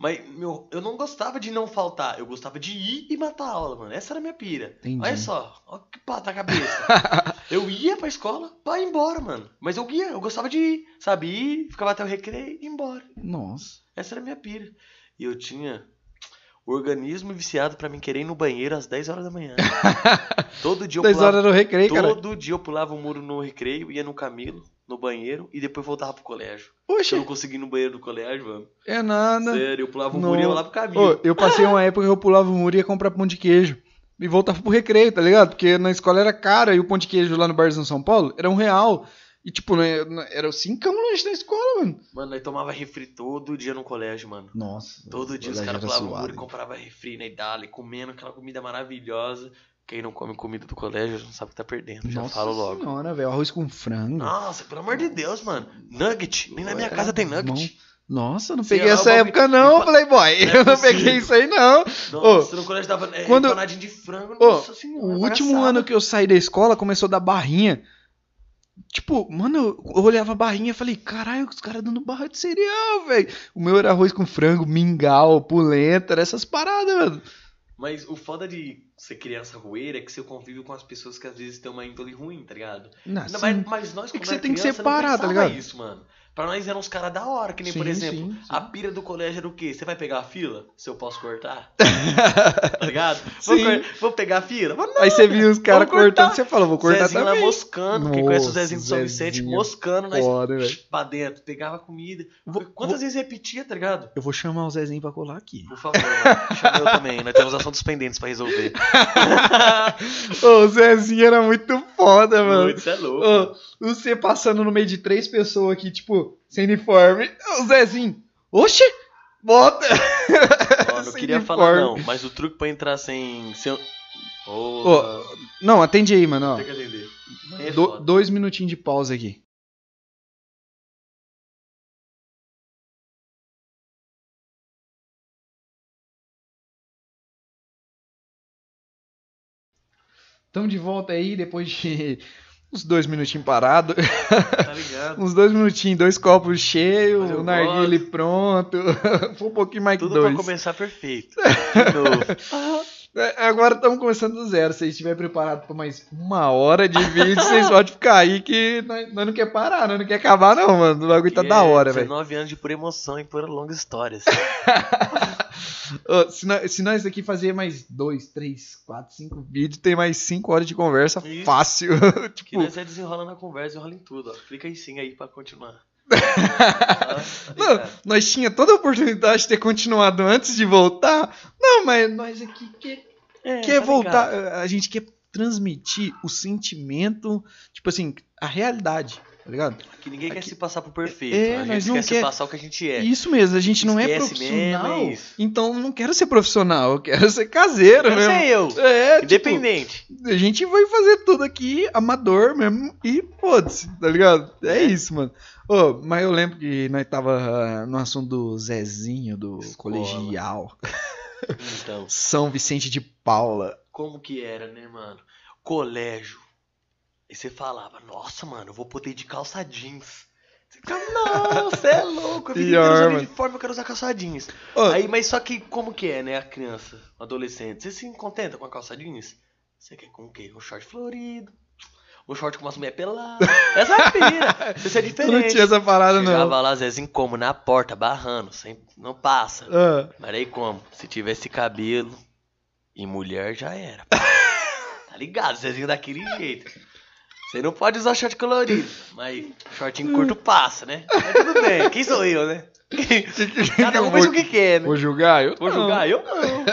Mas meu, eu não gostava de não faltar, eu gostava de ir e matar aula, mano. Essa era a minha pira. Entendi. Olha só, olha que pata a cabeça. Eu ia pra escola pra ir embora, mano. Mas eu ia, eu gostava de ir, sabe? Ir, ficava até o recreio e ir embora. Nossa. Essa era a minha pira. E eu tinha o organismo viciado pra mim querer ir no banheiro às 10 horas da manhã. Todo dia eu 10 pulava, horas no recreio, cara. todo dia eu pulava o muro no recreio, ia no Camilo, no banheiro e depois voltava pro colégio. Oxe, eu não conseguia ir no banheiro do colégio, mano. é nada. Sério, eu pulava o muro e ia lá pro Camilo. Ô, eu passei uma época que eu pulava o muro e ia comprar pão de queijo. E voltava pro recreio, tá ligado? Porque na escola era caro e o pão de queijo lá no Barzão São Paulo era um real. E tipo, né, era cinco lanche na escola, mano. Mano, nós tomava refri todo dia no colégio, mano. Nossa. Todo dia os caras pulavam o muro e compravam refri na Idália, comendo aquela comida maravilhosa. Quem não come comida do colégio não sabe que tá perdendo, já Nossa falo logo. senhora, velho. Arroz com frango. Nossa, pelo amor de Deus, mano. Nugget. Nem na minha casa tem nugget. Nossa, não peguei essa época bagulho- não, Playboy. Não é Eu não peguei isso aí não. Nossa, no colégio dava é, quando- empanadinha de frango. Ô, Nossa senhora. O último ano que eu saí da escola começou a dar barrinha. Tipo, mano, eu olhava a barrinha e falei, caralho, os caras dando barra de cereal, velho. O meu era arroz com frango, mingau, polenta, essas paradas, mano. Mas o foda de ser criança rueira é que você convive com as pessoas que às vezes têm uma índole ruim, tá ligado? Não, mas, mas nós, É que você tem que separar, tá ligado? isso, mano. Pra nós eram uns caras da hora, que nem, por Sim, exemplo, sim, sim. a pira do colégio era o quê? Você vai pegar a fila? Se eu posso cortar? tá ligado? Vou, cor- vou pegar a fila? Não, Aí você viu os caras cortando, você falou, vou cortar Zezinho lá também. moscando. Quem conhece o Nossa, Zezinho do São Vicente, Zezinho. moscando nós Foda, velho. pra dentro. Pegava comida. Vou- Quantas vou- vezes repetia, tá ligado? Eu vou chamar o Zezinho pra colar aqui. Por favor. Chama eu também. Nós temos assuntos pendentes pra resolver. Ô, o Zezinho era muito foda, mano. Muito, é louco. Ô, você passando no meio de três pessoas aqui, tipo, sem uniforme. O Zezinho, oxe, bota. Ó, não queria falar não, uniforme. mas o truque pra entrar sem... sem... Ô, Porra. Não, atende aí, mano. ó. Tem que atender. É Do- dois minutinhos de pausa aqui. Estamos de volta aí, depois de uns dois minutinhos parados. Tá ligado? uns dois minutinhos, dois copos cheios, o narguile pronto. Foi um pouquinho mais que Tudo dois. pra começar perfeito. De novo. É, Agora estamos começando do zero. Se vocês estiverem preparados para mais uma hora de vídeo, vocês podem ficar aí que nós, nós não quer parar, nós não quer acabar, não, mano. O bagulho tá Que da hora, velho. 19 anos de pura emoção e pura longas histórias. Ô, Se nós, se nós aqui fazer mais dois, três, quatro, cinco vídeos, tem mais cinco horas de conversa Isso. fácil. Que tipo, nós é desenrola na conversa e rola em tudo, ó. Clica em sim aí pra continuar. Tá não, ligado? nós tinha toda a oportunidade de ter continuado antes de voltar. Não, mas nós aqui quer, É, quer tá voltar. ligado? A gente quer transmitir o sentimento, tipo assim, a realidade, tá ligado? Que ninguém quer Aqui- se passar por perfeito. É, a gente não quer, quer- se passar o que a gente é. Isso mesmo, a gente não é profissional. mesmo, é isso. então eu não quero ser profissional, eu quero ser caseiro Eu mesmo. sei eu. É, tipo, Independente. a gente vai fazer tudo aqui amador mesmo e foda-se, tá ligado? É, É. isso, mano. Ô, mas eu lembro que nós tava ah, no assunto do Zezinho, do Escola. colegial. Então, São Vicente de Paula. como que era, né, mano? Colégio. E você falava, nossa, mano, eu vou poder ir de calça jeans. Você ficava, nossa, é louco. Inteira usando mano. uniforme, eu quero usar calça jeans. Ô, Aí, mas só que como que é, né, a criança, o adolescente? Você se contenta com a calça jeans? Você quer com o quê? Um short florido, um short com umas meia pelada. Essa é a pira. Você é eu não diferente. tinha essa parada, não. Chegava lá, Zezinho, como? Na porta, barrando, sem, não passa. Ah, Mas aí como? Se tivesse cabelo e mulher, já era. tá ligado? Zezinho daquele jeito. Você não pode usar short colorido, mas shortinho curto passa, né? Mas tudo bem, quem sou eu, né? Cada um faz o que quer, né? vou julgar? Eu Vou não. julgar? Eu não.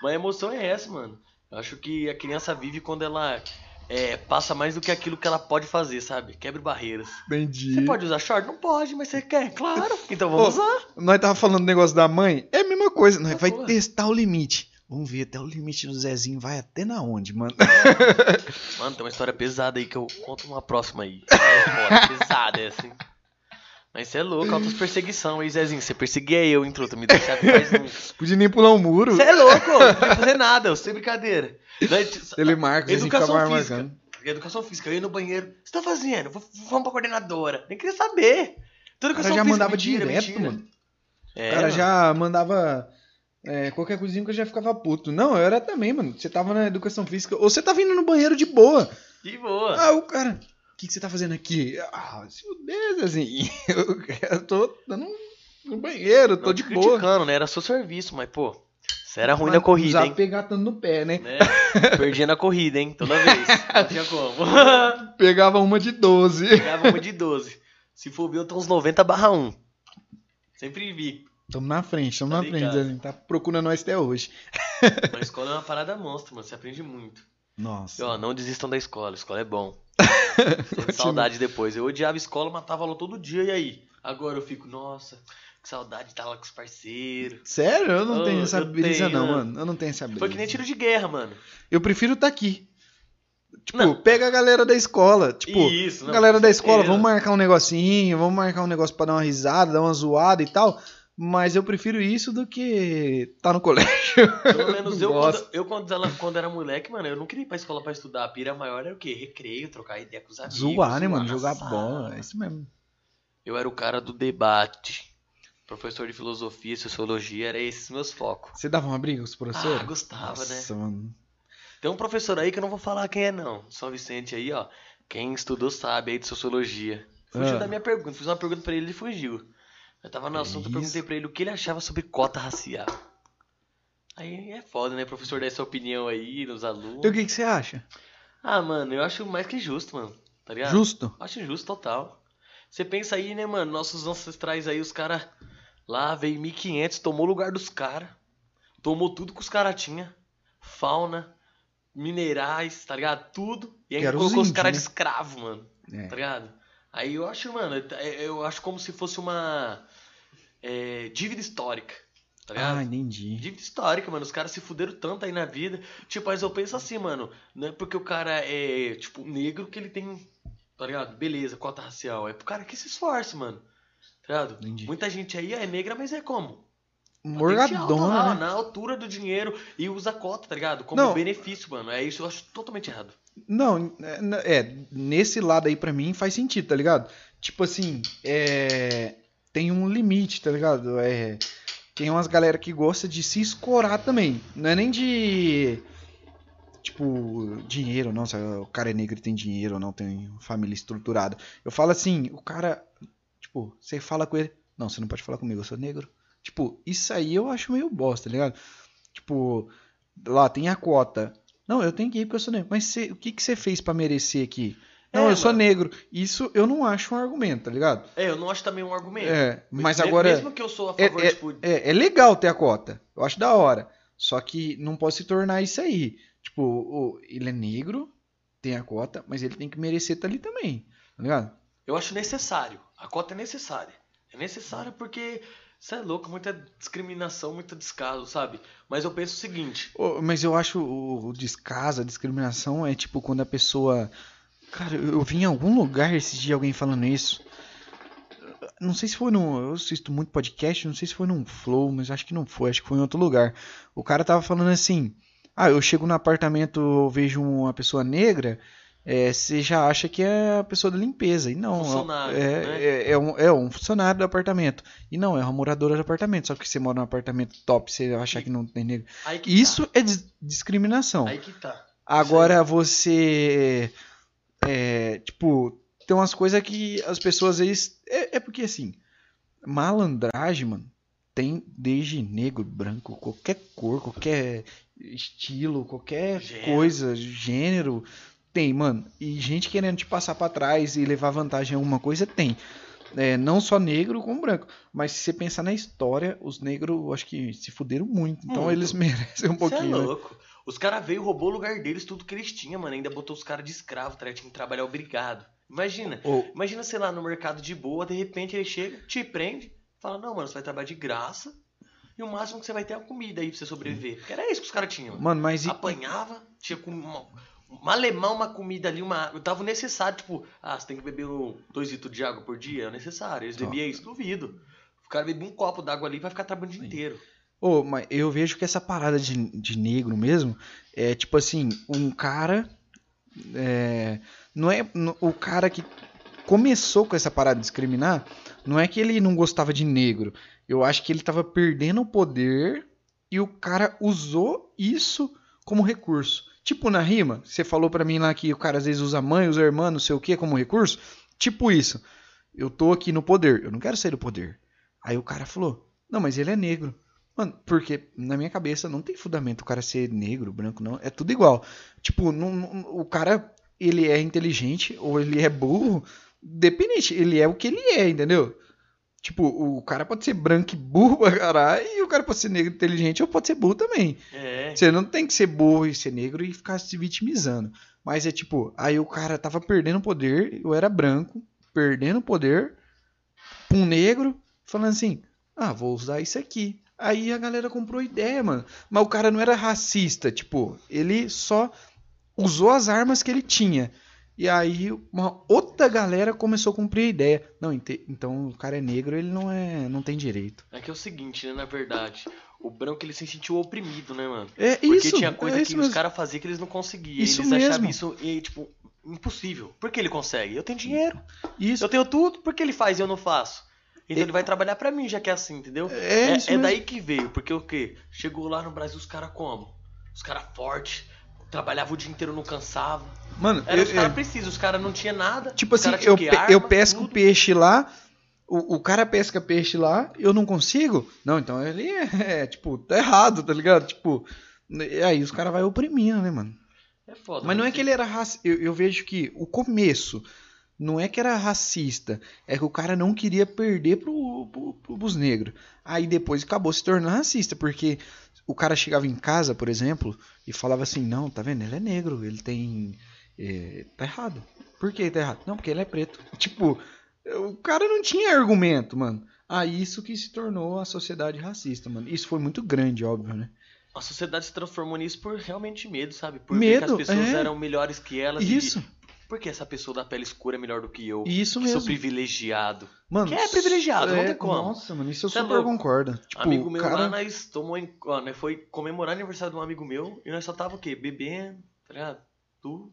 Mas a emoção é essa, mano. Eu acho que a criança vive quando ela é, passa mais do que aquilo que ela pode fazer, sabe? Quebre barreiras. Entendi. Você pode usar short? Não pode, mas você quer? Claro. Então vamos Ô, usar. Nós tava falando do negócio da mãe, é a mesma coisa, nós Ah, vai porra. testar o limite. Vamos ver até o limite do Zezinho vai até na onde, mano. Mano, tem uma história pesada aí que eu conto uma próxima aí. É pesada essa, hein? Mas você é louco, altas perseguição aí, Zezinho. Você perseguia eu, hein, truta? Me deixava mais. Podia nem pular um muro. Você é louco, não podia fazer nada, eu sem brincadeira. Telemarcos, Zezinho Educação ficava física. marcando. Educação física, eu ia no banheiro. O que você tá fazendo? Vamos pra coordenadora. Nem queria saber. Tudo O cara já mandava direto, mano. É, O cara mano. já mandava É, qualquer coisinha que eu já ficava puto. Não, eu era também, mano. Você tava na educação física, ou você tava indo no banheiro de boa. De boa. Ah, o cara, que, que você tá fazendo aqui? Ah, se fuder, assim. Eu, eu tô dando no banheiro, tô Não de boa. criticando, né? Era seu serviço, mas, pô, você era ruim Mas na corrida, usava hein? pegar tanto no pé, né? Né? Perdia na corrida, hein? Toda vez. Não tinha como. Pegava uma de 12. Pegava uma de 12. Se for ver, eu tô uns 90 barra 1. Sempre vi. Tamo na frente, tamo Tá na frente, ligado. Zezinho. Tá procurando nós até hoje. Na escola é uma parada monstro, mano. Você aprende muito. E, Nossa. ó, não desistam da escola. A escola é bom. Saudade depois. Eu odiava escola, matava aula todo dia. E aí? Agora eu fico, nossa, que saudade de estar lá com os parceiros. Sério? Eu não Oh, tenho essa brisa, tenho, não, mano. mano. Eu não tenho essa brisa. Foi que nem tiro de guerra, mano. Eu prefiro estar aqui. Tipo, Não. pega a galera da escola. Tipo, Isso, não, galera da escola, vamos marcar um negocinho, vamos marcar um negócio pra dar uma risada, dar uma zoada e tal. Mas eu prefiro isso do que tá no colégio. Pelo menos eu, quando, eu quando, ela, quando era moleque, mano, eu não queria ir pra escola pra estudar. A pira maior era o quê? Recreio, trocar ideia com os amigos. Zoar, né, mano? Jogar bola. É isso mesmo. Eu era o cara do debate. Professor de filosofia, sociologia, era esses meus focos. Você dava uma briga com os professores? Ah, gostava, né? Nossa, mano. Tem um professor aí que eu não vou falar quem é, não. São Vicente aí, ó. Quem estudou sabe aí de sociologia. Fugiu Ah. da minha pergunta. Fiz uma pergunta pra ele e ele fugiu. Eu tava no Que assunto, eu isso? perguntei pra ele o que ele achava sobre cota racial. Aí é foda, né? Professor dar essa opinião aí nos alunos. Então o que, que você acha? Ah, mano, eu acho mais que justo, mano. Tá ligado? Justo? Acho justo total. Você pensa aí, né, mano? Nossos ancestrais aí, os caras lá veio em 1500, tomou o lugar dos caras. Tomou tudo que os caras tinham. Fauna, minerais, tá ligado? Tudo. E aí os colocou os caras de né? escravo, mano. É. Tá ligado? Aí eu acho, mano, é- eu acho como se fosse uma é, dívida histórica. Tá ligado? Ah, entendi. Dívida histórica, mano. Os caras se fuderam tanto aí na vida. Tipo, mas eu penso assim, mano. Não é porque o cara é, tipo, negro que ele tem. Tá ligado? Beleza, cota racial. É pro cara que se esforce, mano. Tá ligado? Entendi. Muita gente aí é negra, mas é como? Morgadona, lá, né? Na altura do dinheiro e usa cota, tá ligado? Como Não. benefício, mano. É isso eu acho totalmente errado. Não, é, é, nesse lado aí pra mim faz sentido, tá ligado? Tipo assim, é, tem um limite, tá ligado? É, tem umas galera que gosta de se escorar também. Não é nem de tipo dinheiro, não, se o cara é negro e tem dinheiro ou não tem família estruturada. Eu falo assim, o cara, tipo, você fala com ele, não, você não pode falar comigo, eu sou negro. Tipo, isso aí eu acho meio bosta, tá ligado? Tipo, lá tem a cota. Não, eu tenho que ir porque eu sou negro. Mas você- o que, que você fez pra merecer aqui? Não, É, eu sou mano. negro. Isso eu não acho um argumento, tá ligado? É, eu não acho também um argumento. É, mas Me- agora. Mesmo que eu sou a É, favor, é, tipo. é, é legal ter a cota. Eu acho da hora. Só que não pode se tornar isso aí. Tipo, o- ele é negro, tem a cota, mas ele tem que merecer estar ali também. Tá ligado? Eu acho necessário. A cota é necessária. É necessária porque você é louco, muita discriminação, muito descaso, sabe? Mas eu penso o seguinte. Ô, Mas eu acho o, descaso, a discriminação é tipo quando a pessoa. Cara, eu, vi em algum lugar esses dias alguém falando isso. Não sei se foi no. Eu assisto muito podcast, não sei se foi num Flow, mas acho que não foi, acho que foi em outro lugar. O cara tava falando assim: Ah, eu chego no apartamento, eu vejo uma pessoa negra, é, você já acha que é a pessoa da limpeza. E não, Funcionário, é, né? é, é um, é um funcionário do apartamento. E não, é uma moradora do apartamento. Só que você mora num apartamento top, você achar que não tem negro. Aí Isso é dis- discriminação. tá. Aí que tá. Agora você. É, tipo, tem umas coisas que as pessoas vezes. É, é porque assim. Malandragem, mano. Tem desde negro, branco, qualquer cor, qualquer estilo, qualquer Gênero. coisa, gênero. Tem, mano. E gente querendo te passar pra trás e levar vantagem em alguma coisa, tem. É, não só negro como branco. Mas se você pensar na história, os negros, eu acho que se fuderam muito. Então Muito. eles merecem um Você é pouquinho. né? louco. Os caras veio, roubou o lugar deles, tudo que eles tinham, mano. Ainda botou os caras de escravo, tá? Tinha que trabalhar obrigado. Imagina. Ô, Imagina, sei lá, no mercado de boa, de repente ele chega, te prende, fala, não, mano, você vai trabalhar de graça. E o máximo que você vai ter é a comida aí pra você sobreviver. Porque era isso que os caras tinham. mano. Mano, mas Apanhava, tinha com uma, malemar uma comida ali, uma. Eu tava necessário, tipo, ah, você tem que beber um, dois litros de água por dia? É necessário. Eles Tá. bebiam isso, duvido. O cara bebia um copo d'água ali e vai ficar trabalhando o dia inteiro. Ô, mas eu vejo que essa parada de, de negro mesmo é tipo assim, um cara. é, não é. O cara que começou com essa parada de discriminar, não é que ele não gostava de negro. Eu acho que ele tava perdendo o poder e o cara usou isso como recurso. Tipo na rima, você falou pra mim lá que o cara às vezes usa mãe, usa irmã, não sei o que como recurso. Tipo isso. Eu tô aqui no poder, eu não quero sair do poder. Aí o cara falou: Não, mas ele é negro. Mano, porque na minha cabeça não tem fundamento o cara ser negro, branco, não. É tudo igual. Tipo, não- não- o cara, ele é inteligente ou ele é burro, dependente. Ele é o que ele é, entendeu? Tipo, o cara pode ser branco e burro pra caralho, e o cara pode ser negro inteligente ou pode ser burro também. É. Você não tem que ser burro e ser negro e ficar se vitimizando. Mas é tipo, aí o cara tava perdendo poder, eu era branco, perdendo poder, pra um negro, falando assim, ah, vou usar isso aqui. Aí a galera comprou ideia, mano. Mas o cara não era racista, tipo, ele só usou as armas que ele tinha. E aí uma outra galera começou a cumprir a ideia. Não, então o cara é negro, ele não é, não tem direito. É que é o seguinte, né, na verdade. O branco ele se sentiu oprimido, né, mano? É Porque isso. tinha coisa é que isso os mesmo. caras faziam que eles não conseguiam. Isso eles achavam mesmo. isso, e, tipo, impossível. Por que ele consegue? Eu tenho dinheiro. Isso. Eu tenho tudo, por que ele faz e eu não faço? Então É- ele vai trabalhar pra mim, já que é assim, entendeu? É, É, é mesmo. daí que veio, porque o quê? Chegou lá no Brasil os caras como? Os caras fortes, trabalhavam o dia inteiro, não cansavam. Mano, Era eu- os caras precisos, os caras não tinham nada. Tipo assim, eu, pe- arma, eu pesco tudo. peixe lá, o, o cara pesca peixe lá, eu não consigo. Não, então ele é, é, tipo, tá errado, tá ligado? Tipo, aí os caras vão oprimindo, né, mano? É foda. Mas não é que ele era racista. Eu, eu vejo que o começo não é que era racista, é que o cara não queria perder pro, pro, pro- pros negros. Aí depois acabou se tornando racista, porque o cara chegava em casa, por exemplo, e falava assim: Não, tá vendo? Ele é negro, ele tem. é, tá errado. Por que tá errado? Não, porque ele é preto. Tipo, o cara não tinha argumento, mano. Ah, isso que se tornou a sociedade racista, mano. Isso foi muito grande, óbvio, né? A sociedade se transformou nisso por realmente medo, sabe? Por ver que Medo, as pessoas é. eram melhores que elas. e- Isso, Por que essa pessoa da pele escura é melhor do que eu? isso que mesmo. sou privilegiado. Mano, Que é privilegiado, não tem como. Nossa, mano, isso eu Cê é super concordo. Tipo, amigo meu cara... lá, nós tomou. Ó, nós foi comemorar o aniversário de um amigo meu e nós só tava o quê? Bebendo, tá ligado? Tudo.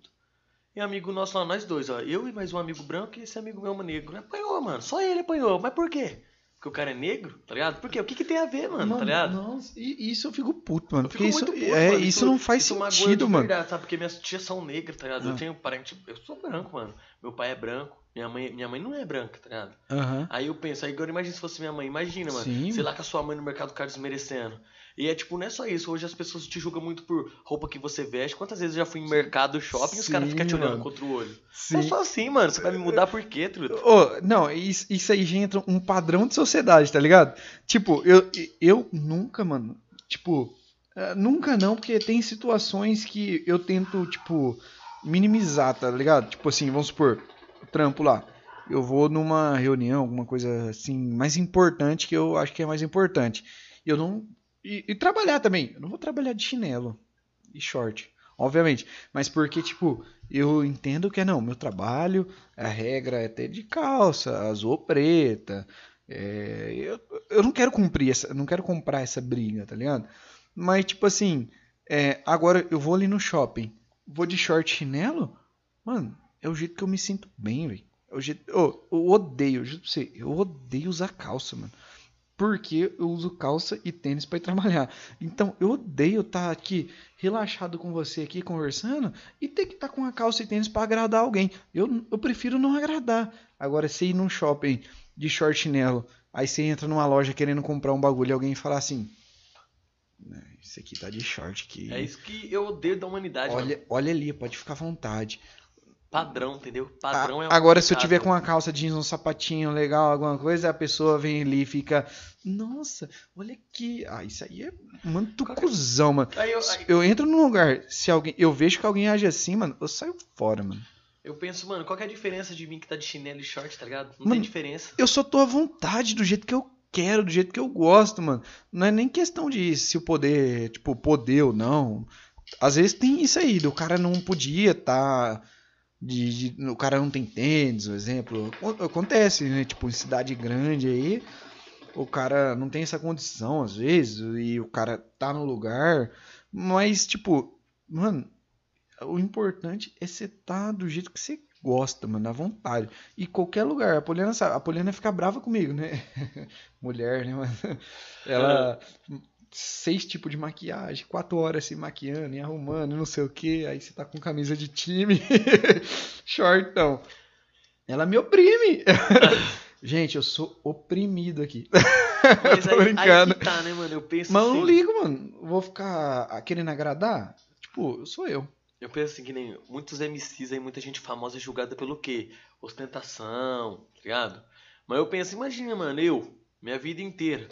E amigo nosso lá, nós dois, ó. Eu e mais um amigo branco e esse amigo meu negro. Apanhou, mano. Só ele apanhou. Mas por quê? Porque o cara é negro, tá ligado? Por quê? O que, que tem a ver, mano, tá ligado? Nossa, isso eu fico puto, mano. Eu Porque fico isso, muito puto, é, mano. isso não faz isso magoa sentido, mano. Verdade, sabe? Porque minhas tias são negras, tá ligado? Ah. Eu tenho parente. Eu sou branco, mano. Meu pai é branco. Minha mãe, minha mãe não é branca, tá ligado? Aham. Aí eu penso, aí agora imagina se fosse minha mãe. Imagina, mano. Sim. Sei lá com a sua mãe no mercado cara desmerecendo. E é tipo, não é só isso. Hoje as pessoas te julgam muito por roupa que você veste. Quantas vezes eu já fui em mercado, shopping e os caras ficam te olhando contra o olho? Sim. É só assim, mano. Você vai me mudar por quê, truta? Ô, não, isso, isso aí já entra um padrão de sociedade, tá ligado? Tipo, eu, eu nunca, mano, tipo, eh, nunca não, porque tem situações que eu tento, tipo, minimizar, tá ligado? Tipo assim, vamos supor, trampo lá. Eu vou numa reunião, alguma coisa assim, mais importante que eu acho que é mais importante. Eu não. E, e trabalhar também. Eu não vou trabalhar de chinelo e short, obviamente. Mas porque, tipo, eu entendo que é não, meu trabalho, a regra é ter de calça, azul preta. É, eu, eu não quero cumprir essa, não quero comprar essa briga, tá ligado? Mas tipo assim, é, agora eu vou ali no shopping, vou de short chinelo, mano, é o jeito que eu me sinto bem, velho. É o jeito, eu odeio, eu juro pra você, eu odeio usar calça, mano. Porque eu uso calça e tênis ir trabalhar. Então eu odeio estar aqui relaxado com você aqui conversando e ter que estar com a calça e tênis pra agradar alguém. Eu, eu prefiro não agradar. Agora, se ir num shopping de short chinelo, aí você entra numa loja querendo comprar um bagulho e alguém falar assim: "Né, Isso aqui tá de short aqui. É isso que eu odeio da humanidade, mano. Olha, olha ali, pode ficar à vontade. Padrão, entendeu? Padrão A- é Agora, se eu tiver com uma calça jeans, um sapatinho legal, alguma coisa, a pessoa vem ali e fica. Nossa, olha aqui. Ah, isso aí é muito cuzão, mano. Aí eu, aí Eu entro num lugar, se alguém. Eu vejo que alguém age assim, mano, eu saio fora, mano. eu penso, mano, qual que é a diferença de mim que tá de chinelo e short, tá ligado? Não Mano, tem diferença. Eu só tô à vontade do jeito que eu quero, do jeito que eu gosto, mano. Não é nem questão de se o poder, tipo, poder ou não. Às vezes tem isso aí, do cara não podia tá. De, de- o cara não tem tênis, por exemplo. Acon- Acontece, né? Tipo, em cidade grande aí, o cara não tem essa condição, às vezes, e o cara tá no lugar. Mas, tipo, mano, o importante é você tá do jeito que você gosta, mano, à vontade. E qualquer lugar. A Poliana sabe, a Poliana fica brava comigo, né? Mulher, né, mano? Ela. Seis tipos de maquiagem, quatro horas se maquiando e arrumando, não sei o que. Aí você tá com camisa de time, shortão. Ela me oprime. Gente, eu sou oprimido aqui. Mas Tô aí, brincando. aí que tá, né, mano? Eu penso Mas eu assim, não ligo, mano. Vou ficar querendo agradar? Tipo, sou eu. Eu penso assim que nem muitos MCs aí, muita gente famosa é julgada pelo quê? Ostentação, tá ligado? Mas eu penso, imagina, mano, eu, minha vida inteira.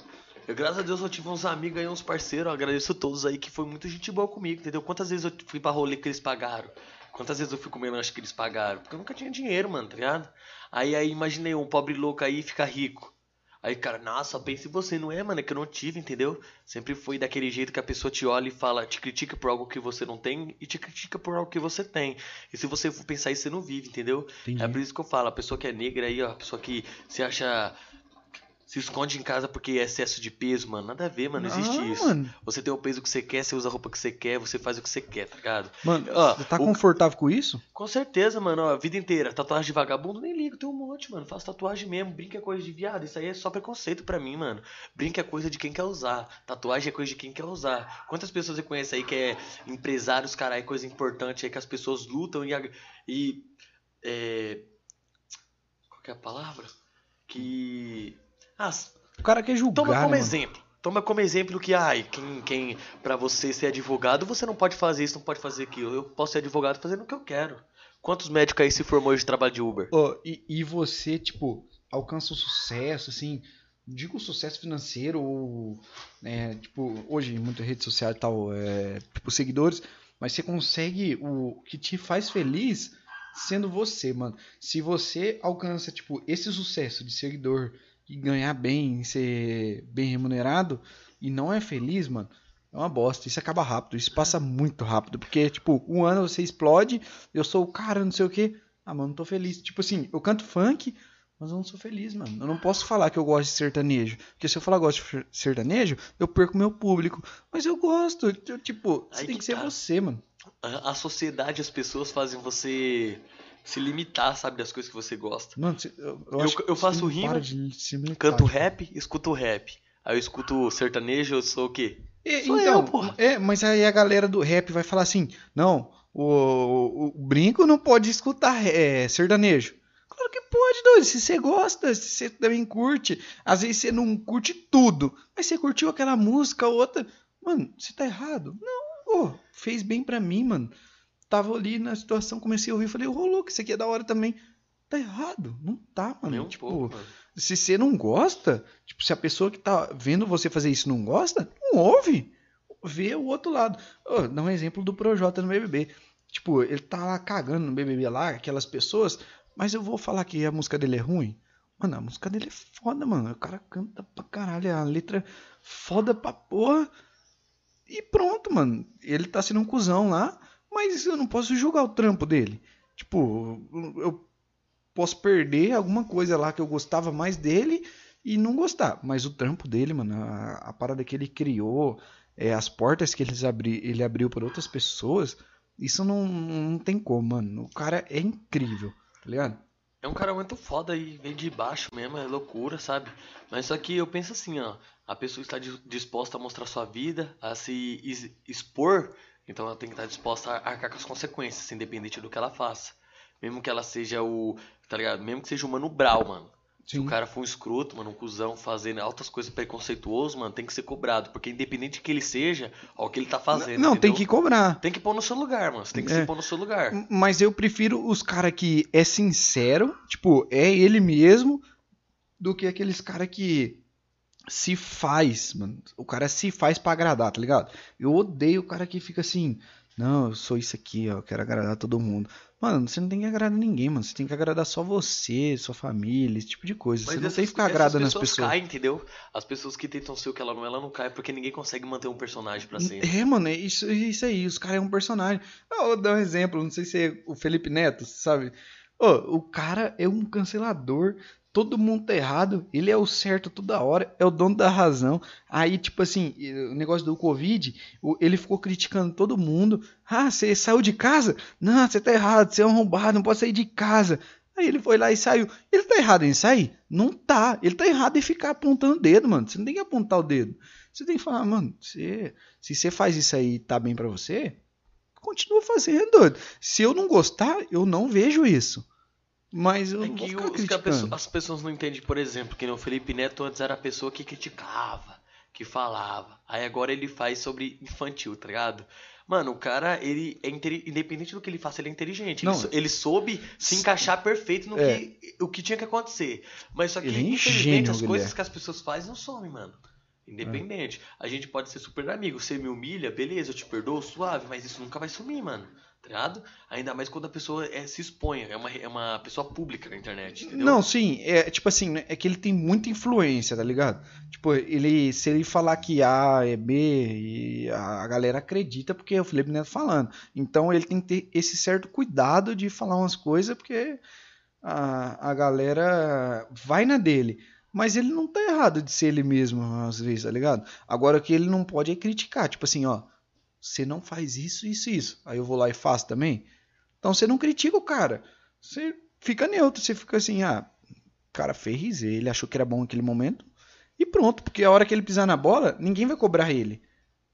Eu, graças a Deus, eu tive uns amigos aí, uns parceiros, eu agradeço a todos aí que foi muita gente boa comigo, entendeu? Quantas vezes eu fui pra rolê que eles pagaram? Quantas vezes eu fui comer lanche que eles pagaram? Porque eu nunca tinha dinheiro, mano, tá ligado? Aí, aí, imaginei um pobre louco aí ficar rico. Aí, cara, nossa, pensa em você, não é, mano? É que eu não tive, entendeu? Sempre foi daquele jeito que a pessoa te olha e fala, te critica por algo que você não tem e te critica por algo que você tem. E se você for pensar isso, você não vive, entendeu? Entendi. É por isso que eu falo, a pessoa que é negra aí, ó, a pessoa que se acha. Se esconde em casa porque é excesso de peso, mano. Nada a ver, mano. Não existe isso. Mano, Você tem o peso que você quer, você usa a roupa que você quer, você faz o que você quer, tá ligado? mano Ó, você tá o- confortável com isso? Com certeza, mano, ó, a vida inteira. Tatuagem de vagabundo, nem ligo, tem um monte, mano. Faço tatuagem mesmo, brinca é coisa de viado. Isso aí é só preconceito pra mim, mano. Brinca é coisa de quem quer usar. Tatuagem é coisa de quem quer usar. Quantas pessoas você conhece aí que é empresários, é coisa importante aí que as pessoas lutam e. e é, qual que é a palavra? Que. Ah, O cara quer julgar, Toma né, como mano? exemplo. Toma como exemplo que, ai, quem, quem, pra você ser advogado, você não pode fazer isso, não pode fazer aquilo. Eu posso ser advogado fazendo o que eu quero. Quantos médicos aí se formou hoje de trabalho de Uber? Ó, e, e você, tipo, alcança o sucesso, assim, digo sucesso financeiro ou, é, tipo, hoje muita rede social e tal, é, tipo, seguidores, mas você consegue o que te faz feliz sendo você, mano. Se você alcança, tipo, esse sucesso de seguidor e ganhar bem, ser bem remunerado e não é feliz, mano, é uma bosta. Isso acaba rápido, isso passa muito rápido, porque, tipo, um ano você explode, eu sou o cara, não sei o quê. Ah, mano, não tô feliz. Tipo assim, eu canto funk, mas eu não sou feliz, mano. Eu não posso falar que eu gosto de sertanejo. Porque se eu falar que eu gosto de sertanejo, eu perco meu público. Mas eu gosto. Eu, tipo, você Aí tem que que ser tá. você, mano. A, a sociedade, as pessoas fazem você se limitar, sabe, das coisas que você gosta. Mano, eu, eu, Eu- eu faço rima, Canto rap, escuto rap. Aí eu escuto sertanejo, eu sou o quê? É, Sou então, eu, porra. é, mas aí a galera do rap vai falar assim: não, o, o- o Brinco não pode escutar é, sertanejo. Claro que pode, doido. Se você gosta, se você também curte. Às vezes você não curte tudo, mas você curtiu aquela música, outra. Mano, você tá errado. Não, ô, fez bem pra mim, mano. Tava ali na situação, comecei a ouvir, falei, ô louco, isso aqui é da hora também. Tá errado, não tá, mano. Nem tipo, pouco, mano. se você não gosta, tipo, se a pessoa que tá vendo você fazer isso não gosta, não ouve. Vê o outro lado. Ô, dá um exemplo do Projota no BBB. Tipo, ele tá lá cagando no BBB lá, aquelas pessoas, mas eu vou falar que a música dele é ruim. Mano, a música dele é foda, mano. O cara canta pra caralho, a letra é foda pra porra. E pronto, mano. Ele tá sendo um cuzão lá, mas eu não posso julgar o trampo dele. Tipo, eu posso perder alguma coisa lá que eu gostava mais dele e não gostar. Mas o trampo dele, mano, a, a parada que ele criou, é, as portas que abri, ele abriu para outras pessoas, isso não, não tem como, mano. O cara é incrível, tá ligado? É um cara muito foda e vem de baixo mesmo, é loucura, sabe? Mas só que eu penso assim, ó, a pessoa está di- disposta a mostrar sua vida, a se expor, então ela tem que estar disposta a arcar com as consequências, independente do que ela faça. Mesmo que ela seja o, tá ligado? Mesmo que seja o Mano Brau, mano. Se o Sim. cara for um escroto, mano, um cuzão, fazendo altas coisas preconceituoso, mano, tem que ser cobrado. Porque independente de que ele seja, ó, o que ele tá fazendo. não, tem que cobrar. Tem que pôr no seu lugar, mano. Você tem que É. se pôr no seu lugar. Mas eu prefiro os cara que é sincero, tipo, é ele mesmo, do que aqueles cara que se faz, mano. O cara se faz pra agradar, tá ligado? Eu odeio o cara que fica assim, não, eu sou isso aqui, ó, eu quero agradar todo mundo. Mano, você não tem que agradar ninguém, mano. Você tem que agradar só você, sua família, esse tipo de coisa. você não tem que ficar agradando as pessoas. caem, entendeu? As pessoas que tentam ser o que ela não é, ela não cai porque ninguém consegue manter um personagem pra sempre. É, mano, é isso, isso aí, os caras é um personagem. Eu vou dar um exemplo, não sei se é o Felipe Neto, sabe? Ô, o cara é um cancelador, todo mundo tá errado, ele é o certo toda hora, é o dono da razão. Aí, tipo assim, o negócio do Covid, ele ficou criticando todo mundo. Ah, você saiu de casa? Não, você tá errado, você é um arrombado, não pode sair de casa. Aí ele foi lá e saiu. Ele tá errado em sair? Não tá. Ele tá errado em ficar apontando o dedo, mano. Você não tem que apontar o dedo. Você tem que falar, mano, você, se você faz isso aí e tá bem pra você, continua fazendo. Se eu não gostar, eu não vejo isso. Mas eu É não vou que, ficar os- pessoa- as pessoas não entendem, por exemplo, que no Felipe Neto antes era a pessoa que criticava, que falava. Aí agora ele faz sobre infantil, tá ligado? Mano, o cara, ele é independente do que ele faça, ele é inteligente. Não. Ele, ele soube se encaixar perfeito no É. que o que tinha que acontecer. Mas só que, Ele é infelizmente, as coisas que as pessoas fazem não somem, mano. Independente. A gente pode ser super amigo. Você me humilha, beleza, eu te perdoo, suave, mas isso nunca vai sumir, mano. Tá? Ainda mais quando a pessoa é, se expõe, é uma, é uma pessoa pública na internet, entendeu? Não, sim, é tipo assim, né, é que ele tem muita influência, tá ligado? Tipo, ele, se ele falar que A é B, e a a galera acredita porque é o Felipe Neto falando. Então ele tem que ter esse certo cuidado de falar umas coisas porque a, a galera vai na dele. Mas ele não tá errado de ser ele mesmo, às vezes, tá ligado? Agora o que ele não pode é criticar, tipo assim, ó, você não faz isso, isso, isso. Aí eu vou lá e faço também. Então você não critica o cara. Você fica neutro, você fica assim, ah, o cara fez, ele achou que era bom naquele momento. E pronto, porque a hora que ele pisar na bola, ninguém vai cobrar ele.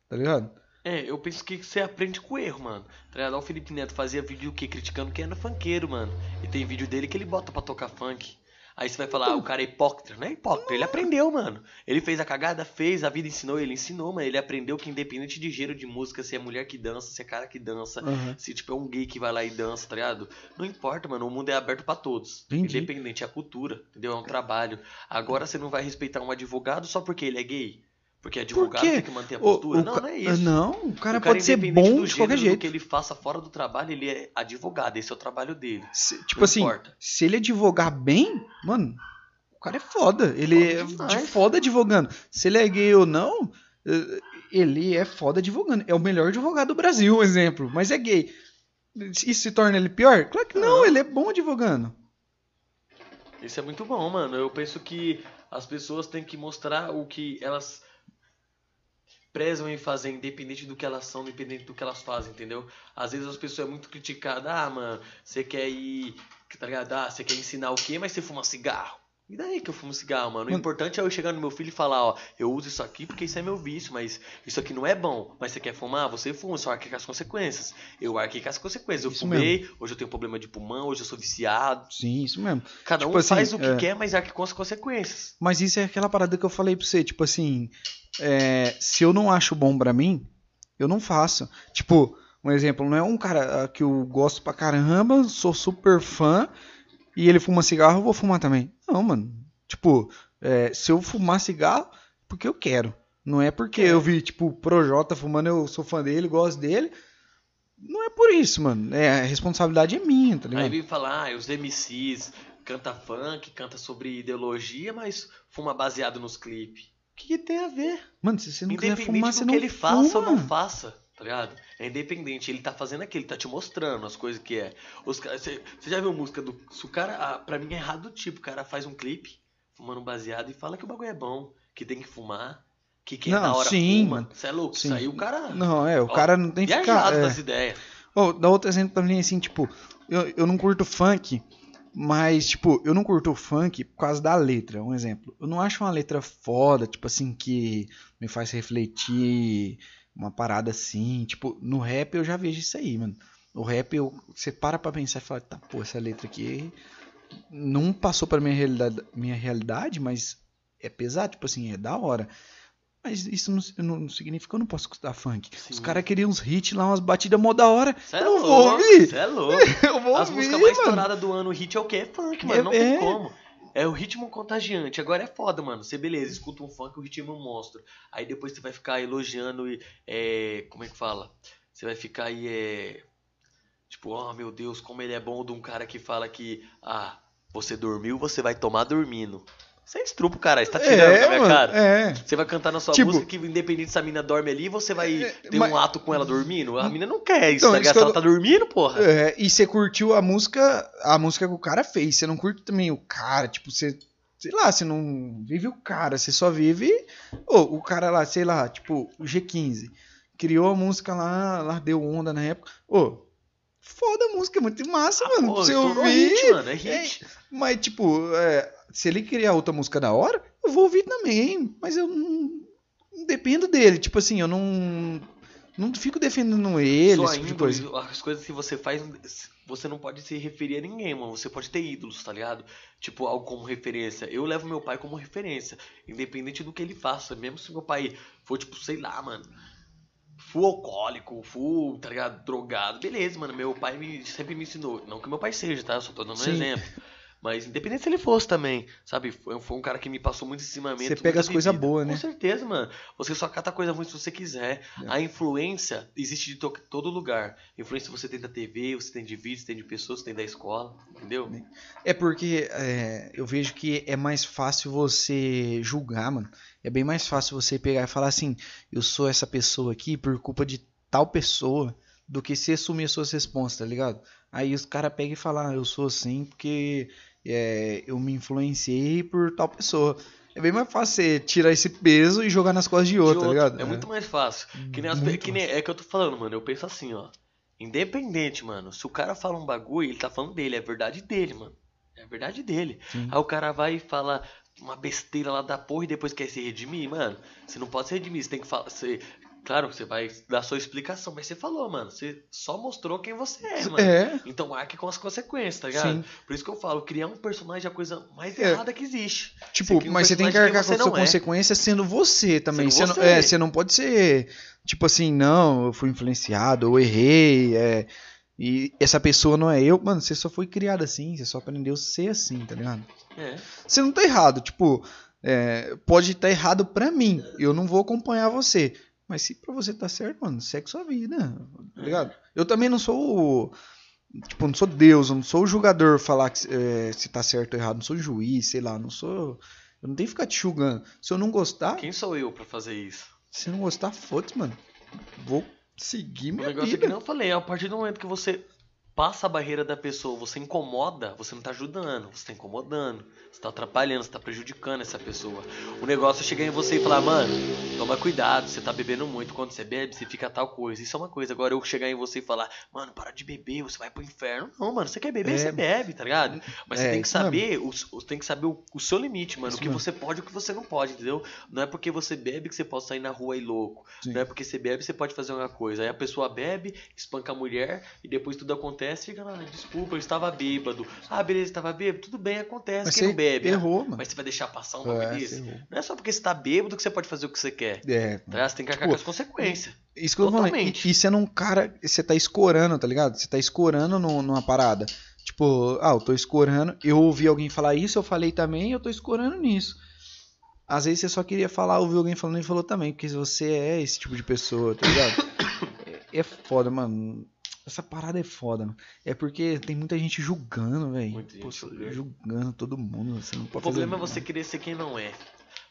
Tá ligado? É, eu penso que você aprende com o erro, mano. Tá ligado? O Felipe Neto fazia vídeo o quê? Criticando quem era funkeiro, mano. E tem vídeo dele que ele bota pra tocar funk. Aí você vai falar, ah, o cara é hipócrita. Não é hipócrita, ele aprendeu, mano. Ele fez a cagada, fez, a vida ensinou, ele ensinou, mano. Ele aprendeu que independente de gênero de música, se é mulher que dança, se é cara que dança, Aham. se tipo é um gay que vai lá e dança, tá ligado? Não importa, mano. O mundo é aberto pra todos. Entendi. Independente, é a cultura, entendeu? É um trabalho. Agora você não vai respeitar um advogado só porque ele é gay. Porque advogado quê? tem que manter a O- postura. o não, ca- não é isso. Não, o cara O pode ser bom do de qualquer jeito. que ele faça fora do trabalho, ele é advogado. Esse é o trabalho dele. Se- tipo Não assim, importa. se ele advogar bem, mano, o cara é foda. Ele Foda é de foda advogando. Se ele é gay ou não, eh, ele é foda advogando. É o melhor advogado do Brasil, um exemplo. Mas é gay. Isso se torna ele pior? Claro que não, Não. ele é bom advogando. Isso é muito bom, mano. Eu penso que as pessoas têm que mostrar o que elas prezam em fazer, independente do que elas são, independente do que elas fazem, entendeu? Às vezes as pessoas é muito criticadas, ah, mano, você quer ir, tá ligado? Ah, você quer ensinar o quê, mas você fuma cigarro. E daí que eu fumo cigarro, mano? O importante é eu chegar no meu filho e falar, ó, eu uso isso aqui porque isso é meu vício, mas isso aqui não é bom. Mas você quer fumar? Você fuma, só arque com as consequências. Eu arquei com as consequências. Eu Isso fumei, hoje eu tenho problema de pulmão, hoje eu sou viciado. Sim, isso mesmo. Cada Tipo um assim, faz o que é. quer, mas arque com as consequências. Mas isso é aquela parada que eu falei pra você, tipo assim, é, se eu não acho bom pra mim, eu não faço. Tipo, um exemplo, não é um cara ah, que eu gosto pra caramba, sou super fã, e ele fuma cigarro, eu vou fumar também. Não, mano. Tipo, é, se eu fumar cigarro, porque eu quero. Não é porque É. eu vi, tipo, o Projota fumando, eu sou fã dele, gosto dele. Não é por isso, mano. É, a responsabilidade é minha, tá Aí ligado? vem falar, ah, os MCs canta funk, canta sobre ideologia, mas fuma baseado nos clipes. O que, que tem a ver? Mano, se você não quiser fumar, você que não ele faça ou não fuma. faça, tá ligado? É independente, ele tá fazendo aquilo, ele tá te mostrando as coisas que é. Você já viu música do. Se o cara. ah, pra mim é errado do tipo, o cara faz um clipe fumando um baseado e fala que o bagulho é bom, que tem que fumar, que quem é Não, da hora sim, fuma. Você é louco? Sim. Isso aí o cara. Não, é, o Ó, cara não tem que ficar. Viajado é. das ideias. Oh, dá outro exemplo também, assim, tipo, eu, eu não curto funk, mas, tipo, eu não curto funk por causa da letra, um exemplo. Eu não acho uma letra foda, tipo assim, que me faz refletir uma parada assim, tipo, no rap eu já vejo isso aí, mano. O rap, eu, você para pra pensar e fala, tá, pô, essa letra aqui não passou pra minha realidade, minha realidade, mas é pesado, tipo assim, é da hora. Mas isso não, não significa que eu não posso escutar funk. Os Sim. caras queriam uns hits lá, umas batidas mó da hora. Cê é eu não vou louco, ouvir. cê é louco. Eu vou As ouvir, músicas mais mano. estouradas do ano, o hit é o quê? É funk, mano. É- não tem é. como. É o ritmo contagiante. Agora é foda, mano. Você, beleza, escuta um funk, o ritmo é um monstro. Aí depois você vai ficar elogiando e. É, como é que fala? Você vai ficar aí. É, tipo, oh meu Deus, como ele é bom de um cara que fala que. Ah, você dormiu, você vai tomar dormindo. Você é estrupo, cara. Você tá tirando É, da minha mano, cara. é. Você vai cantar na sua Tipo- música que, independente se a mina dorme ali, você vai É, ter mas- um ato com ela dormindo. A mina não quer isso, Então, tá ligado? ela tá dormindo, porra. É, e você curtiu a música, a música que o cara fez. Você não curte também o cara, tipo, você. Sei lá, você não vive o cara, você só vive. Ô, o cara lá, sei lá, tipo, o G15. Criou a música lá, lá deu onda na época. Ô, foda a música, é muito massa, mano. Pô, Você estourou ouvir. hit, mano, é hit. Mas, tipo, é, se ele criar outra música da hora, eu vou ouvir também. Mas eu não, não dependo dele. Tipo assim, eu não. Não fico defendendo ele, Sua esse tipo de coisa. As coisas que você faz, você não pode se referir a ninguém, mano. Você pode ter ídolos, tá ligado? Tipo, algo como referência. Eu levo meu pai como referência, independente do que ele faça. Mesmo se meu pai for, tipo, sei lá, mano. Full alcoólico, full, tá ligado? Drogado. Beleza, mano. Meu pai me, sempre me ensinou. Não que meu pai seja, tá? Eu só tô dando um Sim. exemplo. Mas independente se ele fosse também, sabe? Foi, foi um cara que me passou muito ensinamento. Você pega as coisas boas, né? Com certeza, mano. Você só cata coisa ruim se você quiser. É. A influência existe de to- todo lugar. Influência você tem da TV, você tem de vídeo, você tem de pessoas, você tem da escola, entendeu? É porque é, eu vejo que é mais fácil você julgar, mano. É bem mais fácil você pegar e falar assim: eu sou essa pessoa aqui por culpa de tal pessoa, do que se assumir as suas responsas, tá ligado? Aí os caras pegam e falam: ah, eu sou assim porque é, eu me influenciei por tal pessoa. É bem mais fácil você tirar esse peso e jogar nas costas de De outro, tá outro, ligado? É muito mais fácil. Que nem, as, que nem é que eu tô falando, mano. Eu penso assim, ó. Independente, mano. Se o cara fala um bagulho, ele tá falando dele. É verdade dele, mano. É verdade dele. Sim. Aí o cara vai e fala uma besteira lá da porra e depois quer se redimir, mano. Você não pode se redimir. Você tem que falar. Você, claro, você vai dar sua explicação. Mas você falou, mano. Você só mostrou quem você é, mano. É, Então arque com as consequências, tá ligado? sim. Por isso que eu falo, criar um personagem é a coisa mais É. errada que existe. Tipo, cria um mas você tem que arcar com você a sua é. consequência sendo você também. Sendo Você, você. Não, é, você não pode ser, tipo assim, não, eu fui influenciado, eu errei, é, e essa pessoa não é eu. Mano, você só foi criado assim, você só aprendeu a ser assim, tá ligado? É. Você não tá errado, tipo, é, pode estar errado pra mim, eu não vou acompanhar você. Mas se pra você tá certo, mano, segue sua vida, tá ligado? Eu também não sou o. Tipo, não sou Deus, eu não sou o julgador falar que, é, se tá certo ou errado, não sou juiz, sei lá, não sou. Eu não tenho que ficar te julgando. Se eu não gostar, Quem sou eu pra fazer isso? se não gostar, foda-se, mano. Vou seguir O minha negócio é vida. que eu falei, a partir do momento que você passa a barreira da pessoa, você incomoda, você não tá ajudando, você tá incomodando, você tá atrapalhando, você tá prejudicando essa pessoa. O negócio é chegar em você e falar, mano, toma cuidado, você tá bebendo muito, quando você bebe, você fica tal coisa. Isso é uma coisa. Agora eu chegar em você e falar, mano, para de beber, você vai pro inferno. Não, mano, você quer beber, É. você bebe, tá ligado? Mas É, você tem que saber, o, tem que saber o, o seu limite, mano, Isso o que mesmo. você pode e o que você não pode, entendeu? Não é porque você bebe que você pode sair na rua e louco. Sim. Não é porque você bebe você pode fazer uma coisa. Aí a pessoa bebe, espanca a mulher e depois tudo acontece e fica lá, desculpa, eu estava bêbado. Ah, beleza, estava bêbado. Tudo bem, acontece. Mas Quem não bebe? errou, mano. Mas você vai deixar passar um bagulho É, desse? Não é só porque você tá bêbado que você pode fazer o que você quer. É, Tá? Você tem que arcar Tipo, com as consequências. Isso que eu tô. E, e sendo um cara, você tá escorando, tá ligado? Você tá escorando no- numa parada. Tipo, ah, eu tô escorando. Eu ouvi alguém falar isso, eu falei também, eu tô escorando nisso. Às vezes você só queria falar, ouviu alguém falando e falou também, porque você é esse tipo de pessoa, tá ligado? é, é foda, mano. Essa parada é foda, mano. É porque tem muita gente julgando, velho. Julgando. julgando todo mundo. Você não O pode problema é você querer ser quem não é.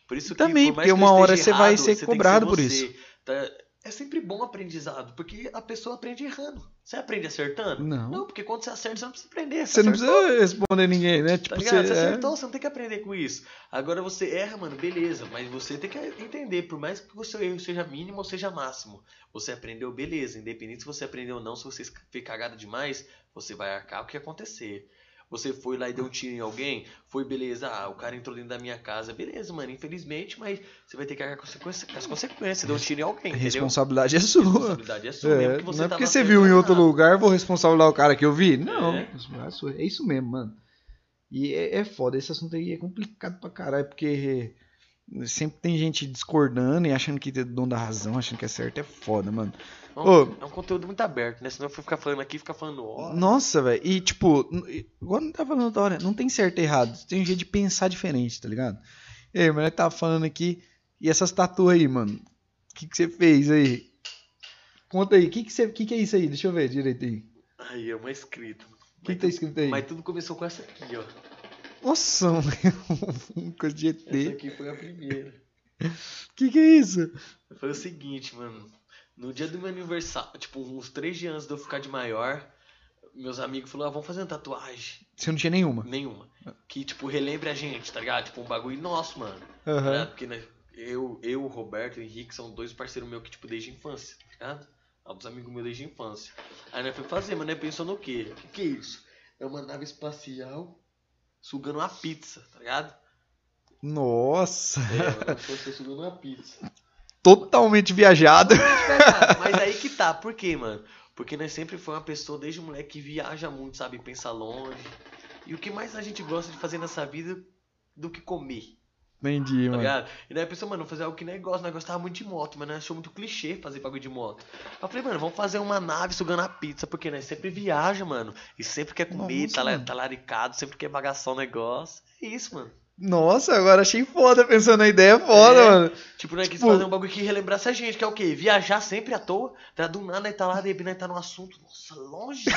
Por isso que, Também, por porque uma hora você vai ser cobrado por você, tá? É sempre bom aprendizado, porque a pessoa aprende errando. Você aprende acertando? Não. Não, porque quando você acerta, você não precisa aprender. Você não acertou. precisa responder ninguém, né? Tipo, Tá ligado? Você é- acertou, você não tem que aprender com isso. Agora você erra, mano, beleza, mas você tem que entender, por mais que o seu erro seja mínimo ou seja máximo, você aprendeu, beleza, independente se você aprendeu ou não, se você fez cagada demais, você vai arcar o que acontecer. Você foi lá e deu um tiro em alguém, foi beleza, ah, o cara entrou dentro da minha casa, beleza, mano, infelizmente, mas você vai ter que arcar com as consequências- deu um tiro em alguém, entendeu? responsabilidade é sua. responsabilidade é sua, mesmo É, que você não é porque você viu em ou outro errado. lugar, vou responsabilizar o cara que eu vi. Não, É. responsabilidade é sua. é isso mesmo, mano. E é, é foda, esse assunto aí é complicado pra caralho, porque sempre tem gente discordando e achando que é dono da razão, achando que é certo, é foda, mano. É um, Ô. é um conteúdo muito aberto, né? Senão eu for ficar falando aqui, ficar falando, ó, Nossa, velho, e tipo, igual não tá falando outra hora, não tem certo e errado, tem um jeito de pensar diferente, tá ligado? E aí, mas nós tava falando aqui, e essas tatuas aí, mano, o que que você fez aí? Conta aí, o que que, você- que que é isso aí? Deixa eu ver direito aí. aí é uma escrita. O que, que tá escrito aí? Mas tudo começou com essa aqui, ó. Nossa, mano, coisa de Essa ET. aqui foi a primeira. Que que é isso? Foi o seguinte, mano. No dia do meu aniversário, tipo, uns três dias antes de eu ficar de maior, meus amigos falaram, ah, vamos fazer uma tatuagem. Você não tinha nenhuma. Nenhuma. Que, tipo, relembre a gente, tá ligado? Tipo, um bagulho nosso, mano. Aham. ligado? Porque né, eu, eu, o Roberto e o Henrique são dois parceiros meus que, tipo, desde a infância, tá ligado? Um dos amigos meus desde a infância. Aí nós foi fazer, mas nós pensou no quê? O que, que é isso? É uma nave espacial sugando uma pizza, tá ligado? Nossa. É, você sugando uma pizza. Totalmente viajado. Mas aí que tá, por quê, mano? Porque nós sempre foi uma pessoa, desde moleque, que viaja muito, sabe? Pensa longe. E o que mais a gente gosta de fazer nessa vida do que comer, Entendi, tá mano. ligado? E daí a pessoa, mano, fazer algo que negócio, nós gostava muito de moto, mas nós achou muito clichê fazer bagulho de moto. Eu falei, mano, vamos fazer uma nave sugando a pizza, porque nós sempre viaja, mano. E sempre quer comer, Nossa, tala- mano. talaricado, sempre quer bagaçar o negócio. É isso, mano. Nossa, agora achei foda pensando na ideia foda, É. mano. Tipo, quis Tipo- fazer um bagulho que relembrasse a gente, que é o quê? Viajar sempre à toa. Tá do nada, nós tá lá, de nós tá num assunto. Nossa, longíssimo,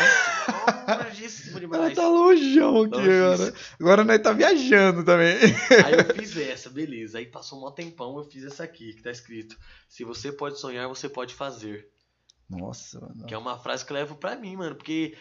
longíssimo Ela demais. tá longeão aqui Longíssimo. agora. Agora nós tá viajando também. Aí eu fiz essa, beleza. Aí passou um tempão, eu fiz essa aqui, que tá escrito: Se você pode sonhar, você pode fazer. Nossa, mano. Que é uma frase que eu levo pra mim, mano. Porque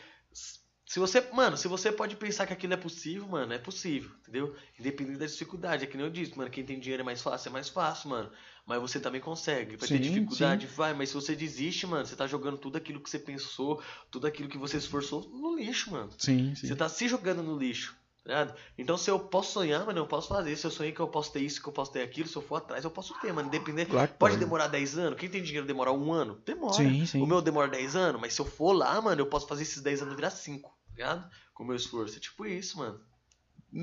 se você, mano, se você pode pensar que aquilo é possível, mano, é possível, entendeu? Independente da dificuldade. É que nem eu disse, mano, quem tem dinheiro é mais fácil, é mais fácil, mano. Mas você também consegue. Vai Sim, ter dificuldade, vai. Mas se você desiste, mano, você tá jogando tudo aquilo que você pensou, tudo aquilo que você esforçou no lixo, mano. Sim, sim. Você tá se jogando no lixo. tá? Então, se eu posso sonhar, mano, eu posso fazer. Se eu sonhei que eu posso ter isso, que eu posso ter aquilo, se eu for atrás, eu posso ter, mano. Independente. Claro Pode demorar 10 anos? Quem tem dinheiro demora um ano? Demora. Sim, sim. O meu demora 10 anos, mas se eu for lá, mano, eu posso fazer esses 10 anos virar 5, tá ligado? Com o meu esforço. É tipo isso, mano.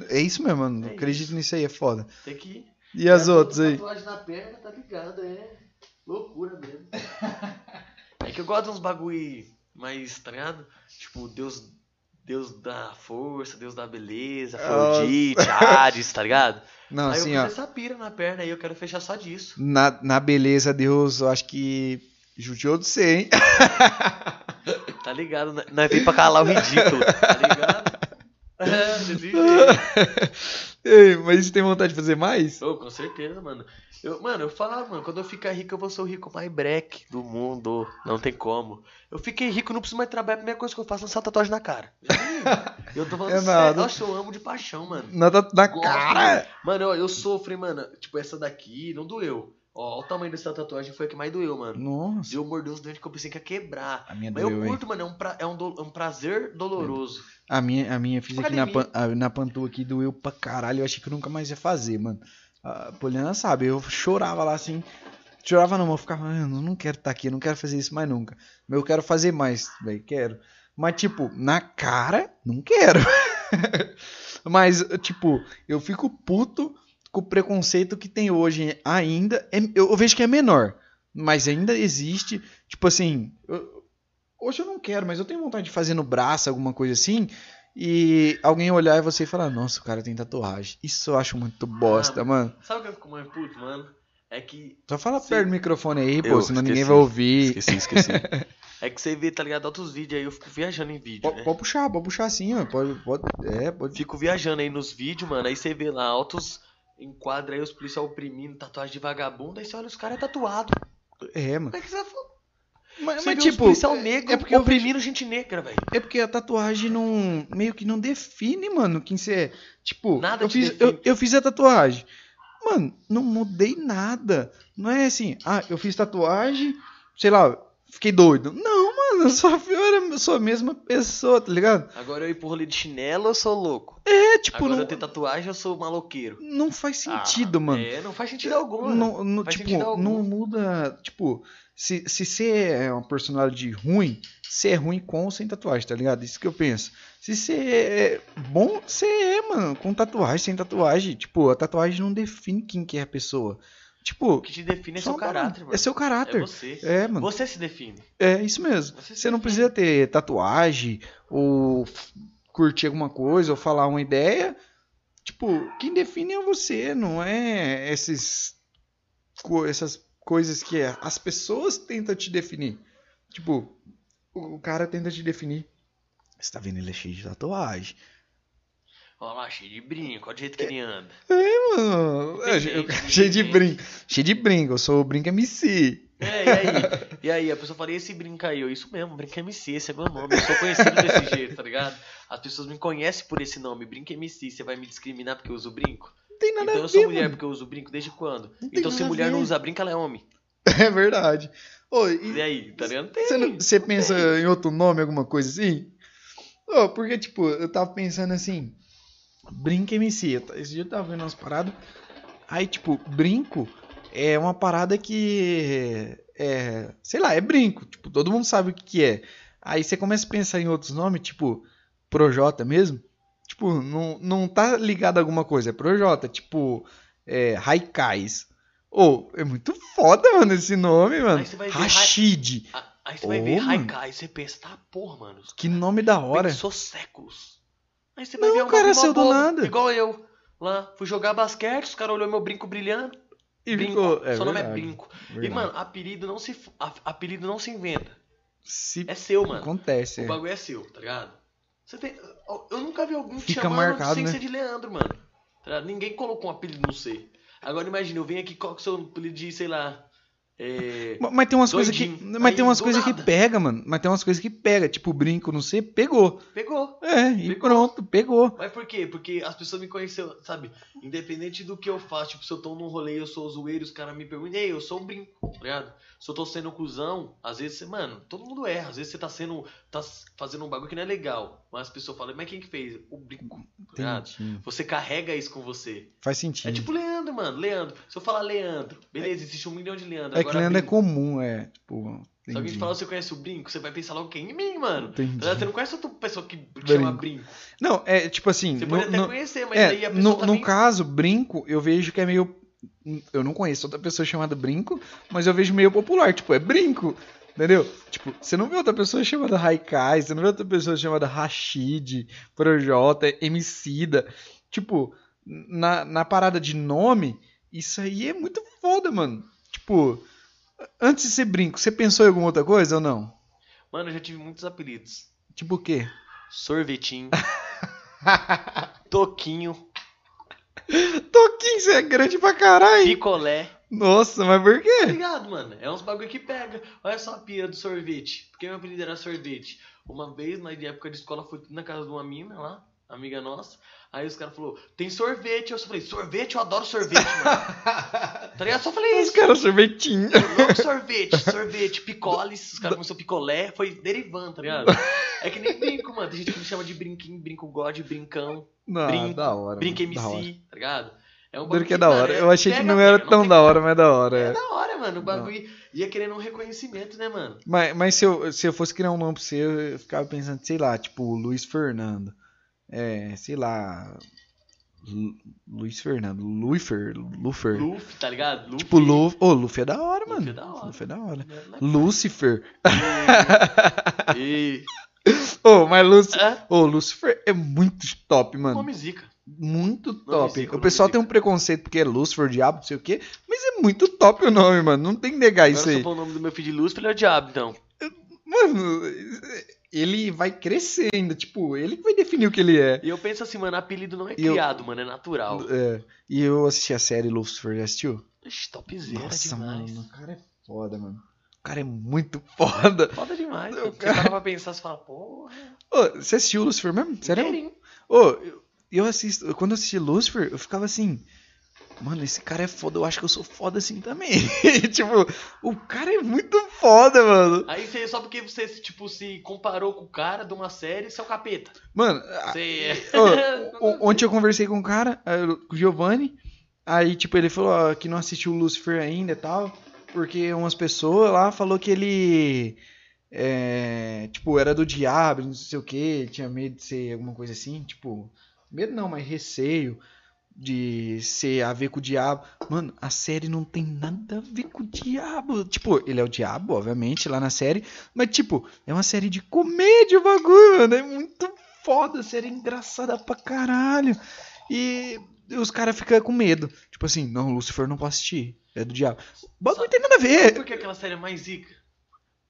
É isso mesmo, mano. É Acredito isso. nisso aí, é foda. Tem que. E as É, outras aí? Tatuagem na perna, tá ligado? É loucura mesmo. é que eu gosto de uns bagulho mais, tá ligado? Tipo, Deus. Deus da força, Deus da beleza, Afrodite, Hades, tá ligado? Não, aí assim, eu ó. essa pira na perna aí, eu quero fechar só disso. Na, na beleza, Deus, eu acho que judiou de você, hein? Tá ligado? Nós- Nós veio pra calar o ridículo, tá ligado? É. Ei, mas você tem vontade de fazer mais? Ô, com certeza, mano. Eu, mano, eu falava, mano, quando eu ficar rico, eu vou ser o rico mais break do mundo. Não tem como. Eu fiquei rico, não preciso mais trabalhar. A primeira coisa que eu faço é lançar tatuagem na cara. Eu tô falando É sério. Nossa, eu amo de paixão, mano. Na, na, na Gosto, cara? Mano, eu, eu sofro, hein, mano. Tipo, essa daqui não doeu. Ó, o tamanho dessa tatuagem, foi a que mais doeu, mano. Nossa. Eu mordi os dentes que eu pensei que ia quebrar. A minha Mas eu doeu, hein? curto, mano, é um, pra- é um, do- é um prazer doloroso. A minha, a minha fiz aqui na, pan, a- na Pantu aqui, doeu pra caralho. Eu achei que eu nunca mais ia fazer, mano. A Poliana sabe, eu chorava lá assim. Chorava não, eu ficava, eu não quero estar aqui, eu não quero fazer isso mais nunca. Mas eu quero fazer mais, velho, quero. Mas, tipo, na cara, não quero. mas, tipo, eu fico puto o preconceito que tem hoje ainda. É- eu, eu vejo que é menor, mas ainda existe. Tipo assim, eu- hoje eu não quero, mas eu tenho vontade de fazer no braço, alguma coisa assim. E alguém olhar e você falar, nossa, o cara tem tatuagem. Isso eu acho muito bosta, Ah, mano. Sabe o que eu fico mais puto, mano? É que Só fala Sim. perto do microfone aí, pô, Eu senão ninguém esqueci. vai ouvir. Esqueci, esqueci. é que você vê, tá ligado? Outros vídeos aí, eu fico viajando em vídeo, Pode, né? pode puxar, pode puxar assim, ó. Pode, pode, é, pode. Fico viajando aí nos vídeos, mano. Aí você vê lá altos enquadra aí os policiais oprimindo, tatuagem de vagabundo. Aí você olha os caras é tatuado. É, mano. Como é que você vai? Mas, mas tipo, policial negro é porque eu oprimindo gente negra, velho. É porque a tatuagem não. meio que não define, mano, quem você é. Tipo, Nada eu fiz, eu, eu fiz a tatuagem. Mano, não mudei nada. Não é assim, ah, eu fiz tatuagem, sei lá, fiquei doido. Não, mano, eu só, eu era, eu sou a mesma pessoa, tá ligado? Agora eu ir pro rolê de chinelo, eu sou louco. É, tipo, Agora não, eu tenho tatuagem, eu sou maloqueiro. não faz sentido, Ah, mano. É, não faz sentido algum. Não, não, Faz tipo, algum. não muda. Tipo, se, se você é uma personalidade ruim, você é ruim com ou sem tatuagem, tá ligado? Isso que eu penso. Se você é bom, você é, mano, com tatuagem, sem tatuagem. Tipo, a tatuagem não define quem que é a pessoa. Tipo, O que te define é seu uma- caráter, mano. É seu caráter. É você. É, mano. Você se define. É isso mesmo. Você Você não precisa ter tatuagem ou curtir alguma coisa ou falar uma ideia. Tipo, quem define é você, não é esses essas coisas que é- as pessoas tentam te definir. Tipo, o o cara tenta te definir. Você tá vendo ele é cheio de tatuagem. Olha lá, cheio de brinco, olha do jeito que ele anda. Mano, é, Tem eu- gente, cheio de tem brinco. Cheio de brinco, eu sou o Brinco MC. É, e aí? E aí, a pessoa fala, e esse brinca aí? Eu, isso mesmo, Brinca MC, esse é meu nome. Eu sou conhecido desse jeito, tá ligado? As pessoas me conhecem por esse nome, Brinca MC. Você vai me discriminar porque eu uso brinco? Não tem nada Então eu sou ver, mulher mano. porque eu uso brinco desde quando? Tem Então se mulher não usa brinco, ela é homem. É verdade. Ô, e E aí, tá ligado? Tem. você, pensa em outro nome, alguma coisa assim? Porque, tipo, eu tava pensando assim, Brinca MC. Esse dia eu tava vendo umas paradas. Aí, tipo, brinco é uma parada que. É. Sei lá, é brinco. Tipo, todo mundo sabe o que, que é. Aí você começa a pensar em outros nomes, tipo, Projota mesmo. Tipo, não, não tá ligado a alguma coisa. É Projota. Tipo, é. Raikais. Ô, é muito foda, mano, esse nome, mano. Rashid. Aí você vai ver mano. Haikai, você pensa, tá, porra, mano. Que nome da hora. Pensou séculos. Aí você vai Não, ver cara, saiu do nada. Igual eu. Lá, fui jogar basquete, os caras olhou meu brinco brilhando. E Brinco. ficou. É Seu nome é verdade, brinco. E, verdade. mano, apelido não se, apelido não se inventa. Se É seu, mano. acontece. O é. bagulho é seu, tá ligado? Você tem. Eu nunca vi alguém te Fica chamando marcado, sem né? ser de Leandro, mano. Tá? Ninguém colocou um apelido no C. Agora imagina, eu venho aqui com o seu apelido de, sei lá. É. Ma- Mas tem umas coisas que. Mas tem umas coisas que pega, mano. Mas tem umas coisas que pega. Tipo, brinco, não sei, pegou. Pegou. É, e Pegou. pronto, pegou. Mas por quê? Porque as pessoas me conheceram, sabe? Independente do que eu faço, tipo, se eu tô num rolê e eu sou zoeiro, os caras me perguntam, ei, eu sou um brinco, tá ligado? Se eu tô sendo cuzão, às vezes você, mano, todo mundo erra, às vezes você tá sendo, tá fazendo um bagulho que não é legal, mas as pessoas falam, mas quem que fez? O brinco, tá ligado? Você carrega isso com você. Faz É sentido. tipo Leandro, mano, Leandro. Se eu falar Leandro, beleza, existe um milhão de Leandro. É que agora Leandro é brinco. comum, é. Tipo. Se alguém te falar você conhece o brinco, você vai pensar logo quem? Em mim, mano. Entendi. Você não conhece outra pessoa que chama brinco. Não, é tipo assim. Você no- pode até no- conhecer, mas é, aí a pessoa no, tá no caso, brinco, eu vejo que é meio. Eu não conheço outra pessoa chamada brinco, mas eu vejo meio popular. Tipo, é brinco. Entendeu? Tipo, você não vê outra pessoa chamada Haikai, você não vê outra pessoa chamada Rashid, Projota, Emicida. Tipo, na, na parada de nome, isso aí é muito foda, mano. Tipo, antes de ser brinco, você pensou em alguma outra coisa ou não? Mano, eu já tive muitos apelidos. Tipo o quê? Sorvetinho. Toquinho. Toquinho, você é grande pra caralho. Picolé. Nossa, mas por Tá quê? ligado, mano? É uns bagulho que pega. Olha só a pira do sorvete. Porque meu apelido era sorvete. Uma vez, na época de escola, fui na casa de uma mina lá, amiga nossa. Aí os caras falaram, tem sorvete. Eu só falei, sorvete? Eu adoro sorvete, mano. tá ligado? Só falei Os isso. caras sorvetinho. Logo sorvete, sorvete, picoles, os caras começaram picolé, foi derivando, tá ligado? É que nem brinco, mano. Tem gente que me chama de brinquinho, brinco god, brincão, Não, Brinco, da hora. brinca mano, da hora. MC, tá ligado? É um Duro que é bagulho da hora. é- Eu achei que não era tão da hora, mas da hora. É é. da hora, mano. O bagulho ia querendo um reconhecimento, né, mano? Mas, mas se, eu, se eu fosse criar um nome pra você, eu ficava pensando, sei lá, tipo, Luiz Fernando. É, sei lá. Lu- Luiz Fernando. Luifer. Lufer. Luffy, tá ligado? Luffy. Tipo, Luffy. Ô, Luffy é da hora, Luffy mano. é da hora. Luffy é da hora. Lucifer. E... Ô, mas Lucifer. É? Ô, Lucifer é muito top, mano. Nome zica. Muito top. zica, o pessoal tem um preconceito porque é Lucifer, diabo, não sei o quê. Mas é muito top o nome, mano. Não tem que negar Agora isso se eu aí. pôr o nome do meu filho de Luffy, ele é o diabo, então. Mano, ele vai crescer ainda. Tipo, ele vai definir o que ele é. E eu penso assim, mano, apelido não é E eu- criado, mano, é natural. É, E eu assisti a série Lucifer, já assistiu? Ixi, topzera Nossa, demais. mano, o cara é foda, mano. O cara é muito foda. Foda demais, Eu- mano. Você para pra pensar, você fala, porra. Ô, você assistiu Lucifer mesmo? Sério? Ô, eu, eu assisto. Quando eu assisti Lucifer, eu ficava assim. Mano, esse cara é foda, eu acho que eu sou foda assim também. tipo, o cara é muito foda, mano. Aí você, só porque você, tipo, se comparou com o cara de uma série, você é o capeta. Mano, Você... Ô, o- ontem eu conversei com um cara, com o Giovanni. Aí, tipo, ele falou ó, que não assistiu o Lucifer ainda e tal. Porque umas pessoas lá falou que ele. é, tipo, era do diabo, não sei o que, tinha medo de ser alguma coisa assim. Tipo, medo não, mas receio de ser a ver com o diabo. Mano, a série não tem nada a ver com o diabo. Tipo, ele é o diabo, obviamente, lá na série. Mas, tipo, é uma série de comédia o bagulho, mano. É muito foda, a série é engraçada pra caralho. E os caras ficam com medo. Tipo assim, não, Lucifer não posso assistir. É do diabo. O bagulho não tem nada a ver. por que aquela série é mais zica?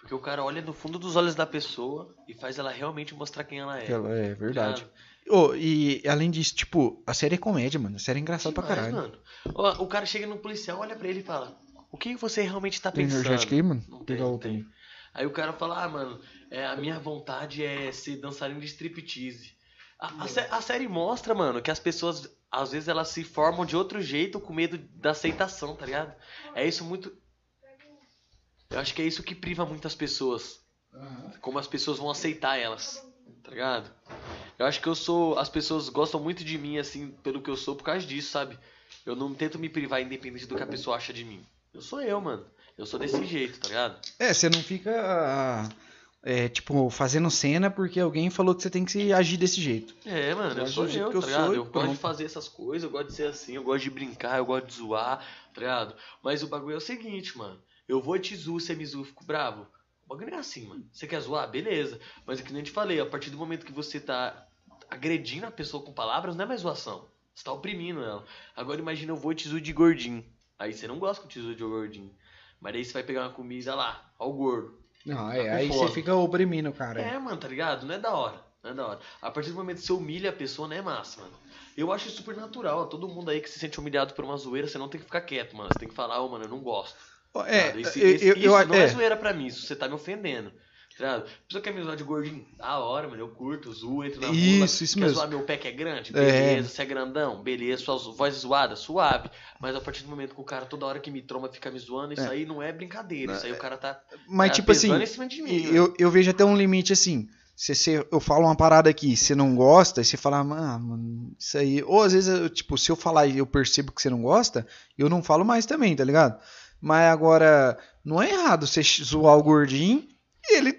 Porque o cara olha no fundo dos olhos da pessoa e faz ela realmente mostrar quem ela é. Ela- É verdade. Cara, Oh, e além disso, tipo, a série é comédia, mano. A série é engraçada pra caralho. mano. Ó, o cara chega no policial, olha pra ele e fala: O que você realmente tá Tem pensando? energético aí, mano? Não tem, não tem. ali. Aí o cara fala, ah, mano, é, a minha vontade é ser dançarino de striptease. A, a, a série mostra, mano, que as pessoas, às vezes, elas se formam de outro jeito com medo da aceitação, tá ligado? É isso muito. Eu acho que é isso que priva muitas pessoas. Como as pessoas vão aceitar elas. Tá ligado? Eu acho que eu sou. As pessoas gostam muito de mim, assim, pelo que eu sou, por causa disso, sabe? Eu não tento me privar independente do que a pessoa acha de mim. Eu sou eu, mano. Eu sou desse jeito, tá ligado? É, você não fica, é, tipo, fazendo cena porque alguém falou que você tem que se agir desse jeito. É, mano, eu gosto sou eu, que eu tá ligado? sou Eu gosto de fazer essas coisas, eu gosto de ser assim, eu gosto de brincar, eu gosto de zoar, tá ligado? Mas o bagulho é o seguinte, mano. Eu vou te zoar, você me zoa, eu fico bravo. O bagulho é assim, mano. Você quer zoar? Beleza. Mas é que nem eu te falei, a partir do momento que você tá agredindo a pessoa com palavras, não é mais zoação. Você tá oprimindo ela. Agora imagina eu vou te zoar de gordinho. Aí você não gosta que eu te zoe de gordinho. Mas aí você vai pegar uma comida lá, ó o gordo. Não, Tá é, com aí fome. você fica oprimindo o cara. É, mano, tá ligado? Não é da hora. Não é da hora. A partir do momento que você humilha a pessoa, não é massa, mano. Eu acho super natural. Todo mundo aí que se sente humilhado por uma zoeira, você não tem que ficar quieto, mano. Você tem que falar, ô, mano, eu não gosto. É? Esse- eu, eu, isso eu- não é. é. zoeira pra mim, isso você tá me ofendendo. Tá pessoa quer me zoar de gordinho, da hora, mano, eu curto, zoo, entro na mula. Isso, isso quer mesmo. zoar meu pé que é grande? É. Beleza, você é grandão? Beleza, sua voz zoada? Suave. Mas a partir do momento que o cara toda hora que me tromba fica me zoando, isso É. aí não é brincadeira. Isso aí o cara tá, Mas, tá tipo assim, pesando em cima de mim, né? eu, eu vejo até um limite assim. Se você, eu falo uma parada aqui, você não gosta, e você fala, ah, mano, isso aí. Ou às vezes, eu, tipo, se eu falar e eu percebo que você não gosta, eu não falo mais também, tá ligado? Mas agora, não é errado você zoar o gordinho e ele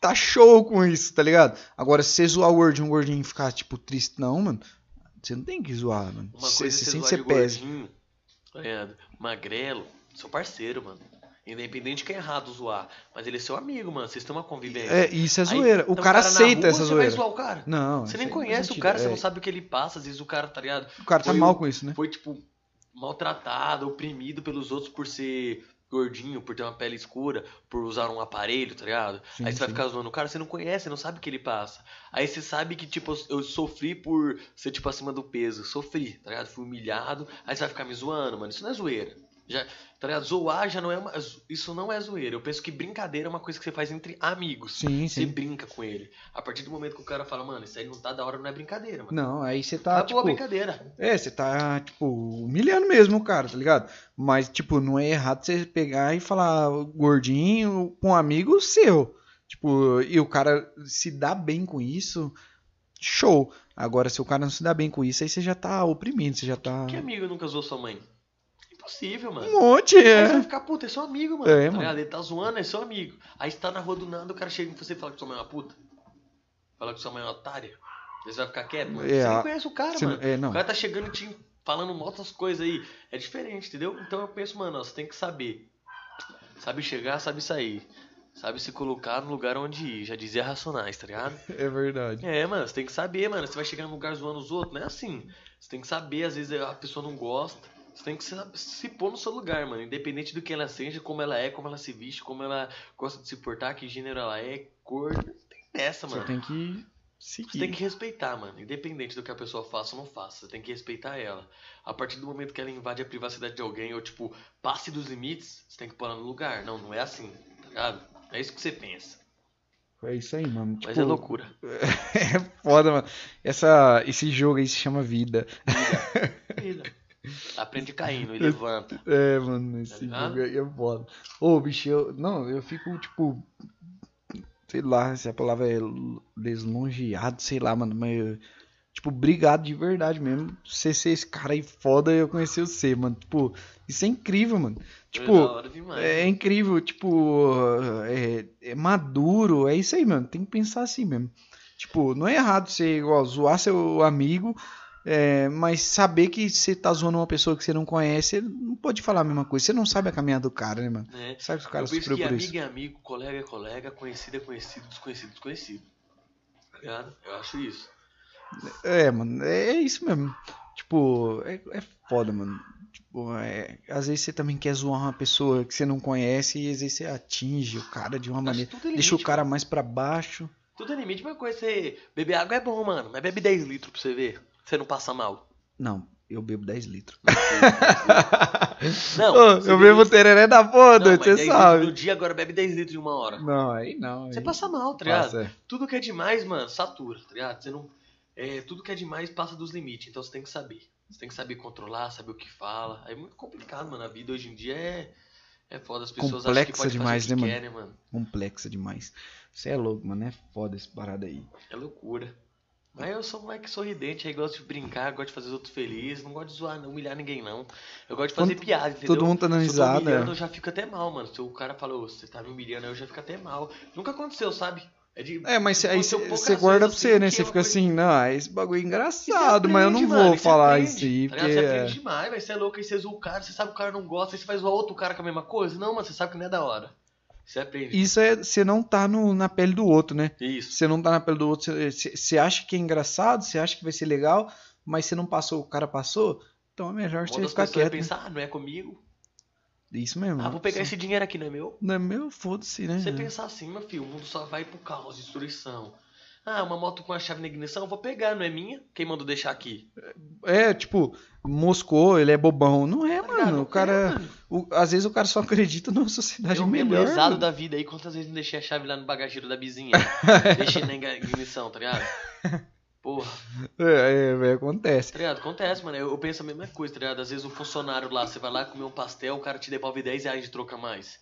tá show com isso, tá ligado? Agora, se você zoar o gordinho, o gordinho ficar, tipo, triste, não, mano. Você não tem que zoar, mano. Uma Você, coisa é você você sente zoar de você pesa. gordinho, tá ligado? magrelo, seu parceiro, mano. Independente de que é errado zoar. Mas ele é seu amigo, mano. Vocês têm uma convivência. É, isso é Aí, zoeira. o tá cara na aceita rua, essa você zoeira. vai zoar o cara. Não, Você nem aí conhece o cara, você É, não sabe o que ele passa. Às vezes o cara, tá ligado? O cara tá Foi mal o- com isso, né? Foi, tipo, maltratado, oprimido pelos outros por ser gordinho, por ter uma pele escura, por usar um aparelho, tá ligado? Sim, Aí você vai ficar zoando o cara, você não conhece, não sabe o que ele passa. Aí você sabe que, tipo, eu sofri por ser, tipo, acima do peso. Sofri, tá ligado? Fui humilhado. Aí você vai ficar me zoando, mano. Isso não é zoeira. Já, tá ligado? Zoar já não é uma. Isso não é zoeira. Eu penso que brincadeira é uma coisa que você faz entre amigos. Sim, Você sim. brinca com ele. A partir do momento que o cara fala, mano, isso aí não tá da hora, não é brincadeira, mano. Não, aí você tá, a tipo... brincadeira. É, você tá, tipo, humilhando mesmo o cara, tá ligado? Mas, tipo, não é errado você pegar e falar gordinho com um amigo seu. Tipo, e o cara se dá bem com isso, show. Agora, se o cara não se dá bem com isso, aí você já tá oprimindo, você já tá... Que amigo nunca zoou sua mãe? Impossível, mano. Um monte, Aí você vai é. ficar, puta, é seu amigo, mano. É, tá mano. Ele tá zoando, é seu amigo. Aí você tá na rua do nada, o cara chega em você e fala que sua mãe é uma puta. Fala que sua mãe é uma otária. Você vai ficar quieto, mano. É, você nem conhece o cara, Você não- mano. é, não. O cara tá chegando e te falando outras coisas aí. É diferente, entendeu? Então eu penso, mano, ó, você tem que saber. Sabe chegar, sabe sair. Sabe se colocar no lugar onde ir. Já dizia Racionais, tá ligado? É verdade. É, mano, você tem que saber, mano. Você vai chegar num lugar zoando os outros, não é assim. Você tem que saber, às vezes a pessoa não gosta. Você tem que se, se pôr no seu lugar, mano. Independente do que ela seja, como ela é, como ela se veste, como ela gosta de se portar, que gênero ela é, cor. Não tem dessa, Você mano. tem que seguir. Você tem que respeitar, mano. Independente do que a pessoa faça ou não faça. Você tem que respeitar ela. A partir do momento que ela invade a privacidade de alguém, ou tipo, passe dos limites, você tem que pôr ela no lugar. Não, não é assim, tá ligado? É isso que você pensa. É isso aí, mano. Mas Tipo, é loucura. é foda, mano. Essa, esse jogo aí se chama vida. Vida. Aprende caindo e levanta. É, mano, esse ligado? jogo aí é foda. Ô, bicho, eu. Não, eu fico, tipo. Sei lá se a palavra é deslongeado, sei lá, mano. Mas. eu- Tipo, obrigado de verdade mesmo. Você ser esse cara aí foda eu conhecer você, mano. Tipo, isso é incrível, mano. Tipo, demais. é incrível, tipo, é, é maduro, é isso aí, mano. Tem que pensar assim mesmo. Tipo, não é errado você igual, zoar seu amigo, é, mas saber que você tá zoando uma pessoa que você não conhece, não pode falar a mesma coisa. Você não sabe a caminhada do cara, né, mano? né? Sabe que o cara sofreu que por amigo isso. é amigo, colega é colega, conhecido é conhecido, desconhecido é desconhecido. Tá ligado? Eu acho isso. É, mano, é, é isso mesmo. Tipo, é, é foda, mano. Tipo, é, às vezes você também quer zoar uma pessoa que você não conhece e às vezes você atinge o cara de uma Acho maneira. é Deixa o cara mais pra baixo. Tudo é limite, mas coisa você beber água é bom, mano. Mas bebe 10 litros pra você ver. Você não passa mal. Não, eu bebo 10 litros. Não, Ô, você eu bebo tereré da porra, Não, doido, você 10 sabe. litros no dia, agora bebe 10 litros em uma hora. Não, aí não. Você aí passa mal, tá ligado? passa, é. Tudo que é demais, mano, satura, tá ligado? Você não. É, tudo que é demais passa dos limites, então você tem que saber. Você tem que saber controlar, saber o que fala. É muito complicado, mano. A vida hoje em dia é, É foda, as pessoas acham que Complexa pode demais, fazer o que né, quer, né, mano? Complexa demais. Você é louco, mano. É foda essa parada aí. É loucura. Mas eu sou um moleque sorridente, aí gosto de brincar, gosto de fazer os outros felizes, não gosto de zoar, não humilhar ninguém, não. Eu gosto de fazer Quando piada, entendeu? todo mundo tá dando Se eu risada, humilhando, é. eu já fico até mal, mano. Se o cara falou, você tá me humilhando, aí eu já fico até mal. Nunca aconteceu, sabe? É, de, É, mas aí você guarda pra você, né? que Você eu fica assim, não, esse bagulho é engraçado, você mas eu não aprende, vou mano, você falar aprende, isso aí, tá porque. Você é- aprende demais, mas você é louco, aí você zoa o cara, você sabe que o cara não gosta, aí você vai zoar outro cara com a mesma coisa. Não, mano, você sabe que não é da hora. Você aprende. Isso é você não tá no- na pele do outro, né? Isso. Você não tá na pele do outro, você- você você acha que é engraçado, você acha que vai ser legal, mas você não passou, o cara passou, então é melhor você ficar quieto. né? pensam, ah, não é comigo. Isso mesmo. Ah, vou pegar Você- esse dinheiro aqui, não é meu? Não é meu, foda-se, né? Você pensar assim, meu filho, o mundo só vai pro caos, destruição. Ah, uma moto com a chave na ignição, eu vou pegar, não é minha? Quem mandou deixar aqui? É, tipo, moscou, ele é bobão. Não é, Tá mano. O cara. É, mano. o- às vezes o cara só acredita numa sociedade Eu melhor. mano. da vida aí, quantas vezes não deixei a chave lá no bagageiro da vizinha? deixei na ignição, tá ligado? Porra, É, é, velho, acontece. tá ligado? Acontece, mano. Eu, eu penso a mesma coisa, tá ligado? Às vezes o funcionário lá, você vai lá comer um pastel, o cara te devolve 10 reais de troca a mais.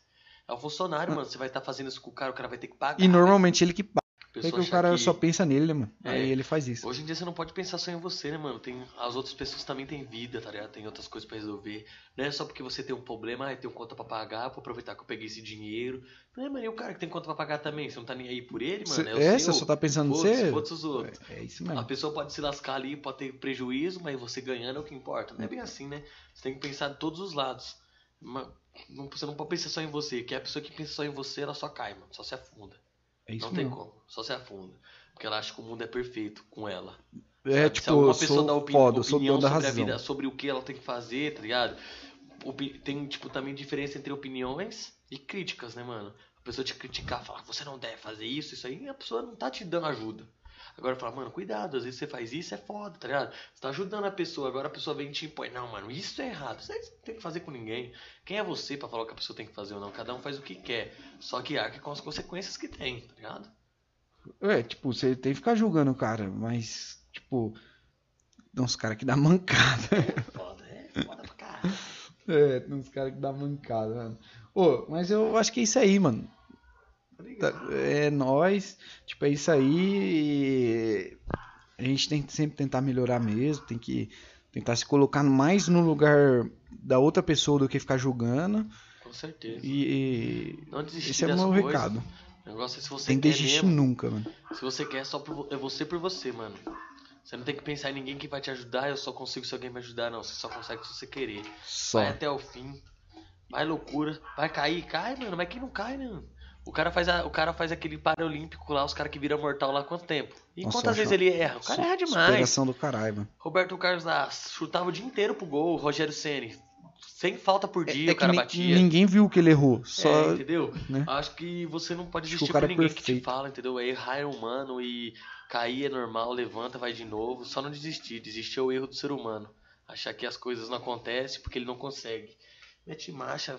É o funcionário, mano. Você vai estar fazendo isso com o cara, o cara vai ter que pagar. E normalmente ele que paga. A É pessoa que o cara que- só pensa nele, né, mano? É. Aí ele faz isso. Hoje em dia você não pode pensar só em você, né, mano? Tem, as outras pessoas também têm vida, tá ligado? Tem outras coisas pra resolver. Não é só porque você tem um problema, ah, eu tenho conta pra pagar, vou aproveitar que eu peguei esse dinheiro. Não é, mano, e o cara que tem conta pra pagar também? Você não tá nem aí por ele, mano? é, o você só tá pensando em você. foda-se os outros. É, é isso A mesmo. pessoa pode se lascar ali, pode ter prejuízo, mas você ganhando é o que importa. Não é bem assim, né? Você tem que pensar de todos os lados. Mas não- você não pode pensar só em você, que a pessoa que pensa só em você, ela só cai, mano. Só se afunda. É isso não tem como. Só se afunda. Porque ela acha que o mundo é perfeito com ela. É, Sabe? tipo, se alguma pessoa dá opini foda, opinião sobre a vida, sobre o que ela tem que fazer, tá ligado? Tem, tipo, também diferença entre opiniões e críticas, né, mano? A pessoa te criticar, falar, você não deve fazer isso, isso aí, a pessoa não tá te dando ajuda. Agora fala, mano, cuidado, às vezes você faz isso, é foda, tá ligado? Você tá ajudando a pessoa, agora a pessoa vem e te impõe, não, mano, isso é errado. Isso aí você não tem que fazer com ninguém. Quem é você pra falar o que a pessoa tem que fazer ou não? Cada um faz o que quer. Só que arca com as consequências que tem, tá ligado? É, tipo, você tem que ficar julgando o cara, mas, tipo, tem uns caras que dá mancada. É foda, é foda pra caralho. É, tem uns caras que dá mancada, mano. Ô, mas eu acho que é isso aí, mano. Tá- É nós, tipo, é isso aí. e A gente tem que sempre tentar melhorar mesmo, tem que tentar se colocar mais no lugar da outra pessoa do que ficar julgando. Com certeza. E, Não desistir esse é o meu coisas. recado. O negócio é se você Tem que quer desistir mesmo. nunca, mano. Se você quer, é só por, é você por você, mano. Você não tem que pensar em ninguém que vai te ajudar, eu só consigo se alguém me ajudar, não. Você só consegue se você querer. Só. Vai até o fim. Vai loucura. Vai cair, cai, mano. Mas quem não cai, né? mano? O cara faz, a- o cara faz aquele paralímpico lá, os caras que viram mortal lá quanto tempo? E Nossa, quantas vezes ele erra? O cara erra demais. Superação do caralho, mano. Roberto Carlos lá chutava o dia inteiro pro gol, o Rogério Ceni Sem falta por dia, É o que cara batia. ninguém viu que ele errou. Só. É, entendeu? né? Acho que você não pode desistir o por é ninguém que te perfeito. fala, entendeu? Errar é humano e cair é normal, levanta, vai de novo. Só não desistir. Desistir é o erro do ser humano. Achar que as coisas não acontecem porque ele não consegue. Mete marcha,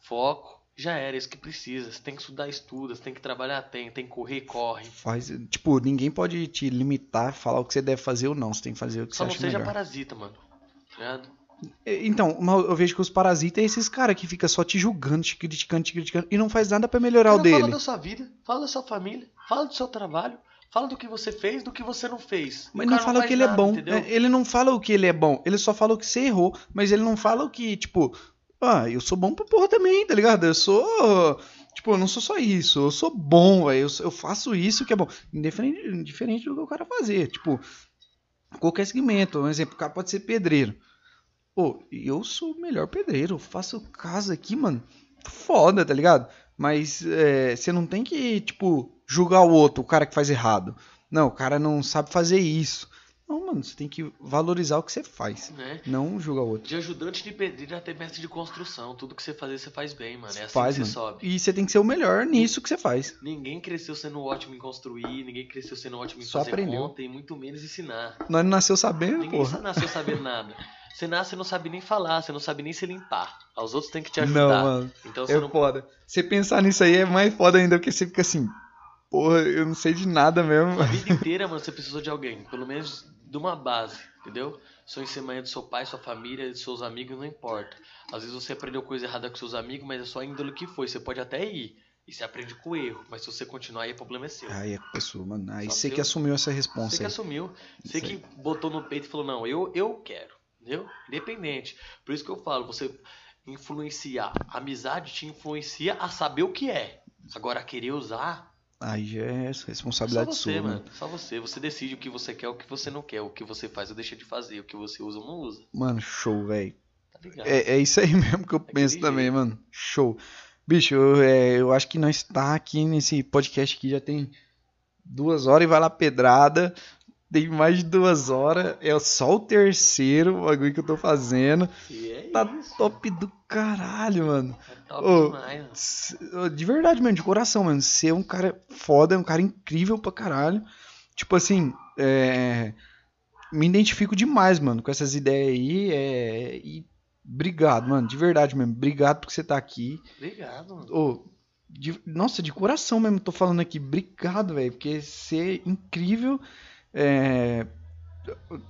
foco, já era, é isso que precisa. Você tem que estudar, estuda, você tem que trabalhar, tem, tem que correr, corre. Faz, tipo, ninguém pode te limitar, falar o que você deve fazer ou não. Você tem que fazer o que Só você não acha seja melhor. parasita, mano. Tá? É, Então, eu vejo que os parasitas é esses caras que ficam só te julgando, te criticando, te criticando e não faz nada pra melhorar o Cara, Fala dele. da sua vida, fala da sua família, fala do seu trabalho, fala do que você fez, do que você não fez. Mas não fala faz que ele é nada, bom. entendeu? É, Ele não fala o que ele é bom. Ele só fala o que você errou. Mas ele não fala o que, tipo, ah, eu sou bom pra porra também, tá ligado? Eu sou. Tipo, eu não sou só isso. Eu sou bom, velho. Eu, eu faço isso que é bom. Indiferente, indiferente do que o cara fazer. Tipo, qualquer segmento. Um exemplo, o cara pode ser pedreiro. Pô, eu sou o melhor pedreiro. Eu faço casa aqui, mano. Foda, tá ligado? Mas é, você não tem que, tipo, julgar o outro, o cara que faz errado. Não, o cara não sabe fazer isso. Não, mano, você tem que valorizar o que você faz. Né? Não julgar o outro. De ajudante de pedreiro até mestre de construção. Tudo que você fazer, você faz bem, mano. É assim faz, que mano. você sobe. E você tem que ser o melhor nisso que você faz. Ninguém cresceu sendo ótimo em construir, ninguém cresceu sendo ótimo em Só fazer aprendeu. conta e muito menos ensinar. Nós não nasceu sabendo, Ninguém porra. nasceu sabendo nada. Você nasce e não sabe nem falar, você não sabe nem se limpar. Aos outros tem que te Não, ajudar. mano. Então você É não foda. Você pensar nisso aí é mais foda ainda, porque você fica assim. porra, eu não sei de nada mesmo. A vida inteira, mano, você precisou de alguém. Pelo menos de uma base, entendeu? Seu ensinamento do seu pai, sua família, dos seus amigos, não importa. Às vezes você aprendeu coisa errada com seus amigos, mas é só índole que foi. Você pode até ir. E você aprende com o erro. Mas se você continuar aí, o problema é seu. Aí é pessoa, mano. Aí você que assumiu essa Você responsa que aí. assumiu. Você que botou no peito e falou, não, eu, eu quero. Entendeu? Independente. Por isso que eu falo, você influenciar. A amizade te influencia a saber o que é. Agora, querer usar, Aí já é só responsabilidade você, sua, mano. mano. Só você. Você decide o que você quer, o que você não quer. O que você faz ou deixa de fazer. O que você usa ou não usa. Mano, show, velho. Tá ligado? É, é isso aí mesmo que eu Daquele penso também, jeito. mano. Show. Bicho, eu, é, eu acho que nós tá aqui nesse podcast aqui já tem duas horas e vai lá pedrada. Tem mais de duas horas. É só o terceiro bagulho que eu tô fazendo. É Tá isso. top do caralho, mano. É top Ô, demais, mano. De verdade, mano, de coração, mano. Você é um cara foda, é um cara incrível pra caralho. Tipo assim, é, me identifico demais, mano, com essas ideias aí. É... E obrigado, mano, de verdade mesmo. Obrigado por você estar aqui. Obrigado, mano. Ô, de- Nossa, de coração mesmo, tô falando aqui. Obrigado, velho, porque você é incrível. É,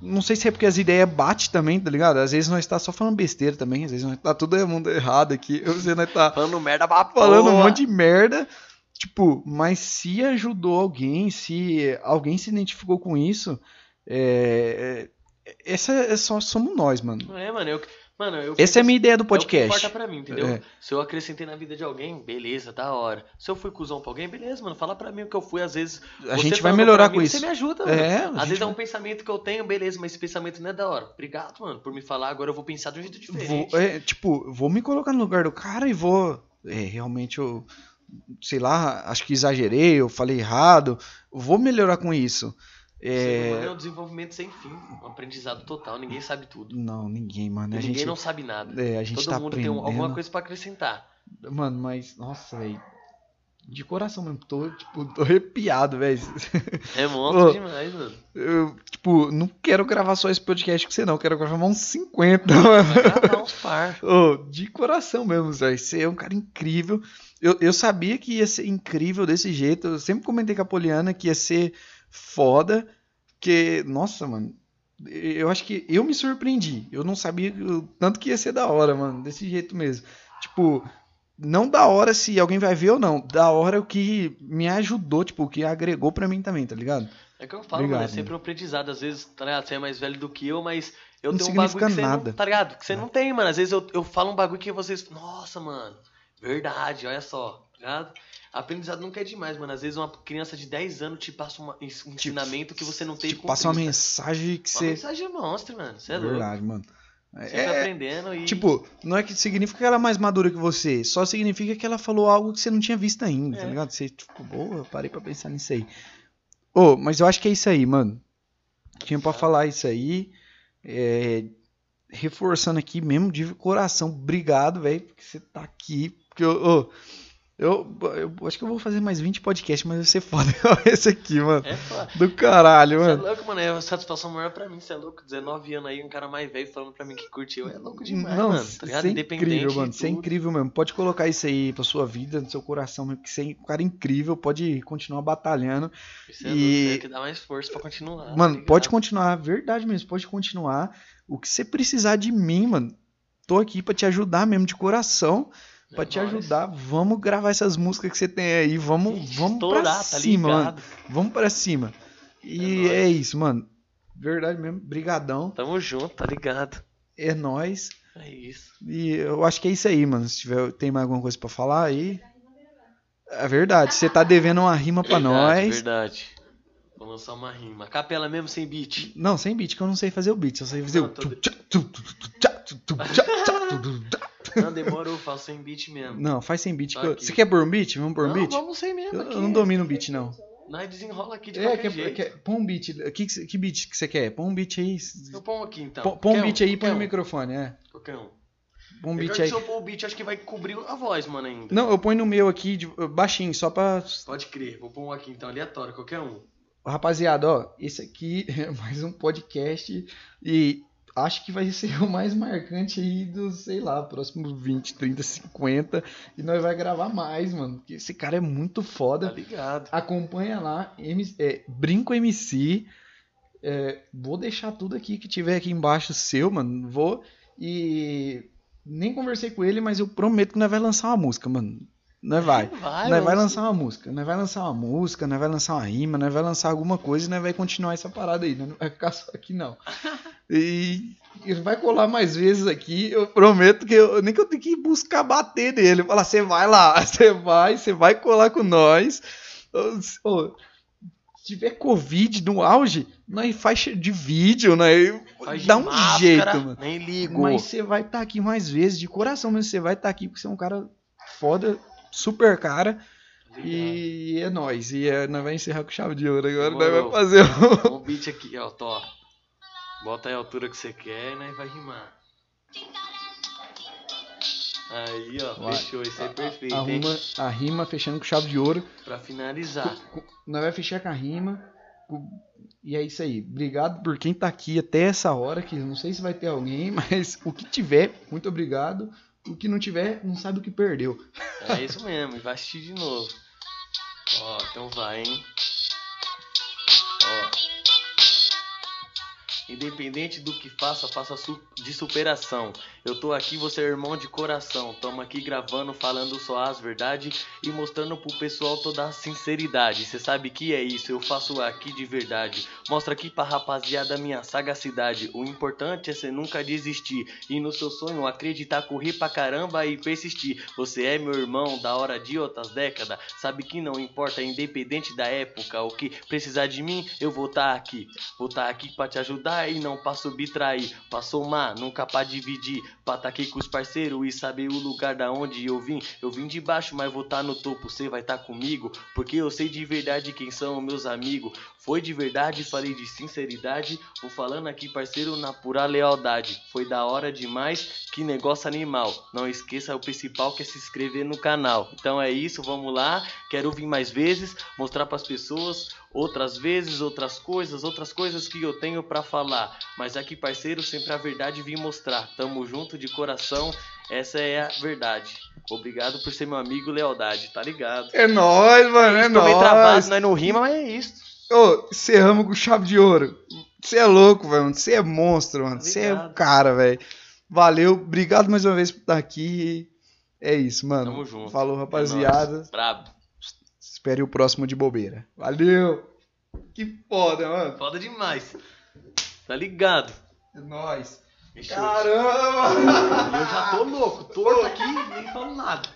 Não sei se é porque as ideias batem também, tá ligado? Às vezes nós tá só falando besteira também, às vezes nós tá tudo mundo errado aqui. Às vezes nós tá Falando merda pra falando um monte de merda. Tipo, mas se ajudou alguém, se alguém se identificou com isso, é, é- essa é só somos nós, mano. Não é, mano. Eu, mano, eu Essa é a minha ideia do É o que podcast. importa pra mim, entendeu? É. Se eu acrescentei na vida de alguém, beleza, da hora. Se eu fui cuzão pra alguém, beleza, mano. Fala pra mim o que eu fui. Às vezes. A gente vai melhorar com mim, isso. Você me ajuda, mano. É, a Às vezes é vai- um pensamento que eu tenho, beleza, mas esse pensamento não é da hora. Obrigado, mano, por me falar. Agora eu vou pensar de um jeito diferente. Vou, é, tipo, vou me colocar no lugar do cara e vou. É, realmente eu. Sei lá, acho que exagerei, eu falei errado. Vou melhorar com isso. O ser humano É, é um desenvolvimento sem fim, um aprendizado total. Ninguém sabe tudo. não, ninguém, mano. Ninguém gente, não sabe nada. é, a gente Todo tá mundo tem aprendendo. alguma coisa pra acrescentar. Mano, mas, nossa, velho. De coração mesmo, tô, tipo, tô arrepiado, velho. É monstro demais, mano. Eu, tipo, não quero gravar só esse podcast com você, não. Quero gravar uns 50, mano. Vai gravar uns par. Ô, de coração mesmo, Zé. Você é um cara incrível. Eu, eu sabia que ia ser incrível desse jeito. Eu sempre comentei com a Poliana que ia ser foda. Que, nossa, mano. Eu acho que eu me surpreendi. Eu não sabia o tanto que ia ser da hora, mano. Desse jeito mesmo. Tipo, não da hora se alguém vai ver ou não. Da hora o que me ajudou, tipo, o que agregou pra mim também, tá ligado? É que eu falo, Obrigado, mano, é sempre um aprendizado. Às vezes, tá ligado? Você é mais velho do que eu, mas eu Não tenho um bagulho que você nada. não, tá ligado? Que você não tem, mano. Às vezes eu, eu falo um bagulho que vocês, nossa, mano, verdade, olha só, tá ligado? Aprendizado nunca é demais, mano. Às vezes uma criança de 10 anos te passa uma- um ensinamento que você não tem com passa uma 30. mensagem que Uma você. mensagem monstra, mano. Você é louco. Verdade, mano. Sempre É, aprendendo e... Tipo, não é que significa que ela é mais madura que você, só significa que ela falou algo que você não tinha visto ainda, tá É. ligado? Você, tipo, boa, parei pra pensar nisso aí. Ô, mas eu acho que é isso aí, mano. Tinha pra falar isso aí. É, reforçando aqui mesmo, de coração, obrigado, velho, porque você tá aqui. Porque ô, eu, eu acho que eu vou fazer mais 20 podcasts, mas vai ser foda esse aqui, mano. É foda. Do caralho, Você é mano. louco, mano. É uma satisfação maior pra mim. Você é louco. 19 anos aí, um cara mais velho falando pra mim que curtiu. É louco demais, Não, mano. Tá ligado? é Independente. incrível, mano. Isso é incrível mesmo. Pode colocar isso aí pra sua vida, no seu coração mesmo, que você é um cara incrível, pode continuar batalhando. Isso é E- louco, tem que dar mais força pra continuar. Mano, tá pode continuar, verdade mesmo, pode continuar. O que você precisar de mim, mano, tô aqui pra te ajudar mesmo de coração, pra É te ajudar. Vamos gravar essas músicas que você tem aí, vamos, vamos pra estourar, tá cima, mano. ligado? Vamos pra cima. E É é isso, mano. Verdade mesmo, brigadão. Tamo junto, tá ligado? É nóis. É isso. E eu acho que é isso aí, mano. Se tiver, tem mais alguma coisa pra falar aí. É verdade. Você tá devendo uma rima pra Verdade, nós. Verdade. Vou lançar uma rima. Capela mesmo sem beat. Não, sem beat, que eu não sei fazer o beat. Eu sei fazer Não, o. tô- Não, demorou, faço sem beat mesmo. Não, faz sem beat. Tá que eu-. Você quer pôr um beat? Vamos pôr um não, beat? vamos sem mesmo Eu, aqui. eu não domino o beat, não. Nós desenrola aqui de É, qualquer quer, jeito. quer, põe um beat. Que, que beat que você quer? Põe um beat aí. Eu ponho aqui então. Põe põe um beat aí e põe um. microfone, é. Qualquer um. Põe um É beat que aí. Se eu pôr o beat, acho que vai cobrir a voz, mano, ainda. Não, eu ponho no meu aqui, de- baixinho, só pra. Pode crer. Vou pôr um aqui então, aleatório, qualquer um. Rapaziada, ó, esse aqui é mais um podcast e acho que vai ser o mais marcante aí dos, sei lá, próximos 20, 30, 50. E nós vai gravar mais, mano. Porque esse cara é muito Tá foda. ligado. Acompanha lá, M- é, Brinco MC. É, vou deixar tudo aqui que tiver aqui embaixo seu, mano. Vou. E nem conversei com ele, mas eu prometo que nós vai lançar uma música, mano. Nós vai. Vai, nós vai vamos- lançar uma música. Nós vai lançar uma música, nós vai lançar uma rima, nós vai lançar alguma coisa e nós vai continuar essa parada aí. Nós não vai ficar só aqui, não. E ele vai colar mais vezes aqui. Eu prometo que eu nem que eu tenho que buscar bater nele. Falar, você vai lá, você vai, você vai colar com nós. Se tiver Covid no auge, nós faz de vídeo, nós Faz de dá um máscara, jeito, mano. Nem ligo. Mas você vai estar aqui mais vezes, de coração mesmo. Você vai estar aqui porque você é um cara foda, super cara. E é nóis. E é, nós vamos encerrar com chave de ouro agora. Nós Demorou. vamos fazer o. Um beat aqui, ó, Tó. Bota aí a altura que você quer e nós vai rimar. Aí, ó, Vai. fechou. Isso é perfeito, hein? Arruma a rima fechando com chave de ouro. Pra finalizar. Nós vai fechar com a rima. E é isso aí. Obrigado por quem tá aqui até essa hora. Que não sei se vai ter alguém, mas o que tiver, muito obrigado. O que não tiver, não sabe o que perdeu. É isso mesmo, e vai assistir de novo. Ó, então vai, hein? Independente do que faça, faça de superação. Eu tô aqui, você é irmão de coração. Tamo aqui gravando, falando só as verdades e mostrando pro pessoal toda a sinceridade. Cê sabe que é isso, eu faço aqui de verdade. Mostra aqui pra rapaziada minha sagacidade. O importante é cê nunca desistir. E no seu sonho acreditar, correr pra caramba e persistir. Você é meu irmão da hora de outras décadas. Sabe que não importa, independente da época. O que precisar de mim, eu vou tá aqui. Vou tá aqui pra te ajudar e não pra subtrair. Pra somar, nunca pra dividir. Pra aqui com os parceiros e saber o lugar da onde eu vim. Eu vim de baixo, mas vou tá no topo. Você vai tá comigo. Porque eu sei de verdade quem são meus amigos. Foi de verdade, falei de sinceridade. Vou falando aqui, parceiro, na pura lealdade. Foi da hora demais, que negócio animal. Não esqueça o principal que é se inscrever no canal. Então é isso, vamos lá. Quero vir mais vezes, mostrar pras pessoas outras vezes, outras coisas, outras coisas que eu tenho pra falar. Mas aqui, parceiro, sempre a verdade vim mostrar. Tamo junto de coração, essa é a verdade. Obrigado por ser meu amigo, lealdade, tá ligado? É nóis, mano. É Tô meio travado, nóis. nós não rima, mas é isso. Ô, encerramos com chave de ouro. Você é louco, velho. Você é monstro, mano. Você é o cara, velho. Valeu. Obrigado mais uma vez por estar aqui. É isso, mano. Tamo junto. Falou, É rapaziada. nóis. Brabo. Espere o próximo de bobeira. Valeu. Que foda, mano. Foda demais. Tá ligado? É nóis. Caramba! Eu já tô louco, torto aqui, nem falo nada.